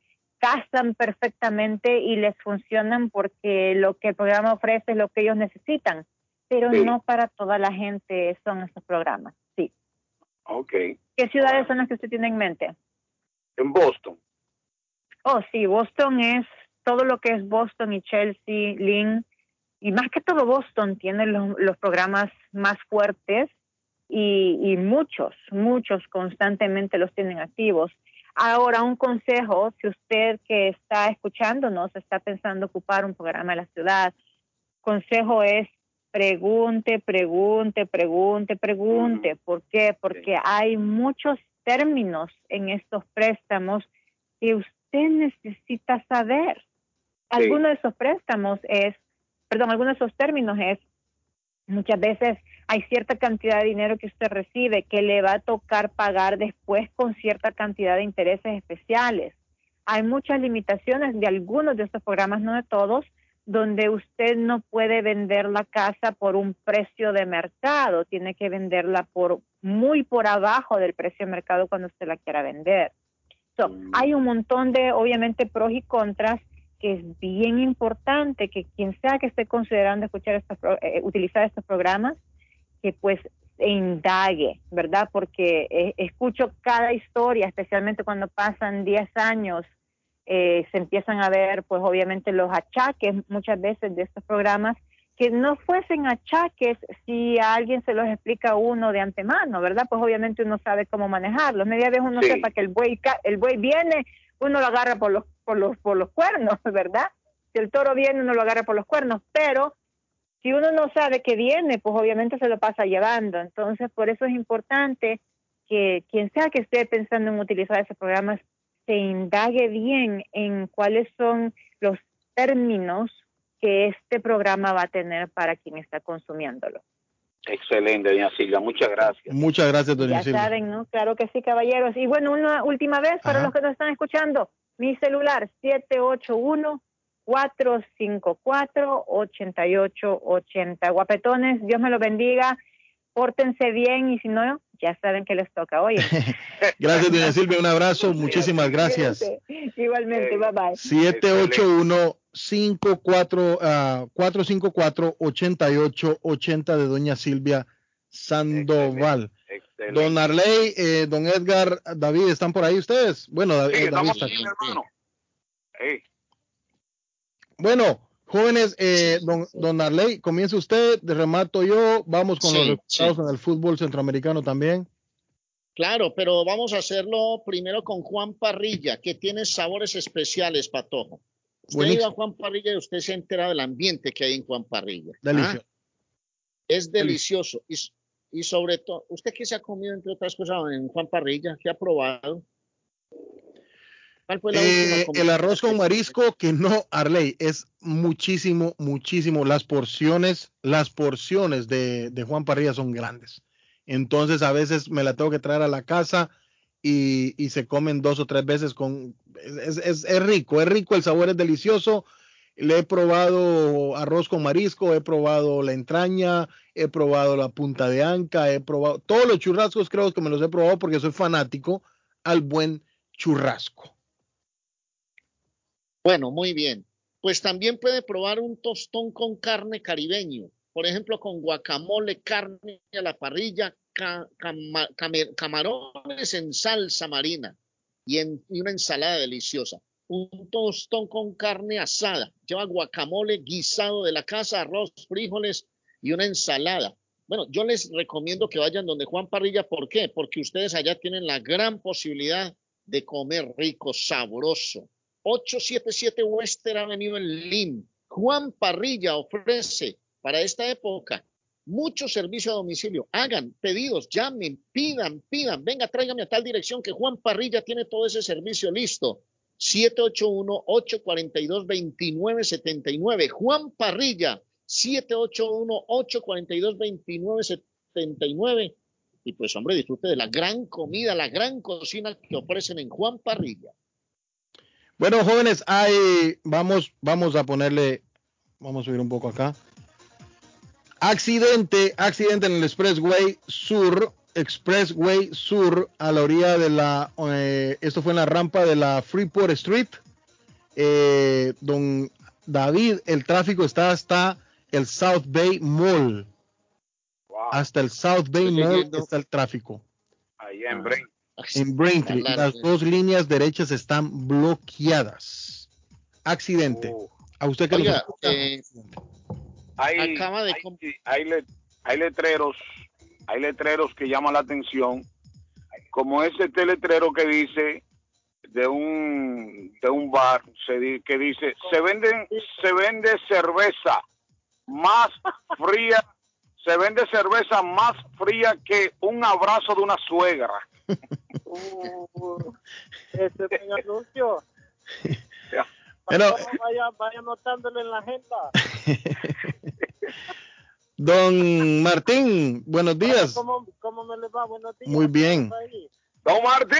casan perfectamente y les funcionan porque lo que el programa ofrece es lo que ellos necesitan, pero no para toda la gente son esos programas, sí. Ok. ¿Qué ciudades son las que usted tiene en mente? En Boston. Oh, sí, Boston es todo lo que es Boston y Chelsea, Lynn, y más que todo Boston tiene los, los programas más fuertes y, y, muchos, muchos constantemente los tienen activos. Ahora, un consejo, si usted que está escuchándonos está pensando ocupar un programa en la ciudad, consejo es pregunte, pregunte, pregunte, pregunte. ¿Por qué? Porque hay muchos términos en estos préstamos que usted necesita saber. Alguno de esos préstamos es, perdón, alguno de esos términos es, muchas veces hay cierta cantidad de dinero que usted recibe que le va a tocar pagar después con cierta cantidad de intereses especiales. Hay muchas limitaciones de algunos de estos programas, no de todos, donde usted no puede vender la casa por un precio de mercado, tiene que venderla por muy por abajo del precio de mercado cuando usted la quiera vender. So, hay un montón de, obviamente, pros y contras que es bien importante que quien sea que esté considerando escuchar estos, eh, utilizar estos programas, que pues indague, ¿verdad? Porque eh, escucho cada historia, especialmente cuando pasan 10 años, eh, se empiezan a ver pues obviamente los achaques muchas veces de estos programas que no fuesen achaques si a alguien se los explica a uno de antemano, ¿verdad? Pues obviamente uno sabe cómo manejarlos. Media vez uno sepa que el buey el buey viene, uno lo agarra por los por los por los cuernos, ¿verdad? Si el toro viene, uno lo agarra por los cuernos, pero si uno no sabe que viene, pues obviamente se lo pasa llevando. Entonces, por eso es importante que quien sea que esté pensando en utilizar ese programa se indague bien en cuáles son los términos que este programa va a tener para quien está consumiéndolo. Excelente, doña Silvia, muchas gracias. Muchas gracias, doña ya Silvia. saben, ¿no? Claro que sí, caballeros. Y bueno, una última vez para Ajá. los que nos están escuchando, mi celular 781 454 8880. Guapetones, Dios me lo bendiga. Pórtense bien y si no, ya saben que les toca. Oye, Gracias, doña Silvia. Un abrazo. Muchísimas gracias. Igualmente, bye bye. 781-54, ah, 454-8880 de doña Silvia Sandoval. Excelente. Don Arley, eh, don Edgar, David, ¿están por ahí ustedes? Bueno, Sí, eh, David estamos está aquí, aquí. hermano. Hey, Bueno, jóvenes, eh, don, don Arley, comience usted, remato yo, vamos con Sí, los resultados en el fútbol centroamericano también. Claro, pero vamos a hacerlo primero con Juan Parrilla, que tiene sabores especiales, Patojo. Usted Buenísimo. a Juan Parrilla y usted se ha enterado del ambiente que hay en Juan Parrilla. Delicioso. ¿Ah? Es delicioso. Y, y sobre todo, ¿usted qué se ha comido, entre otras cosas, en Juan Parrilla? ¿Qué ha probado? ¿Cuál fue la última Eh, el arroz con marisco, que no, Arley, es muchísimo, muchísimo. Las porciones, las porciones de, de Juan Parrilla son grandes. Entonces a veces me la tengo que traer a la casa y, y se comen dos o tres veces con... Es, es- es rico, es rico, el sabor es delicioso. Le he probado arroz con marisco, he probado la entraña, he probado la punta de anca, he probado todos los churrascos, creo que me los he probado porque soy fanático al buen churrasco. Bueno, muy bien. Pues también puede probar un tostón con carne caribeño, por ejemplo, con guacamole, carne a la parrilla, camarones en salsa marina y, y una ensalada deliciosa. Un tostón con carne asada, lleva guacamole guisado de la casa, arroz, frijoles y una ensalada. Bueno, yo les recomiendo que vayan donde Juan Parrilla. ¿Por qué? Porque ustedes allá tienen la gran posibilidad de comer rico, sabroso. 877 Western Avenue en Lynn. Juan Parrilla ofrece para esta época mucho servicio a domicilio. Hagan pedidos, llamen, pidan, pidan. Venga, tráigame a tal dirección que Juan Parrilla tiene todo ese servicio listo. 781-842-2979. Juan Parrilla, 781-842-2979. Y pues, hombre, disfrute de la gran comida, la gran cocina que ofrecen en Juan Parrilla. Bueno, jóvenes, hay, vamos, vamos a ponerle, vamos a subir un poco acá. Accidente, accidente en el Expressway Sur, Expressway Sur, a la orilla de la, eh, esto fue en la rampa de la Freeport Street. Eh, don David, el tráfico está hasta el South Bay Mall. Hasta el South Bay Estoy Mall está el tráfico. Allá en Brain. En Braintree, las dos líneas derechas están bloqueadas. Accidente. A usted que Oiga, eh, Hay, Acaba de hay, hay le- hay letreros, hay letreros que llaman la atención, como ese este letrero que dice de un de un bar se di- que dice se venden se vende cerveza más fría se vende cerveza más fría que un abrazo de una suegra Ese es un anuncio. Pero- vaya, vaya anotándolo en la agenda. Don Martín, buenos días. ¿Cómo, ¿Cómo me les va? Buenos días. Muy bien. Don Martín.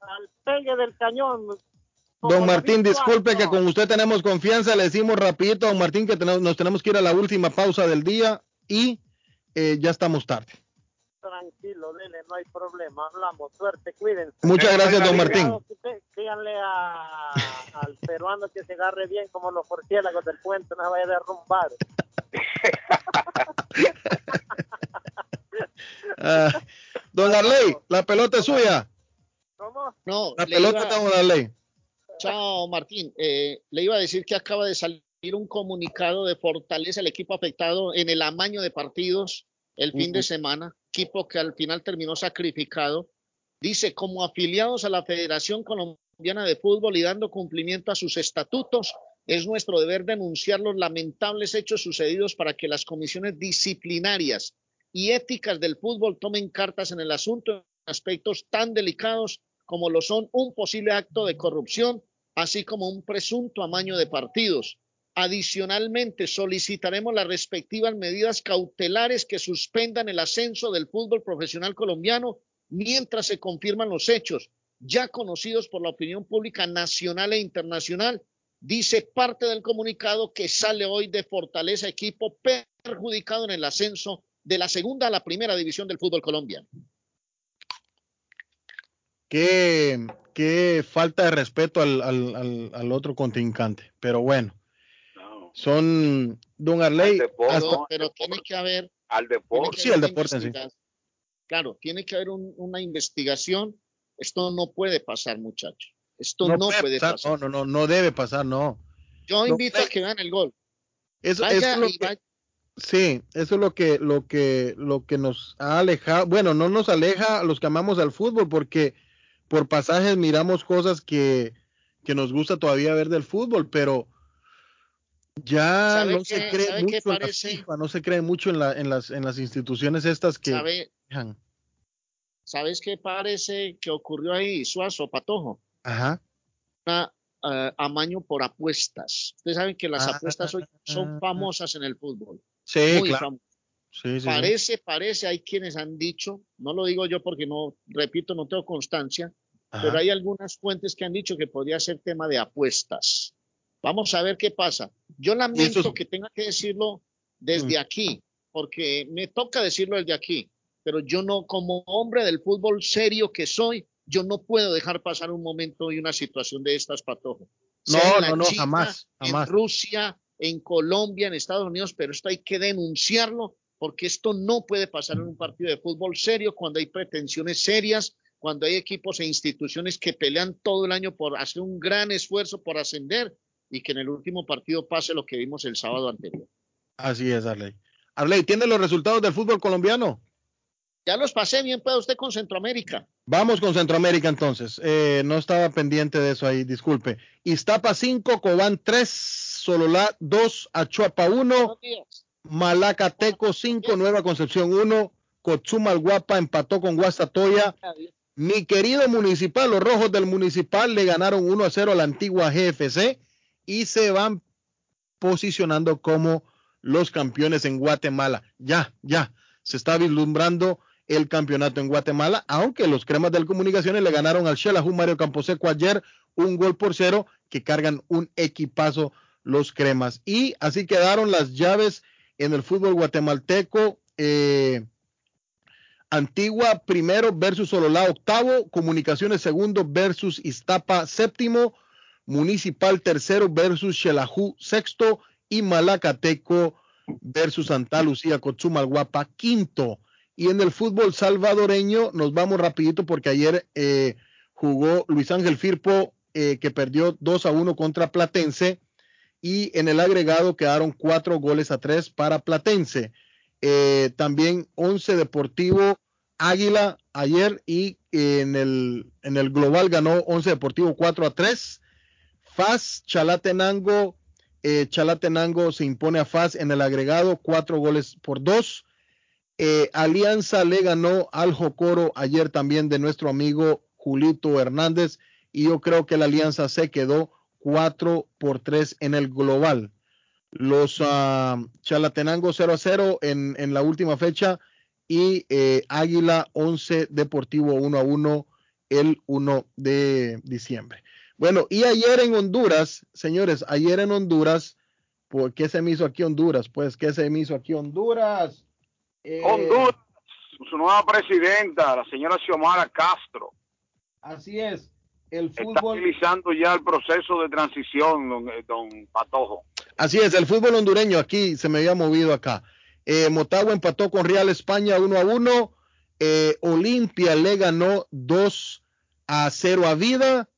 Al pegue del cañón. Don Martín, disculpe que con usted tenemos confianza. Le decimos rapidito, don Martín, que tenemos- nos tenemos que ir a la última pausa del día y eh, ya estamos tarde. Tranquilo, dele, no hay problema. Hablamos, suerte, cuídense. Muchas gracias, don Martín. Díganle a, al peruano que se agarre bien como los porciélagos del puente, no se vaya a derrumbar. Ah, don Arley, la pelota es suya. No, La pelota iba- está con Arley. Chao, Martín. Eh, le iba a decir que acaba de salir un comunicado de fortaleza al equipo afectado en el amaño de partidos el fin de semana, equipo que al final terminó sacrificado. Dice, como afiliados a la Federación Colombiana de Fútbol y dando cumplimiento a sus estatutos, es nuestro deber denunciar los lamentables hechos sucedidos para que las comisiones disciplinarias y éticas del fútbol tomen cartas en el asunto en aspectos tan delicados como lo son un posible acto de corrupción, así como un presunto amaño de partidos. Adicionalmente, solicitaremos las respectivas medidas cautelares que suspendan el ascenso del fútbol profesional colombiano mientras se confirman los hechos, ya conocidos por la opinión pública nacional e internacional, dice parte del comunicado que sale hoy de Fortaleza, equipo perjudicado en el ascenso de la segunda a la primera división del fútbol colombiano. Qué, falta de respeto al otro contrincante. Pero bueno, son Don Arley. hasta- Pero, pero tiene que haber al deporte. Sí, al deporte sí. Claro, tiene que haber un- una investigación. Esto no puede pasar, muchachos. Esto no no, puede puede pasar, pasar. No, no, no, no debe pasar, no. Yo No invito a que vean el gol. Eso, Vaya eso es lo que- vaya- sí, eso es lo que, lo que, lo que nos ha alejado. Bueno, no nos aleja a los que amamos al fútbol, porque por pasajes miramos cosas que, que nos gusta todavía ver del fútbol, pero ya ¿Sabe no se cree mucho en la parece? FIFA, no se cree mucho en, la, en, las, en las instituciones estas que ¿Sabe? dejan. ¿Sabes qué parece que ocurrió ahí, Suazo, Patojo? Ajá. Una, eh, amaño por apuestas. Ustedes saben que las Ah, apuestas hoy son famosas en el fútbol. Sí, Muy claro. famosas. Sí, sí, sí. Parece, parece, hay quienes han dicho, no lo digo yo porque no, repito, no tengo constancia, Ajá. pero hay algunas fuentes que han dicho que podría ser tema de apuestas. Vamos a ver qué pasa. Yo lamento Eso que tenga que decirlo desde aquí, porque me toca decirlo desde aquí, pero yo no, como hombre del fútbol serio que soy, yo no puedo dejar pasar un momento y una situación de estas, Patojo. No, no, no, China, jamás, jamás. En Rusia, en Colombia, en Estados Unidos, pero esto hay que denunciarlo porque esto no puede pasar en un partido de fútbol serio cuando hay pretensiones serias, cuando hay equipos e instituciones que pelean todo el año por hacer un gran esfuerzo por ascender y que en el último partido pase lo que vimos el sábado anterior. Así es, Arley. Arley, ¿tiene los resultados del fútbol colombiano? Ya los pasé, bien puede usted con Centroamérica. Vamos con Centroamérica entonces. Eh, no estaba pendiente de eso ahí, disculpe. Iztapa 5, Cobán 3, Sololá 2, Achuapa 1, Malacateco 5, Nueva Concepción 1, Cochumalguapa empató con Guastatoya. Mi querido municipal, los rojos del municipal le ganaron 1 a 0 a la antigua GFC y se van posicionando como los campeones en Guatemala. Ya, ya, se está vislumbrando el campeonato en Guatemala, aunque los cremas del Comunicaciones le ganaron al Xelajú Mario Camposeco ayer un gol por cero, que cargan un equipazo los cremas. Y así quedaron las llaves en el fútbol guatemalteco. Eh, Antigua primero versus Sololá octavo, Comunicaciones segundo versus Iztapa séptimo, Municipal tercero versus Xelajú sexto y Malacateco versus Santa Lucía Cotzumalguapa quinto. Y en el fútbol salvadoreño nos vamos rapidito porque ayer eh, jugó Luis Ángel Firpo eh, que perdió 2 a 1 contra Platense y en el agregado quedaron cuatro goles a tres para Platense. Eh, también 11 Deportivo Águila ayer y en el, en el global ganó 11 Deportivo 4 a 3. FAS Chalatenango, eh, Chalatenango se impone a FAS en el agregado, cuatro goles por dos. Eh, Alianza le ganó al Jocoro ayer también de nuestro amigo Julito Hernández y yo creo que la Alianza se quedó 4 por 3 en el global. Los uh, Chalatenango 0 a 0 en, en, la última fecha y eh, Águila 11 Deportivo 1 a 1 el 1 de diciembre. Bueno, y ayer en Honduras, señores, ayer en Honduras, ¿por qué se me hizo aquí Honduras? Pues, ¿qué se me hizo aquí Honduras? Eh, Honduras, su nueva presidenta, la señora Xiomara Castro. Así es el fútbol. Está utilizando ya el proceso de transición, don, eh, don, Patojo. Así es, el fútbol hondureño aquí se me había movido acá. Eh, Motagua empató con Real España 1 a 1. Eh, Olimpia le ganó 2 a 0 a Vida.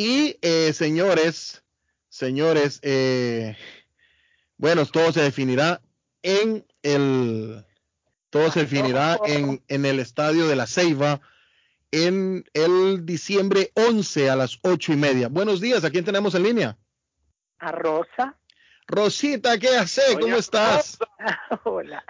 Y eh, señores, señores, eh, bueno, todo se definirá en el, todo se definirá en, en el estadio de la Ceiba en el diciembre 11 a las ocho y media. Buenos días, ¿a quién tenemos en línea? A Rosa. Rosita, ¿qué hace? ¿Cómo estás? Hola.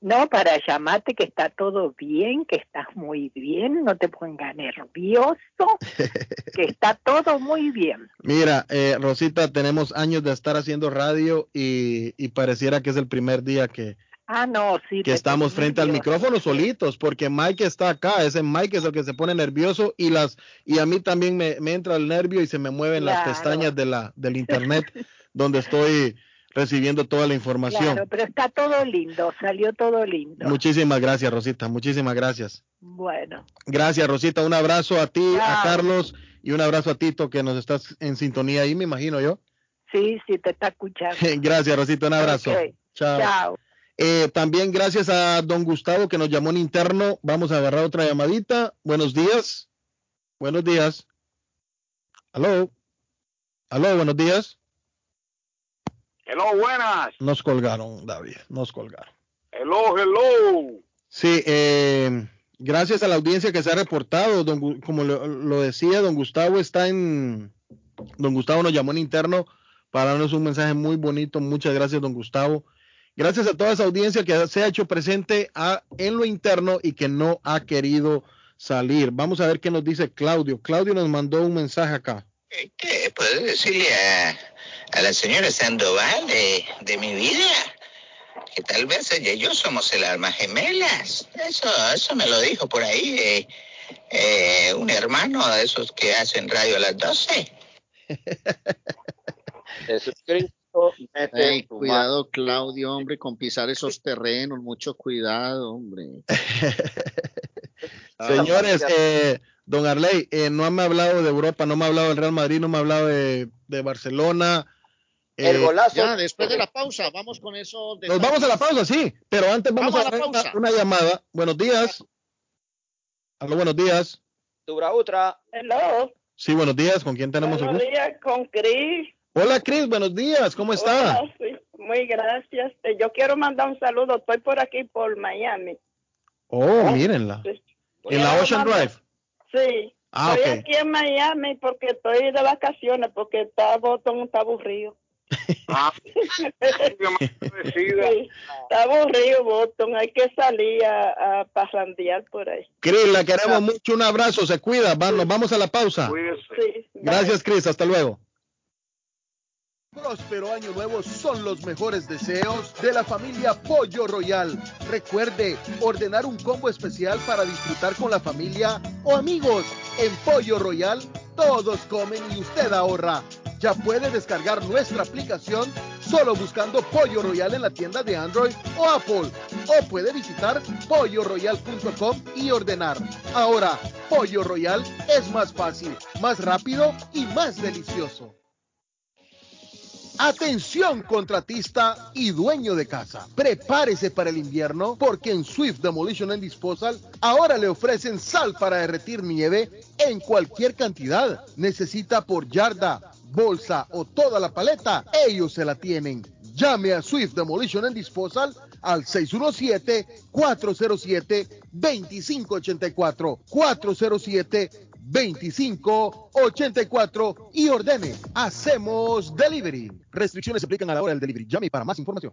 No, para llamarte que está todo bien, que estás muy bien, no te pongas nervioso, que está todo muy bien. Mira, eh, Rosita, tenemos años de estar haciendo radio y, y pareciera que es el primer día que, Ah, no, sí. Que estamos frente al micrófono solitos, porque Mike está acá, ese Mike es el que se pone nervioso y las y a mí también me, entra el nervio y se me mueven las pestañas de la del internet donde estoy recibiendo toda la información. Claro, pero está todo lindo, salió todo lindo. Muchísimas gracias, Rosita, muchísimas gracias. Bueno. Gracias, Rosita, un abrazo a ti, a Carlos y un abrazo a Tito que nos estás en sintonía ahí, me imagino yo. Sí, sí, te está escuchando. gracias, Rosita, un abrazo. Chao. Chao. Eh, también gracias a don Gustavo que nos llamó en interno. Vamos a agarrar otra llamadita. Buenos días. Buenos días. Aló. Aló, buenos días. Hello, buenas. Nos colgaron, David. Nos colgaron. Hello, hello. Sí, eh, gracias a la audiencia que se ha reportado. Don, como lo, lo, decía, don Gustavo está en. Don Gustavo nos llamó en interno para darnos un mensaje muy bonito. Muchas gracias, don Gustavo. Gracias a toda esa audiencia que se ha hecho presente en lo interno y que no ha querido salir. Vamos a ver qué nos dice Claudio. Claudio nos mandó un mensaje acá. ¿Qué puedo decirle a, la señora Sandoval de, mi vida? Que tal vez ella y yo somos el alma gemelas. Eso, eso me lo dijo por ahí eh, eh, un hermano de esos que hacen radio a las 12. cuidado, Claudio, hombre, con pisar esos terrenos, mucho cuidado, hombre. Señores, eh, don Arley, eh, no me ha hablado de Europa, no me ha hablado del Real Madrid, no me ha hablado de, Barcelona. El eh, golazo. Ya, después de la pausa, vamos con eso. Nos vamos a la pausa, sí, pero antes vamos, a, hacer una, llamada. Buenos días. Aló, buenos días. Tubra Ultra. Hello. Sí, buenos días. ¿Con quién tenemos buenos el gusto? días, con Cris. Hola Cris, buenos días, ¿cómo está? muy gracias. Eh, yo quiero mandar un saludo, estoy por aquí, por Miami. Oh, mírenla. ¿En la Ocean Drive? Sí. Ah, estoy aquí en Miami porque estoy de vacaciones, porque está botón, está aburrido. Ah, está aburrido, Boston. Hay que salir a, a parrandear por ahí. Cris, la queremos mucho. Un abrazo. Se cuida. Vamos, vamos a la pausa. Sí, Gracias, Cris. Hasta luego. Próspero Año Nuevo son los mejores deseos de la familia Pollo Royal. Recuerde ordenar un combo especial para disfrutar con la familia o amigos. En Pollo Royal todos comen y usted ahorra. Ya puede descargar nuestra aplicación solo buscando Pollo Royal en la tienda de Android o Apple. O puede visitar polloroyal.com y ordenar. Ahora, Pollo Royal es más fácil, más rápido y más delicioso. Atención contratista y dueño de casa. Prepárese para el invierno porque en Swift Demolition and Disposal ahora le ofrecen sal para derretir nieve en cualquier cantidad. Necesita por yarda, bolsa o toda la paleta, ellos se la tienen. Llame a Swift Demolition and Disposal al 617-407-2584. 407-2584 y ordene. Hacemos delivery. Restricciones se aplican a la hora del delivery. Llame para más información.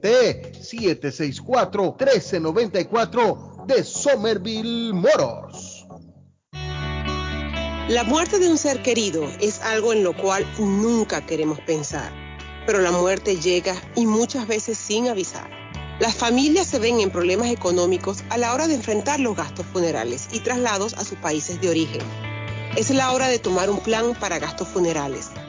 764-1394 de Somerville Motors. La muerte de un ser querido es algo en lo cual nunca queremos pensar, pero la muerte llega y muchas veces sin avisar. Las familias se ven en problemas económicos a la hora de enfrentar los gastos funerales y traslados a sus países de origen. Es la hora de tomar un plan para gastos funerales.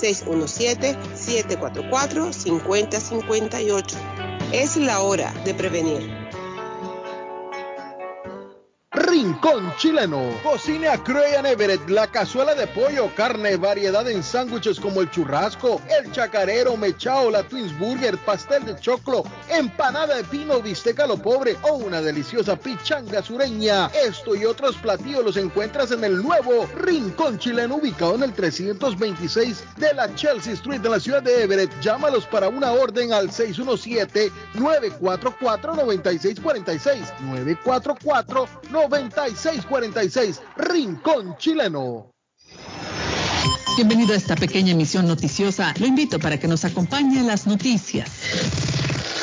617-744-5058. Es la hora de prevenir. Rincón Chileno. Cocina Crayon Everett, la cazuela de pollo, carne, variedad en sándwiches como el churrasco, el chacarero, mechao, la Twins Burger, pastel de choclo, empanada de pino, bisteca lo pobre o una deliciosa pichanga sureña. Esto y otros platillos los encuentras en el nuevo Rincón Chileno ubicado en el 326 de la Chelsea Street de la ciudad de Everett. Llámalos para una orden al 617 944 9646 944 9646, Rincón Chileno. Bienvenido a esta pequeña emisión noticiosa. Lo invito para que nos acompañe a las noticias.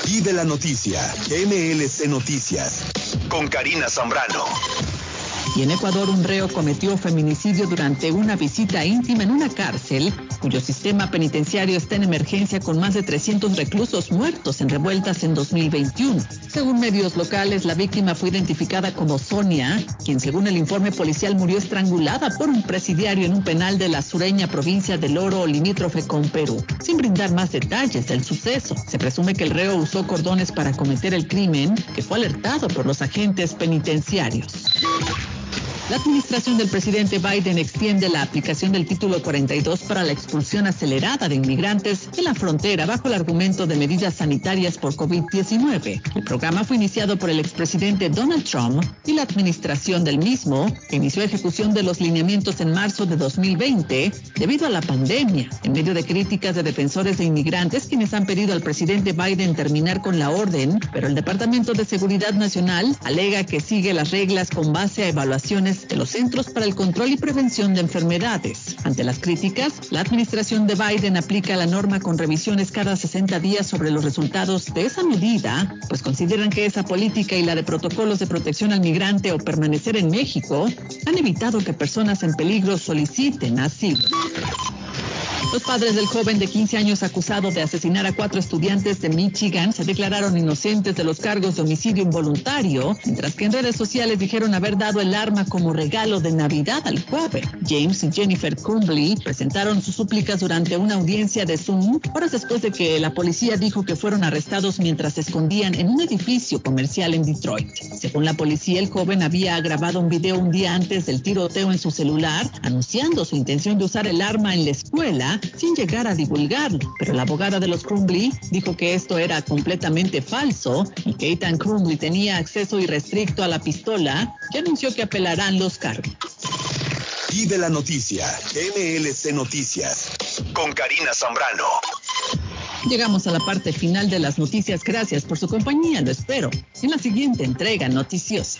Y de la noticia, MLC Noticias, con Karina Zambrano. Y en Ecuador un reo cometió feminicidio durante una visita íntima en una cárcel cuyo sistema penitenciario está en emergencia con más de 300 reclusos muertos en revueltas en 2021. Según medios locales, la víctima fue identificada como Sonia, quien según el informe policial murió estrangulada por un presidiario en un penal de la sureña provincia del Oro limítrofe con Perú. Sin brindar más detalles del suceso, se presume que el reo usó cordones para cometer el crimen, que fue alertado por los agentes penitenciarios. La administración del presidente Biden extiende la aplicación del título 42 para la expulsión acelerada de inmigrantes en la frontera bajo el argumento de medidas sanitarias por COVID-19. El programa fue iniciado por el expresidente Donald Trump y la administración del mismo, que inició ejecución de los lineamientos en marzo de 2020 debido a la pandemia, en medio de críticas de defensores de inmigrantes quienes han pedido al presidente Biden terminar con la orden, pero el Departamento de Seguridad Nacional alega que sigue las reglas con base a evaluaciones de los Centros para el Control y Prevención de Enfermedades. Ante las críticas, la administración de Biden aplica la norma con revisiones cada 60 días sobre los resultados de esa medida, pues consideran que esa política y la de protocolos de protección al migrante o permanecer en México han evitado que personas en peligro soliciten asilo. Los padres del joven de 15 años acusado de asesinar a cuatro estudiantes de Michigan se declararon inocentes de los cargos de homicidio involuntario, mientras que en redes sociales dijeron haber dado el arma como regalo de Navidad al joven. James y Jennifer Crumbley presentaron sus súplicas durante una audiencia de Zoom horas después de que la policía dijo que fueron arrestados mientras se escondían en un edificio comercial en Detroit. Según la policía, el joven había grabado un video un día antes del tiroteo en su celular, anunciando su intención de usar el arma en la escuela sin llegar a divulgarlo. Pero la abogada de los Crumbley dijo que esto era completamente falso y que Ethan Crumbley tenía acceso irrestricto a la pistola y anunció que apelarán los. Y de la noticia, MLC Noticias, con Karina Zambrano. Llegamos a la parte final de las noticias. Gracias por su compañía. Lo espero en la siguiente entrega noticiosa.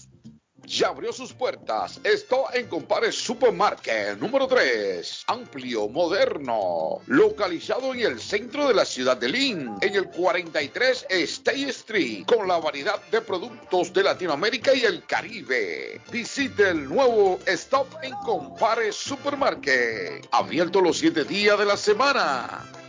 Ya abrió sus puertas. Está en Compare Supermarket número 3. Amplio, moderno. Localizado en el centro de la ciudad de Lynn. En el 43 State Street. Con la variedad de productos de Latinoamérica y el Caribe. Visite el nuevo Stop en Compare Supermarket. Abierto los 7 días de la semana.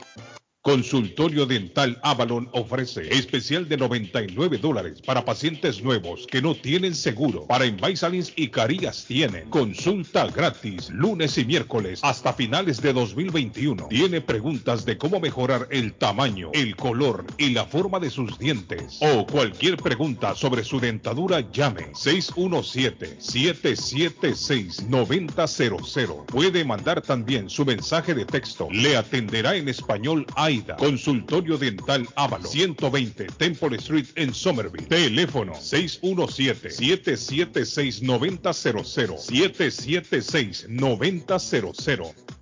Consultorio Dental Avalon ofrece especial de 99 dólares para pacientes nuevos que no tienen seguro. Para Invisalins y Carías tienen consulta gratis lunes y miércoles hasta finales de 2021. Tiene preguntas de cómo mejorar el tamaño, el color y la forma de sus dientes. O cualquier pregunta sobre su dentadura, llame 617-776-9000. Puede mandar también su mensaje de texto. Le atenderá en español AIDA. Consultorio Dental Ávalo. 120 Temple Street en Somerville. Teléfono 617-776-9000. 776-9000.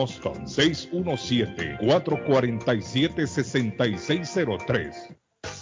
Boston. 617-447-6603.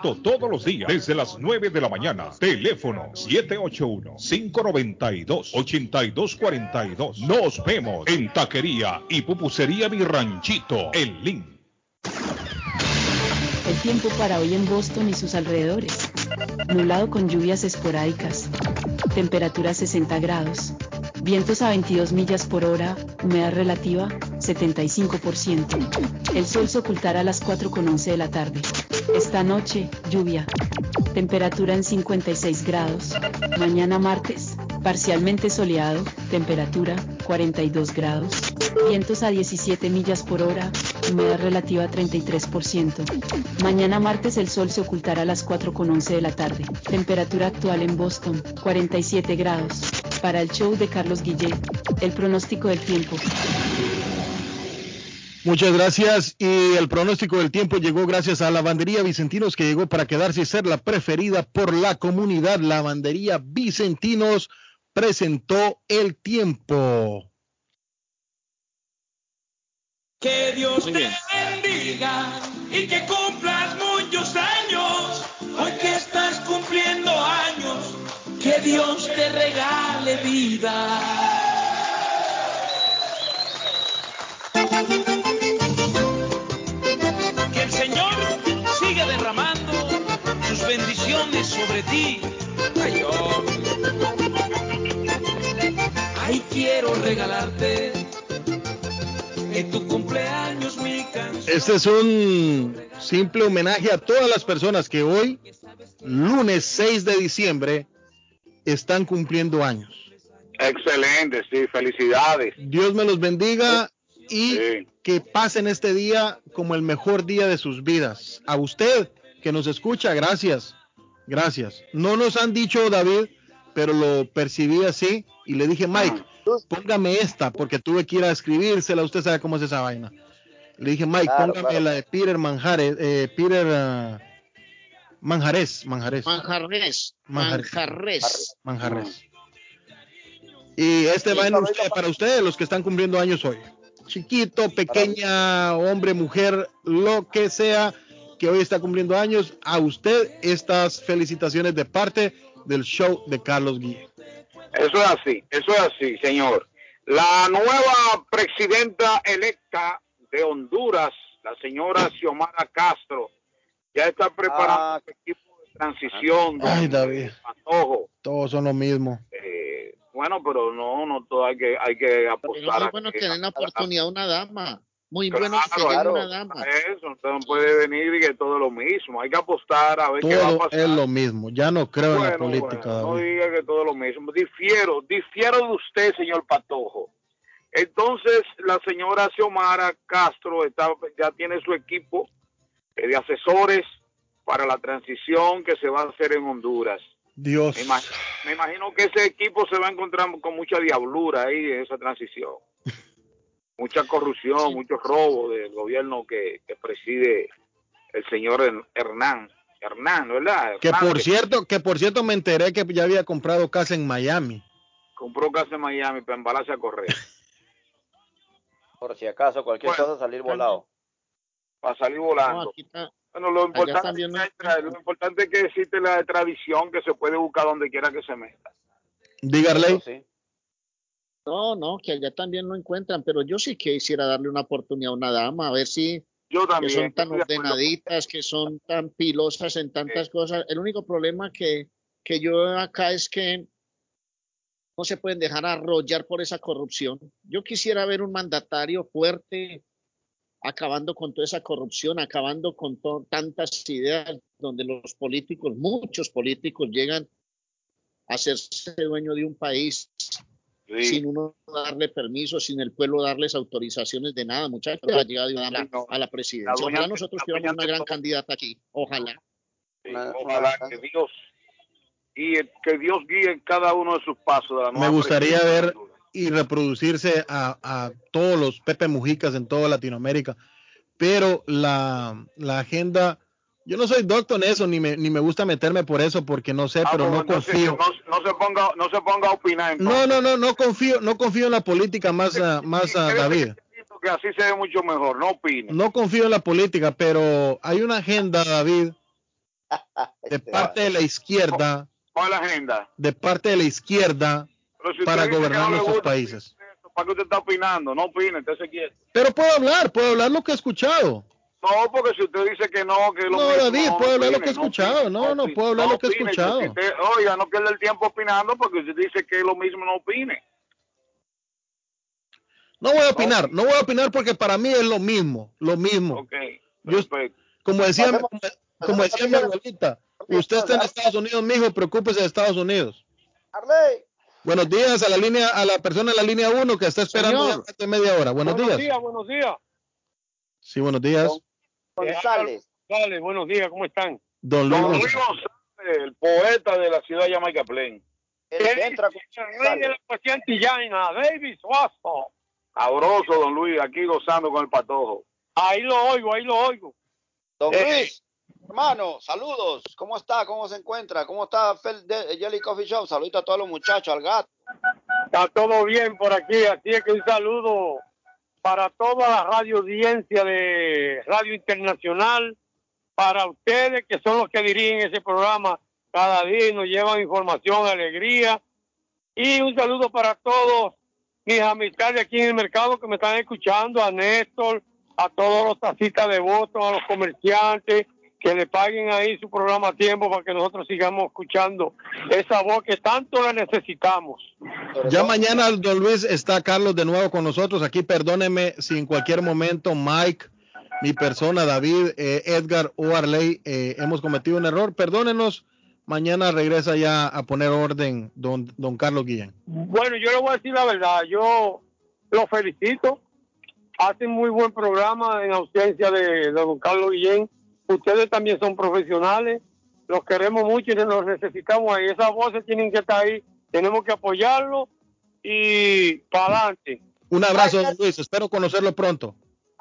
todos los días desde las 9 de la mañana. Teléfono 781-592-8242. Nos vemos en Taquería y Pupusería Mi Ranchito en Lynn. El tiempo para hoy en Boston y sus alrededores. Nublado con lluvias esporádicas. Temperatura 60 grados. Vientos a 22 millas por hora. Humedad relativa 75%. El sol se ocultará a las 4 con 11 de la tarde. Esta noche, lluvia. Temperatura en 56 grados. Mañana martes, parcialmente soleado. Temperatura 42 grados. Vientos a 17 millas por hora. Humedad relativa 33%. Mañana martes el sol se ocultará a las 4 con 11 de la tarde. Temperatura actual en Boston 47 grados. Para el show de Carlos Guillet, el pronóstico del tiempo. Muchas gracias. Y el pronóstico del tiempo llegó gracias a Lavandería Vicentinos, que llegó para quedarse y ser la preferida por la comunidad. Lavandería Vicentinos presentó el tiempo. Que Dios te bendiga y que cumplas muchos años. Hoy que estás cumpliendo Dios te regale vida. Que el Señor siga derramando sus bendiciones sobre ti. Ay, hombre. Ay, quiero regalarte tu cumpleaños mi canción. Este es un simple homenaje a todas las personas que hoy, lunes 6 de diciembre, están cumpliendo años. Excelente, sí, felicidades. Dios me los bendiga y que pasen este día como el mejor día de sus vidas. A usted que nos escucha, gracias. Gracias. No nos han dicho, David, pero lo percibí así y le dije, Mike, póngame esta porque tuve que ir a escribírsela. Usted sabe cómo es esa vaina. Le dije, Mike, Claro, póngame claro. la de Peter Manjares, eh, Peter ah, Manjarés, Manjarés. Manjarres. Manjarres. Manjarres. Y este va en usted- para ustedes, los que están cumpliendo años hoy. Chiquito, pequeña, hombre, mujer, lo que sea que hoy está cumpliendo años, a usted estas felicitaciones de parte del show de Carlos Guille. Eso es así, eso es así, señor. La nueva presidenta electa de Honduras, la señora Xiomara Castro, ya está preparando su equipo de transición. Ay, David, Patojo. todos son lo mismo. Eh, bueno, pero no, no todo hay que, hay que Pero apostar muy a bueno que- tener la oportunidad a una dama. Muy Claro, bueno que llegue claro, una dama. Eso, usted no puede venir y que todo es lo mismo. Hay que apostar a ver qué va a Todo pasar. es lo mismo. Ya no creo en la política, bueno, no diga que todo es lo mismo. Difiero, difiero de usted, señor Patojo. Entonces, la señora Xiomara Castro está, ya tiene su equipo eh, de asesores para la transición que se va a hacer en Honduras. Dios. Me imagino, me imagino que ese equipo se va a encontrar con mucha diablura ahí en esa transición. Mucha corrupción, mucho robo del gobierno que, que preside el señor Her- Hernán. Hernán, ¿verdad? Que por cierto, que por cierto me enteré que ya había comprado casa en Miami. compró casa en Miami para embalarse a correr. Por si acaso, cualquier cosa salir volado. para salir volando. Bueno, lo importante, es lo importante es que existe la tradición que se puede buscar donde quiera que se meta. Dígale. No, no, que allá también lo encuentran, pero yo sí quisiera darle una oportunidad a una dama, a ver si Yo que también. son tan ordenaditas, que son tan pilosas en tantas cosas. El único problema que, que yo veo acá es que no se pueden dejar arrollar por esa corrupción. Yo quisiera ver un mandatario fuerte acabando con toda esa corrupción, acabando con to- tantas ideas donde los políticos, muchos políticos llegan a hacerse dueño de un país sin uno darle permiso, sin el pueblo darles autorizaciones de nada, muchachos. Una dama a la presidencia. Ojalá nosotros doña una gran candidata aquí. Ojalá. Sí, ojalá que Dios guíe, que Dios guíe en cada uno de sus pasos. De la Me gustaría ver y reproducirse a, a todos los Pepe Mujicas en toda Latinoamérica. Pero la, la agenda, yo no soy doctor en eso, ni me, ni me gusta meterme por eso, porque no sé, Ah, pero pues no entonces, confío. No, no se ponga, no se ponga a opinar. No, no, no, no confío, no confío en la política más, ah, más ah, David. Que así se ve mucho mejor. No opine. No confío en la política, pero hay una agenda, David, de parte de la izquierda, ¿Cuál es la agenda? de parte de la izquierda si para gobernar no nuestros gusta, países. ¿Para qué usted está opinando? No opine, usted se quiere. Pero puedo hablar, puedo hablar lo que he escuchado. No, porque si usted dice que no, que lo No, mismo, David, no puedo hablar lo que he escuchado. No, no, puedo hablar no lo que he escuchado. Si usted- oiga, no pierda el tiempo opinando porque usted dice que es lo mismo, no opine. No voy a opinar, no voy a opinar porque para mí es lo mismo, lo mismo. Ok, Yo, como decía, como, como decía mi abuelita, usted está en Estados Unidos, mijo, preocúpese de Estados Unidos. Buenos días a la línea, a la persona en la línea 1 que está esperando Señor. ya de media hora. Buenos, días. buenos días. Sí, buenos días. González. González, buenos días, ¿cómo están? Don Luis Don González. Luis González, el poeta de la ciudad de Jamaica Plain. El rey de la poesía antillana, David Suazo. Sabroso, don Luis, aquí gozando con el patojo. Ahí lo oigo, ahí lo oigo. Don Eh, Luis, hermano, saludos. ¿Cómo está? ¿Cómo se encuentra? ¿Cómo está Fel de Jelly Coffee Shop? Saludos a todos los muchachos, al gato. Está todo bien por aquí, así es que un saludo para toda la radio audiencia de Radio Internacional, para ustedes que son los que dirigen ese programa cada día y nos llevan información, alegría. Y un saludo para todos mis amistades aquí en el mercado que me están escuchando, a Néstor, a todos los taxistas de Boston, a los comerciantes, que le paguen ahí su programa a tiempo para que nosotros sigamos escuchando esa voz que tanto la necesitamos. Ya mañana, don Luis, está Carlos de nuevo con nosotros. Aquí perdóneme si en cualquier momento Mike, mi persona, David, eh, Edgar o Arley, eh, hemos cometido un error. Perdónenos. Mañana regresa ya a poner orden don, don Carlos Guillén. Bueno, yo le voy a decir la verdad, yo lo felicito. Hacen muy buen programa en ausencia de, de don Carlos Guillén. Ustedes también son profesionales, los queremos mucho y los necesitamos ahí. Esas voces tienen que estar ahí, tenemos que apoyarlo y para adelante. Un abrazo, don Luis. Espero conocerlo pronto.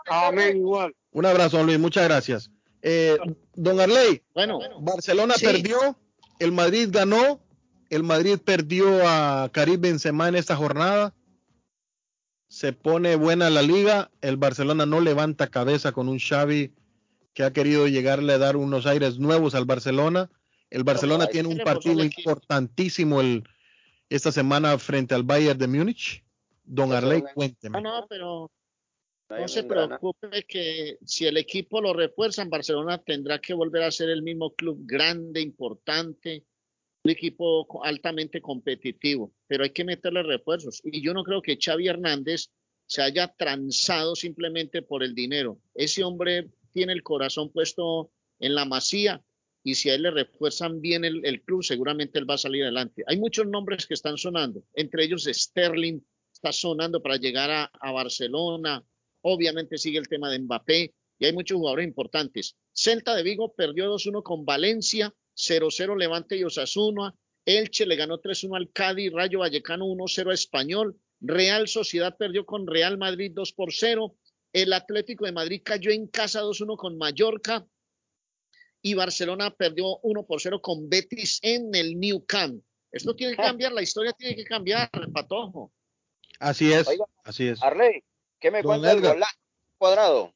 Amén, igual. Un abrazo, don Luis. Muchas gracias. Eh, don Arley, bueno, Barcelona sí. perdió, el Madrid ganó, el Madrid perdió a Karim Benzema en esta jornada. Se pone buena la liga, el Barcelona no levanta cabeza con un Xavi que ha querido llegarle a dar unos aires nuevos al Barcelona. El Barcelona tiene un partido importantísimo el, esta semana frente al Bayern de Múnich. Don Arley, cuénteme. No, no, pero No se preocupe que si el equipo lo refuerza en Barcelona tendrá que volver a ser el mismo club grande, importante, un equipo altamente competitivo, pero hay que meterle refuerzos. Y yo no creo que Xavi Hernández se haya transado simplemente por el dinero. Ese hombre tiene el corazón puesto en la masía y si a él le refuerzan bien el, el club, seguramente él va a salir adelante. Hay muchos nombres que están sonando, entre ellos Sterling está sonando para llegar a, a Barcelona. Obviamente sigue el tema de Mbappé y hay muchos jugadores importantes. Celta de Vigo perdió 2-1 con Valencia, 0-0 Levante y Osasuna. Elche le ganó 3-1 al Cádiz, Rayo Vallecano 1-0 a Español. Real Sociedad perdió con Real Madrid 2 por 0. El Atlético de Madrid cayó en casa 2-1 con Mallorca. Y Barcelona perdió 1 por 0 con Betis en el New Camp. Esto tiene que cambiar, la historia tiene que cambiar, Patojo. Así es, Oiga, así es. Arley, ¿qué me cuenta del Edgar. golazo cuadrado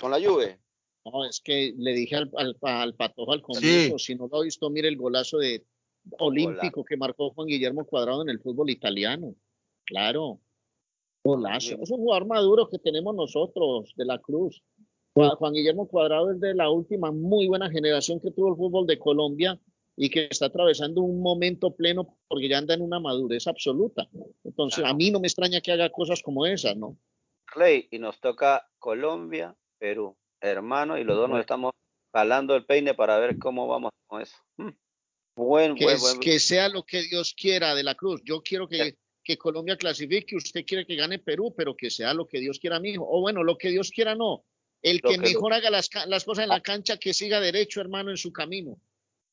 con la Juve? No, es que le dije al, al, al Patojo al comienzo, si no lo ha visto, mire el golazo de olímpico que marcó Juan Guillermo Cuadrado en el fútbol italiano. Claro, Es un jugador maduro que tenemos nosotros de la Cruz. Juan, Guillermo Cuadrado es de la última muy buena generación que tuvo el fútbol de Colombia y que está atravesando un momento pleno porque ya anda en una madurez absoluta. Entonces, a mí no me extraña que haga cosas como esas, ¿no? Arley, y nos toca Colombia, Perú, hermano, y los dos nos estamos jalando el peine para ver cómo vamos con eso. Mm. Buen, que, buen, es- buen. que sea lo que Dios quiera de la cruz. Yo quiero que, que Colombia clasifique, usted quiere que gane Perú, pero que sea lo que Dios quiera, mijo. O bueno, lo que Dios quiera no. El que, que mejor haga las, las cosas en la cancha, que siga derecho, hermano, en su camino.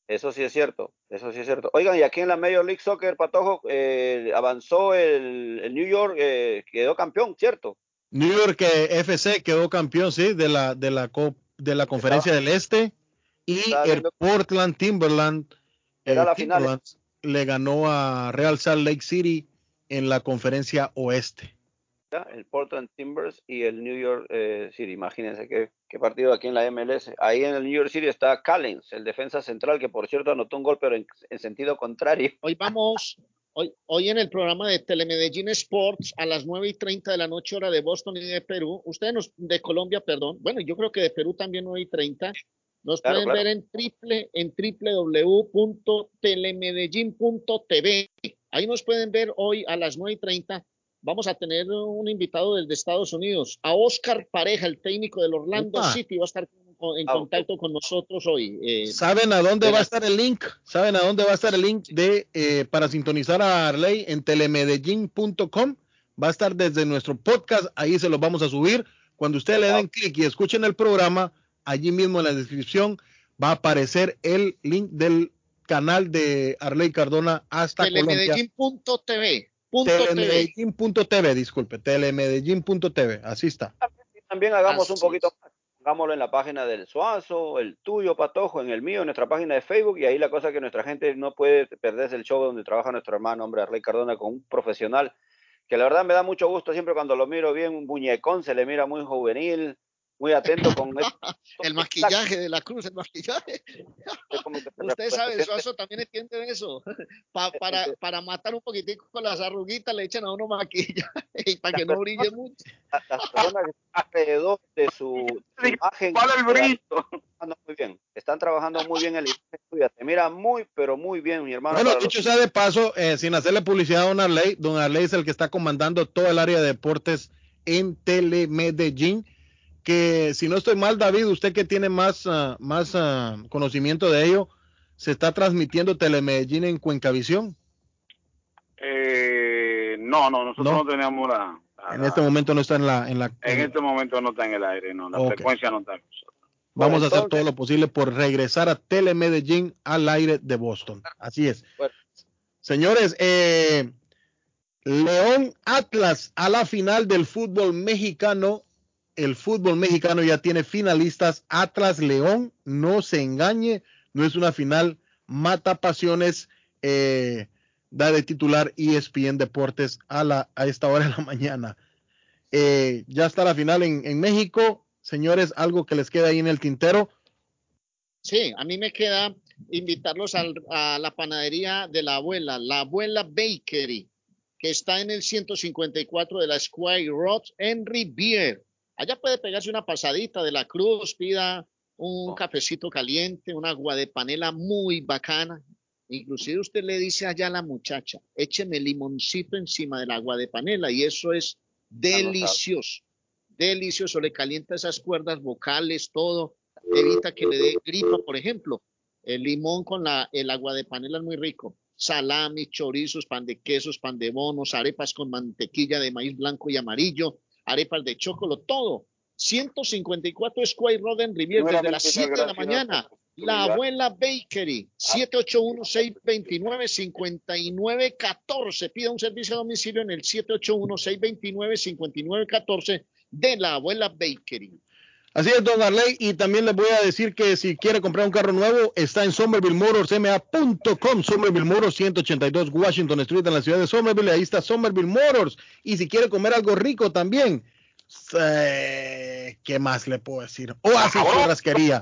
Eso sí es cierto, eso sí es cierto. Oigan, y aquí en la Major League Soccer, Patojo, eh, avanzó el, el New York, eh, quedó campeón, ¿cierto? New York eh, FC quedó campeón, sí, de la, de la, co- de la conferencia del Este. Y Estaba el viendo- Portland Timberland, Era la final. Timberlands le ganó a Real Salt Lake City en la conferencia Oeste. El Portland Timbers y el New York eh, City. Imagínense qué, qué partido aquí en la MLS. Ahí en el New York City está Callens, el defensa central, que por cierto anotó un gol, pero en, en sentido contrario. Hoy vamos, hoy, hoy en el programa de Telemedellín Sports a las 9 y 30 de la noche, hora de Boston y de Perú. Ustedes nos, de Colombia, perdón. Bueno, yo creo que de Perú también 9 y 30. Nos Claro, pueden claro. ver en triple, en www.telemedellín.tv. Ahí nos pueden ver hoy a las 9 y 30. Vamos a tener un invitado desde Estados Unidos, a Oscar Pareja, el técnico del Orlando Opa. City, va a estar en contacto con nosotros hoy. Eh, ¿Saben a dónde de va a estar el link? ¿Saben a dónde va a estar el link de eh, para sintonizar a Arley en telemedellín.com? Va a estar desde nuestro podcast, ahí se los vamos a subir. Cuando ustedes le den clic y escuchen el programa, allí mismo en la descripción va a aparecer el link del canal de Arley Cardona hasta Colombia. Telemedellín.tv. punto TV. Telemedellín.tv, disculpe, telemedellín.tv, así está. También hagamos un poquito más. Hagámoslo en la página del Suazo, el tuyo, Patojo, en el mío, en nuestra página de Facebook. Y ahí la cosa que nuestra gente no puede perderse el show donde trabaja nuestro hermano, hombre, Arley Cardona, con un profesional que la verdad me da mucho gusto siempre cuando lo miro bien, un muñecón, se le mira muy juvenil, muy atento con esto. el maquillaje de la cruz, el maquillaje. Usted sabe, eso también entiende eso. para, para matar un poquitico con las arruguitas le echan a uno maquillaje y para que no brille mucho. Las personas alrededor de su, imagen. ¿Cuál el brillo? Muy bien, están trabajando muy bien el estudiante. Mira, muy, pero muy bien, mi hermano. Bueno, dicho sea de paso, eh, sin hacerle publicidad a Don Arley, Don Arley es el que está comandando todo el área de deportes en Telemedellín que si no estoy mal, David, usted que tiene más, uh, más uh, conocimiento de ello, se está transmitiendo Telemedellín en Cuencavisión. Eh, no, no, nosotros no, tenemos la, En este momento no está en la, en la. En este momento no está en el aire, no, la frecuencia no está. Vamos a hacer todo lo posible por regresar a Telemedellín al aire de Boston. Así es. Señores, eh, León Atlas a la final del fútbol mexicano el fútbol mexicano ya tiene finalistas. Atlas León, no se engañe, no es una final, mata pasiones. Eh, da de titular ESPN Deportes a, la, a esta hora de la mañana. Eh, ya está la final en, en, México. Señores, algo que les queda ahí en el tintero. Sí, a mí me queda invitarlos al, a la panadería de la abuela, la abuela Bakery, que está en el 154 de la Square Road en Rivier. Allá puede pegarse una pasadita de la cruz, pida un oh. cafecito caliente, un agua de panela muy bacana. Inclusive usted le dice allá a la muchacha, écheme limoncito encima del agua de panela y eso es delicioso, delicioso. Le calienta esas cuerdas vocales, todo. Evita que le dé gripa, por ejemplo. El limón con la, el agua de panela es muy rico. Salami, chorizos, pan de quesos, pan de bonos, arepas con mantequilla de maíz blanco y amarillo, arepas de chocolate, todo. 154 Square Road en Riviera desde las 7 de la mañana. La abuela Bakery, 781-629-5914. Pida un servicio a domicilio en el 781-629-5914 de la abuela Bakery. Así es, don Arley, y también les voy a decir que si quiere comprar un carro nuevo, está en Somerville Motors, ma.com, Somerville Motors, 182 Washington Street en la ciudad de Somerville, ahí está Somerville Motors, y si quiere comer algo rico también, eh, ¿qué más le puedo decir? Oasis Churrasquería,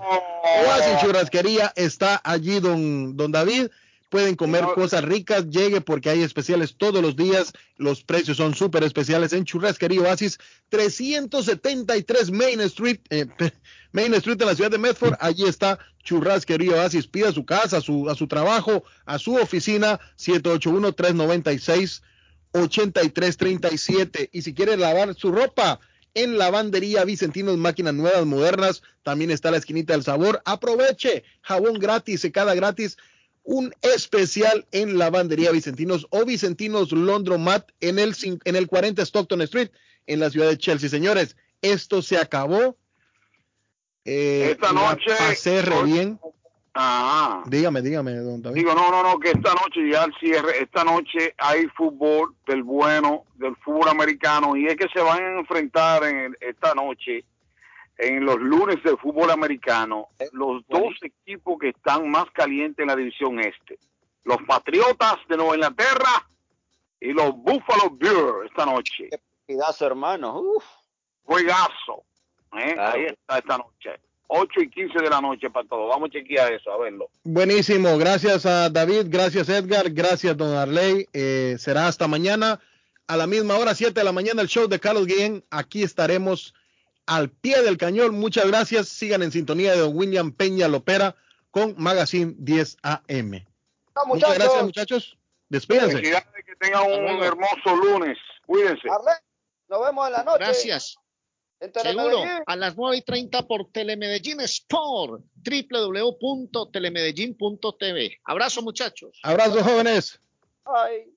Oasis Churrasquería está allí, don, don David, pueden comer cosas ricas, llegue porque hay especiales todos los días, los precios son súper especiales en Churrasquería Oasis, 373 Main Street, eh, Main Street en la ciudad de Medford, allí está Churrasquería Oasis, pida a su casa, a su, a su trabajo, a su oficina, 781-396-8337, y si quiere lavar su ropa, en Lavandería Vicentinos, máquinas nuevas, modernas. También está la esquinita del sabor. Aproveche. Jabón gratis, secada gratis un especial en Lavandería Vicentinos o Vicentinos Londromat en el, en el 40 Stockton Street en la ciudad de Chelsea. Señores, esto se acabó. Eh, esta noche. Pasé re bien. Ah. Dígame, dígame, don David. Digo, no, no, no, que esta noche ya al cierre, esta noche hay fútbol del bueno, del fútbol americano, y es que se van a enfrentar en esta noche en los lunes de fútbol americano eh, los dos equipos que están más calientes en la división este. Los Patriotas de Nueva Inglaterra y los Buffalo Bills esta noche. Qué hermano. Uf. Juegazo. ¿eh? Ahí está esta noche. 8 y 15 de la noche para todos. Vamos a chequear eso, a verlo. Buenísimo. Gracias a David, gracias Edgar, gracias Don Arley. Eh, será hasta mañana a la misma hora, 7 de la mañana, el show de Carlos Guillén. Aquí estaremos al pie del cañón. Muchas gracias. Sigan en sintonía de William Peña Lopera con Magazine 10 AM. Muchas gracias, muchachos. Despídense. Que tengan un hermoso lunes. Cuídense. nos vemos en la noche. Gracias. Seguro, a las 9 y 30 por Telemedellín Sport, www.telemedellín.tv. Abrazo, muchachos. Abrazo, jóvenes. Bye.